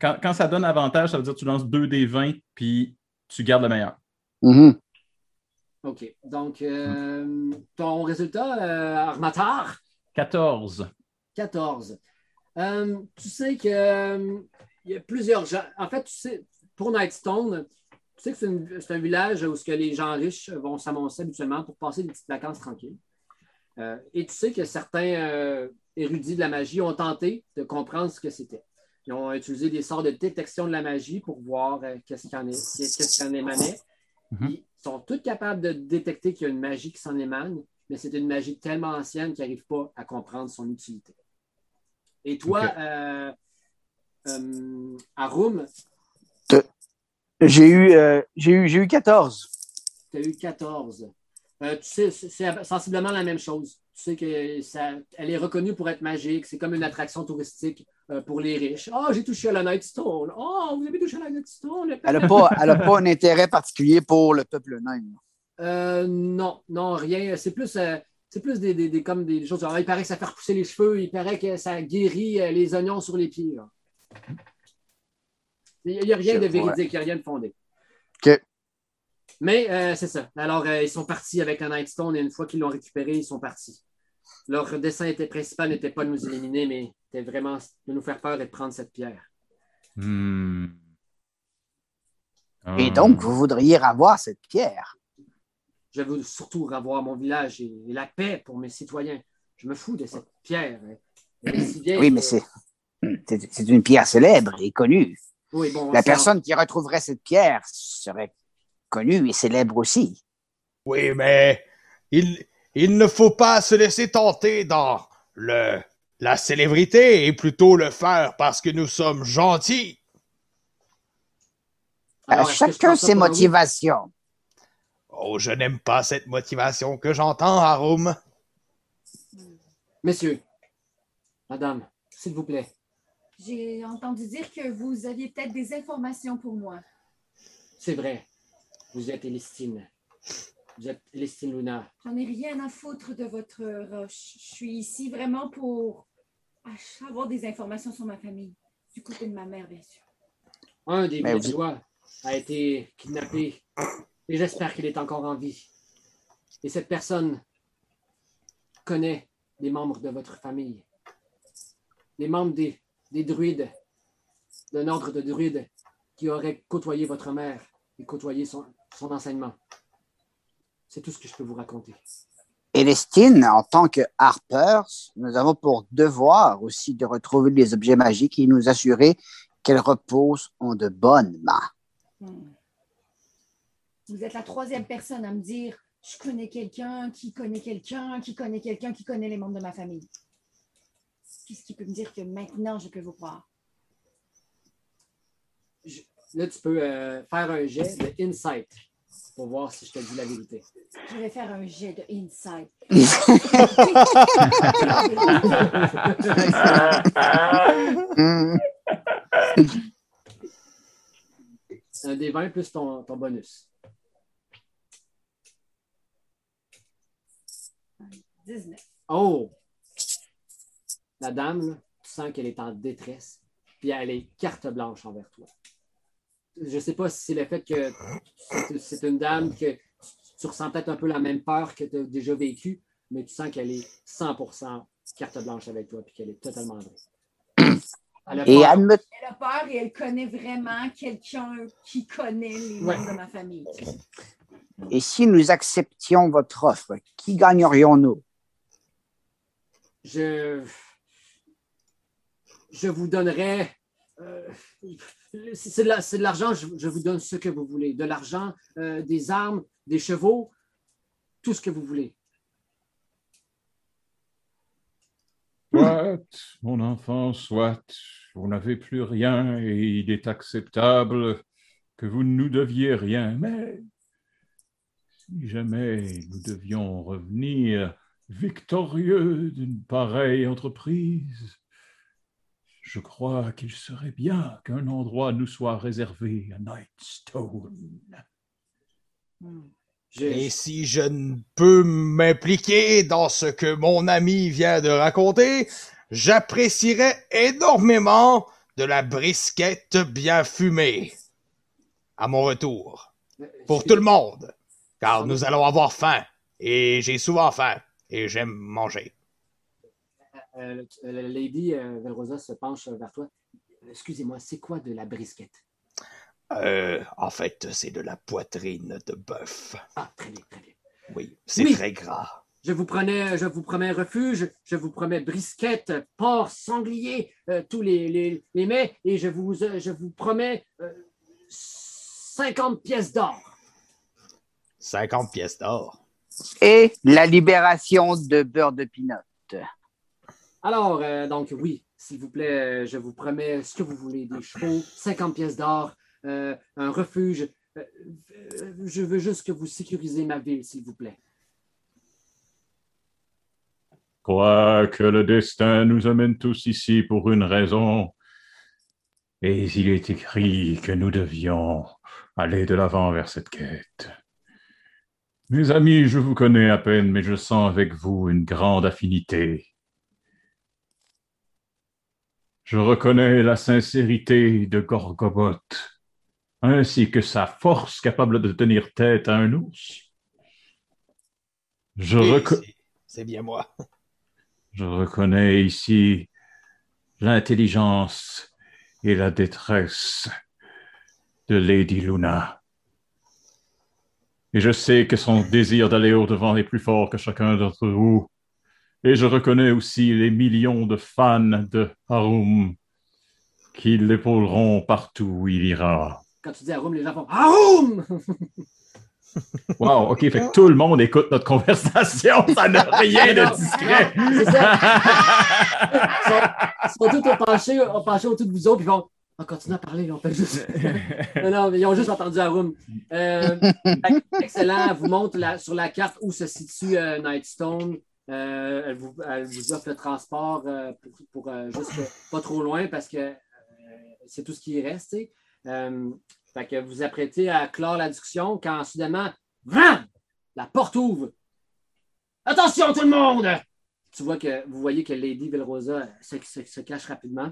Quand, quand ça donne avantage, ça veut dire que tu lances 2 des 20 puis tu gardes le meilleur. Mhm. OK. Donc, euh, ton résultat, euh, Armatar, 14. 14. Euh, tu sais que il y a plusieurs gens. En fait, tu sais, pour Nightstone, tu sais que c'est, une- c'est un village où ce que les gens riches vont s'amoncer habituellement pour passer des petites vacances tranquilles. Et tu sais que certains érudits de la magie ont tenté de comprendre ce que c'était. Ils ont utilisé des sorts de détection de la magie pour voir qu'est-ce qui en, est, qu'est-ce qui en émanait. Mhm. Ils sont tous capables de détecter qu'il y a une magie qui s'en émane, mais c'est une magie tellement ancienne qu'ils n'arrivent pas à comprendre son utilité. Et toi, Ok. euh, euh, Arum, J'ai eu, euh, j'ai eu, j'ai eu 14. tu as eu 14. Euh, tu sais, c'est sensiblement la même chose. Tu sais que ça, elle est reconnue pour être magique. C'est comme une attraction touristique euh, pour les riches. Oh, j'ai touché à la Nightstone. Oh, vous avez touché à la Nightstone. Elle n'a pas, elle a pas un intérêt particulier pour le peuple nain. Euh, non, non, rien. C'est plus, euh, c'est plus des, des- des- comme des choses. il paraît que ça fait repousser les cheveux, il paraît que ça guérit les oignons sur les pieds. là. Il n'y a, rien Je de véridique, il n'y a rien de fondé. OK. Mais euh, c'est ça. Alors, euh, ils sont partis avec la Nightstone et une fois qu'ils l'ont récupéré, ils sont partis. Leur dessin était principal n'était pas de nous éliminer, mais était vraiment de nous faire peur et de prendre cette pierre. Hmm. Et Ah. donc, vous voudriez avoir cette pierre? Je veux surtout revoir mon village et, et la paix pour mes citoyens. Je me fous de cette pierre. Elle est si vieille Oui, mais que- c'est, une pierre célèbre et connue. Oui, bon, La personne qui retrouverait cette pierre serait connue et célèbre aussi. Oui, mais il, il ne faut pas se laisser tenter dans le la célébrité et plutôt le faire parce que nous sommes gentils. Alors, chacun ses motivations. Oh, je n'aime pas cette motivation que j'entends, Harum. Messieurs, madame, s'il vous plaît. J'ai entendu dire que vous aviez peut-être des informations pour moi. C'est vrai. Vous êtes Elistine. Vous êtes Elistine Luna. J'en ai rien à foutre de votre roche. Je suis ici vraiment pour avoir des informations sur ma famille. Du côté de ma mère, bien sûr. Un des Mais vous- villageois a été kidnappé et j'espère qu'il est encore en vie. Et cette personne connaît les membres de votre famille. Les membres des, des druides, d'un ordre de druides qui auraient côtoyé votre mère et côtoyé son, son enseignement. C'est tout ce que je peux vous raconter. Élestine, en tant que Harpers, nous avons pour devoir aussi de retrouver les objets magiques et nous assurer qu'elles reposent en de bonnes mains. Hmm. Vous êtes la troisième personne à me dire je connais quelqu'un qui connaît quelqu'un qui connaît quelqu'un qui connaît les membres de ma famille. Qu'est-ce qui peut me dire que maintenant je peux vous croire? Là, tu peux euh, faire un jet de insight pour voir si je te dis la vérité. Je vais faire un jet de insight. (laughs) Un des 20 plus ton, ton bonus. 19. Oh! La dame, là, tu sens qu'elle est en détresse, puis elle est carte blanche envers toi. Je ne sais pas si c'est le fait que c'est- une dame que tu ressens peut-être un peu la même peur que tu as déjà vécue, mais tu sens qu'elle est 100% carte blanche avec toi, puis qu'elle est totalement vraie. (coughs) Elle a Et peur. Elle a peur et elle connaît vraiment quelqu'un qui connaît les Ouais. membres de ma famille. et si nous acceptions votre offre, qui gagnerions-nous? je, je vous donnerai. euh, c'est de l'argent, je, je vous donne ce que vous voulez. De l'argent, euh, des armes, des chevaux, tout ce que vous voulez. Soit, mon enfant, soit, vous n'avez plus rien et il est acceptable que vous ne nous deviez rien, mais Si jamais nous devions revenir victorieux d'une pareille entreprise, je crois qu'il serait bien qu'un endroit nous soit réservé à Nightstone. Je- Et si je ne peux m'impliquer dans ce que mon ami vient de raconter, j'apprécierais énormément de la brisquette bien fumée. À mon retour. Pour tout le monde. Car nous allons avoir faim. Et j'ai souvent faim. Et j'aime manger. Euh, euh, Lady euh, Velrosa se penche vers toi. Excusez-moi, c'est quoi de la brisquette? Euh, en fait, c'est de la poitrine de bœuf. Ah, très bien, très bien. Oui, c'est Oui. très gras. Je vous prenais, je vous promets refuge, je vous promets brisquette, porc, sanglier, euh, tous les, les, les mets, et je vous, euh, je vous promets euh, 50 pièces d'or. 50 pièces d'or. Et la libération de beurre de pinot. Alors, euh, donc oui, s'il vous plaît, euh, je vous promets ce que vous voulez, des chevaux, 50 pièces d'or, euh, un refuge. Je veux juste que vous sécurisez ma ville, s'il vous plaît. Quoique le destin nous amène tous ici pour une raison, et il est écrit que nous devions aller de l'avant vers cette quête. Mes amis, je vous connais à peine, mais je sens avec vous une grande affinité. Je reconnais la sincérité de Gorgobot, ainsi que sa force capable de tenir tête à un ours. Je Et reco- c'est- C'est bien moi. (laughs) je reconnais ici l'intelligence et la détresse de Lady Luna. Et je sais que son désir d'aller au-devant est plus fort que chacun d'entre vous. Et je reconnais aussi les millions de fans de Harum qui l'épauleront partout où il ira. Quand tu dis Arum, les gens font Arum! (laughs) Wow, ok, fait que tout le monde écoute notre conversation, ça n'a (laughs) rien de discret. C'est ça. Ils sont, ils sont tous penchés, penchés autour de vous autres, puis ils vont on continue à parler, on fait juste. (laughs) non, non, mais ils ont juste entendu Arum. Euh, excellent. Elle vous montre la- sur la carte où se situe euh, Nightstone. Euh, elle, vous, offre le transport euh, pour, euh, juste pas trop loin parce que c'est tout ce qui reste. fait que vous vous apprêtez à clore la discussion quand soudainement, la porte ouvre. Attention tout le monde! Tu vois que vous voyez que Lady Velrosa se, se- cache rapidement.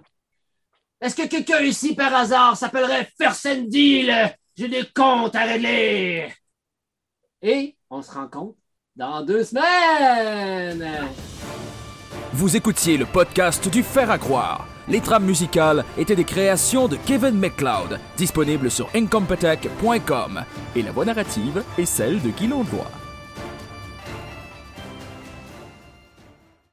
Est-ce que quelqu'un ici, par hasard, s'appellerait Fersendil? J'ai des comptes à régler! Et on se rencontre dans deux semaines! Vous écoutiez le podcast du Fer à croire. Les trames musicales étaient des créations de Kevin McLeod, disponibles sur incompetech.com. Et la voix narrative est celle de Guy Londois.